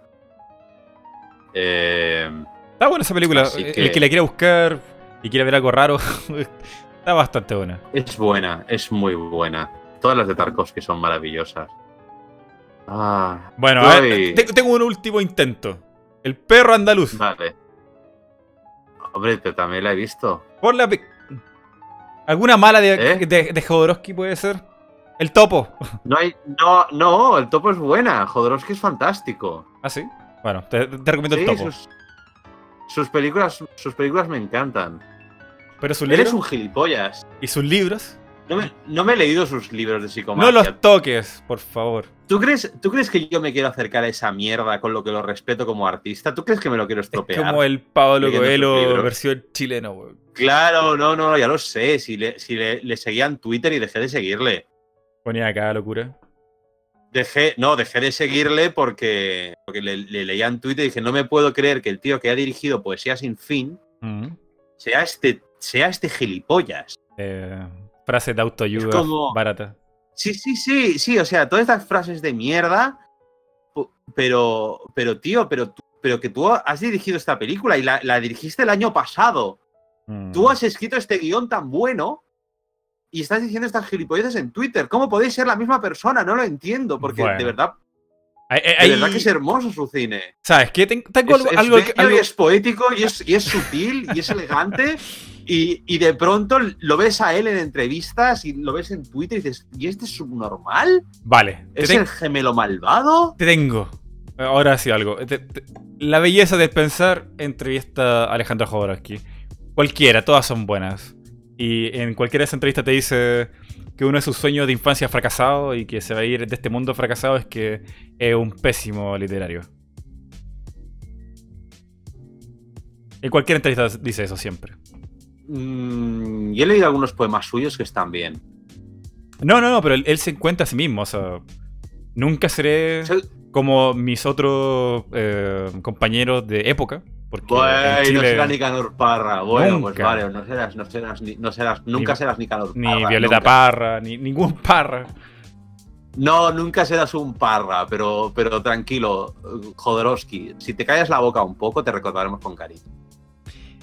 Eh, Está buena esa película. El que- la quiera buscar y quiera ver algo raro, [LAUGHS] está bastante buena. es buena, es muy buena. Todas las de Tarkovsky son maravillosas. Ah, Bueno, a ver, tengo un último intento. El perro andaluz. vale. Hombre, pero también la he visto. Por la ¿Alguna mala de, ¿Eh? de, de Jodorowsky puede ser? El topo. No hay. No, no, el topo es buena. Jodorowsky es fantástico. ¿Ah, sí? Bueno, te, te recomiendo el topo. sus, sus películas, sus películas me encantan. Pero sus Eres libros un gilipollas. y sus libros. No me, no me he leído sus libros de No psicomagia. los toques, por favor. ¿Tú, crees, ¿Tú crees que yo me quiero acercar a esa mierda con lo que lo respeto como artista? ¿Tú crees que me lo quiero Es estropear? como el Pablo Coelho versión chileno, weón. Claro, no, no, ya lo sé. Si le, si le, le seguía en Twitter y dejé de seguirle. Ponía acá locura. Dejé, no, dejé de seguirle porque, porque le, le leía en Twitter y dije, no me puedo creer que el tío que ha dirigido Poesía sin fin Mm. sea este, sea este gilipollas. Eh, frases de autoayuda como- barata. Sí, sí, sí, sí, o sea, todas estas frases de mierda, pero, pero tío, pero, pero que tú has dirigido esta película y la, la dirigiste el año pasado. Mm. Tú has escrito este guion tan bueno y estás diciendo estas gilipolleces en Twitter. ¿Cómo podéis ser la misma persona? No lo entiendo, porque Bueno. de verdad, Ahí- de verdad que es hermoso su cine. ¿Sabes qué? Ten- Tengo Es, algo, es algo que- y es poético y es, y es sutil y es elegante. Y, y de pronto lo ves a él en entrevistas y lo ves en Twitter y dices, ¿y este es subnormal? Vale, ¿Es el gemelo malvado? te tengo. Ahora sí algo. Te- te- la belleza de pensar entrevista a Alejandro Jodorowsky. Cualquiera, todas son buenas. Y en cualquiera de esas entrevistas te dice que uno de sus sueños de infancia fracasado y que se va a ir de este mundo fracasado es que es un pésimo literario. En cualquier entrevista dice eso siempre. Mm, y he leído algunos poemas suyos que están bien. No, no, no, pero él, él se encuentra a sí mismo. O sea, nunca seré como mis otros eh, compañeros de época. Porque en Bueno, no Chile serás Nicanor Parra. Bueno, pues vale, no serás, no serás, ni- no serás, nunca Ni- serás Nicanor ni Parra. Violeta nunca. Parra, ni ningún Parra. No, nunca serás un Parra, pero, pero tranquilo, Jodorowsky. Si te callas la boca un poco, te recordaremos con cariño.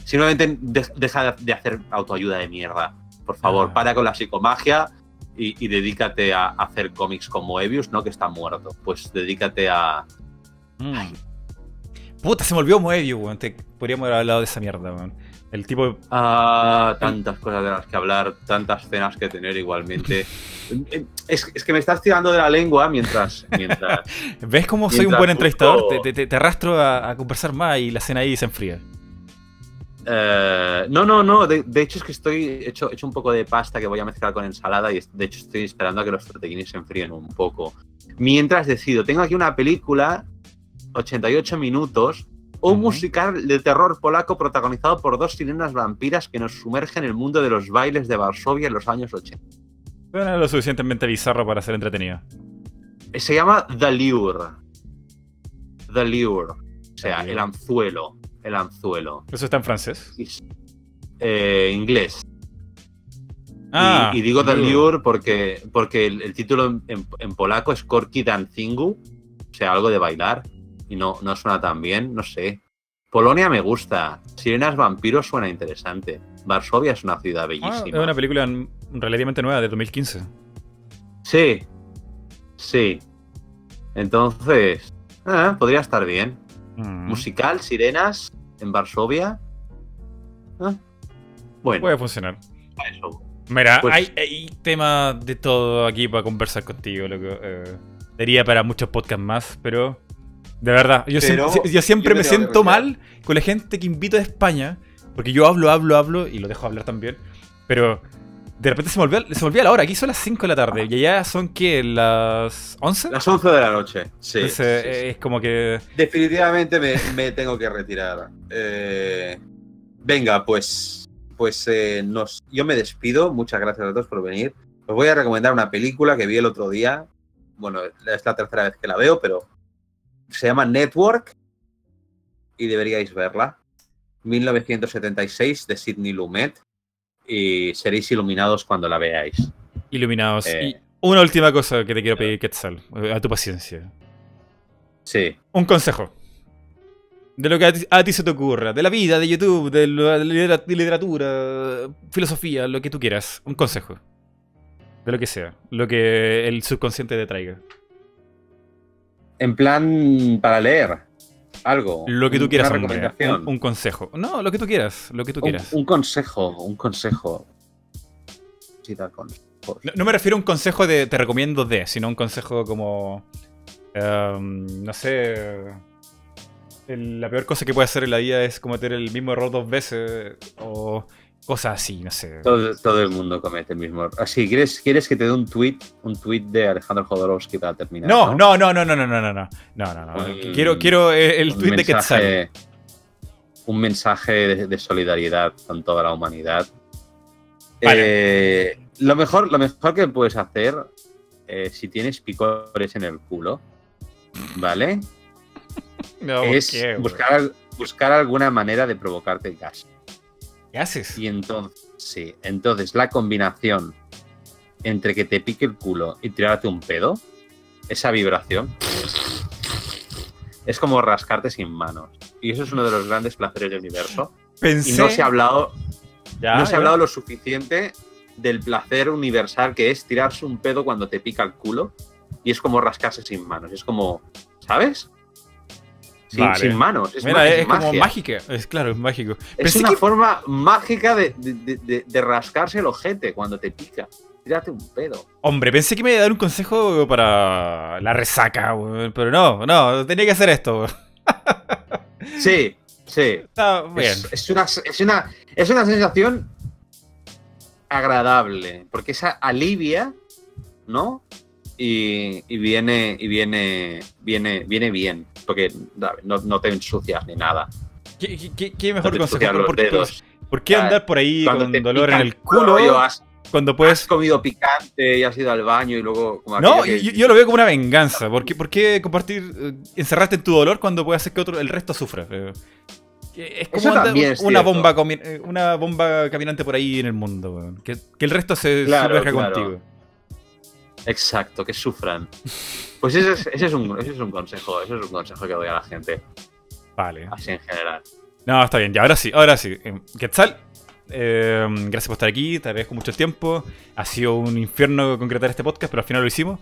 Simplemente de- deja de hacer autoayuda de mierda. Por favor, Ah. para con la psicomagia y, y dedícate a hacer cómics como Moebius, ¿no? Que está muerto. Pues dedícate a. Mm. Puta, se me olvidó Moebius, weón. Te- podríamos haber hablado de esa mierda, weón. El tipo. Ah, tantas cosas de las que hablar, tantas cenas que tener igualmente. [LAUGHS] Es, es que me estás tirando de la lengua mientras. mientras [LAUGHS] ¿Ves cómo soy un buen entrevistador? busco- Te, te- te arrastro a, a conversar más y la cena ahí se enfría. Eh, no, no, no. De, de hecho, es que estoy hecho, hecho un poco de pasta que voy a mezclar con ensalada y de hecho estoy esperando a que los tortellini se enfríen un poco. Mientras decido, tengo aquí una película, 88 minutos, un musical de terror polaco protagonizado por dos sirenas vampiras que nos sumergen en el mundo de los bailes de Varsovia en los años 80. Suena lo suficientemente bizarro para ser entretenido. Se llama The Lure. The Lure. O sea, el anzuelo. El anzuelo. ¿Eso está en francés? Eh, inglés. Y- Ah, y, digo The Lure. Porque, porque el, el título en, en- en polaco es Korki Dancingu, o sea, algo de bailar, y no, no suena tan bien, no sé. Polonia me gusta, Sirenas Vampiros suena interesante, Varsovia es una ciudad Ah, bellísima. es una película relativamente nueva, de 2015. Sí, sí. Entonces, ah, podría estar bien. Mm. Musical, Sirenas, en Varsovia. Ah, bueno, Puede funcionar. eso. Mira, Pues- hay, hay temas de todo aquí para conversar contigo, loco. Eh, sería para muchos podcasts más, pero de verdad, yo, Pero siempre, yo siempre yo me siento mal con la gente que invito de España, porque yo hablo, hablo, hablo y lo dejo hablar también, pero de repente se me olvida, se me olvida la hora, aquí son las 5 de la tarde y allá son que las 11. Las 11 de la noche. Sí. Entonces, sí, sí. eh, es como que Definitivamente me, me tengo que retirar. Eh, venga, pues, pues eh, nos, yo me despido. Muchas gracias a todos por venir. os voy a recomendar una película que vi el otro día. Bueno, es la tercera vez que la veo, pero se llama Network y deberíais verla. 1976 de Sidney Lumet y seréis iluminados cuando la veáis. Iluminados. Eh. Y una última cosa que te quiero pedir, Quetzal, a tu paciencia. Sí, Un consejo. De lo que a ti, a ti se te ocurra. De la vida, de YouTube, de la literatura, filosofía, lo que tú quieras. Un consejo. De lo que sea. Lo que el subconsciente te traiga. En plan para leer algo. Lo que tú quieras, Una hombre. recomendación. Un, un consejo. No, lo que tú quieras. Lo que tú quieras. un consejo, un consejo. Sí, da consejos. No, no me refiero a un consejo de te recomiendo de, sino un consejo como. em, no sé. el- la peor cosa que puede hacer en la vida es cometer el mismo error dos veces. O cosas así, no sé. Todo, todo el mundo comete el mismo error. Así, ¿quieres, ¿quieres que te dé un tweet, un tweet de Alejandro Jodorowsky para terminar? No, no, no, no, no, no, no, no, no, no, no, no. Un- Quiero, quiero eh, el tweet de Quetzal. mensaje- Un mensaje de, de solidaridad con toda la humanidad. Vale. Eh, lo, mejor, lo mejor que puedes hacer, eh, si tienes picores en el culo, ¿vale? No, es buscar, buscar alguna manera de provocarte gas. ¿Qué haces? Y entonces, sí, entonces la combinación entre que te pique el culo y tirarte un pedo, esa vibración, es como rascarte sin manos. Y eso es uno de los grandes placeres del universo. Y no se ha hablado, Ya, no se ya. ha hablado lo suficiente del placer universal que es tirarse un pedo cuando te pica el culo. Y es como rascarse sin manos. Es como, ¿sabes? Sin, Vale. sin manos. Es, Mira, es, es como mágica. Es claro, es mágico. Es Pensé una que- forma mágica de, de- de- rascarse el ojete cuando te pica. Tírate un pedo. Hombre, pensé que me iba a dar un consejo para la resaca, pero no, no, tenía que hacer esto. [LAUGHS] Sí, sí. Está bien. Es, es una, es, una, es una sensación agradable. Porque esa alivia, ¿no? Y, y viene, y viene, viene, viene bien. Porque no, no te ensucias ni nada. ¿Qué, qué- qué- No mejor te consejo? los ¿Por, qué- dedos. por qué andar por ahí Cuando con dolor en el culo has, cuando has puedes... comido picante y has ido al baño y luego... Como No, aquello que- yo, yo lo veo como una venganza. ¿Por qué, por qué compartir, eh, encerrarte en tu dolor cuando puede hacer que otro, el resto sufra? Eh, es como andar es una bomba, eh, una bomba caminante por ahí en el mundo. Que, que el resto se Claro, claro. contigo. Exacto, que sufran. Pues ese es, ese es un, ese es un consejo, ese es un consejo que doy a la gente, Vale. así en general. No, está bien, ya, ahora sí, ahora sí. Eh, Quetzal, eh, gracias por estar aquí, te agradezco mucho el tiempo. Ha sido un infierno concretar este podcast, pero al final lo hicimos.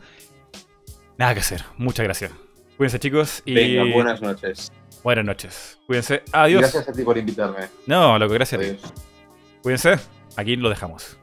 Nada que hacer, muchas gracias. Cuídense chicos y Venga, buenas noches. buenas noches. Cuídense, adiós. Gracias a ti por invitarme. No, loco, gracias a ti. Adiós. Cuídense, aquí lo dejamos.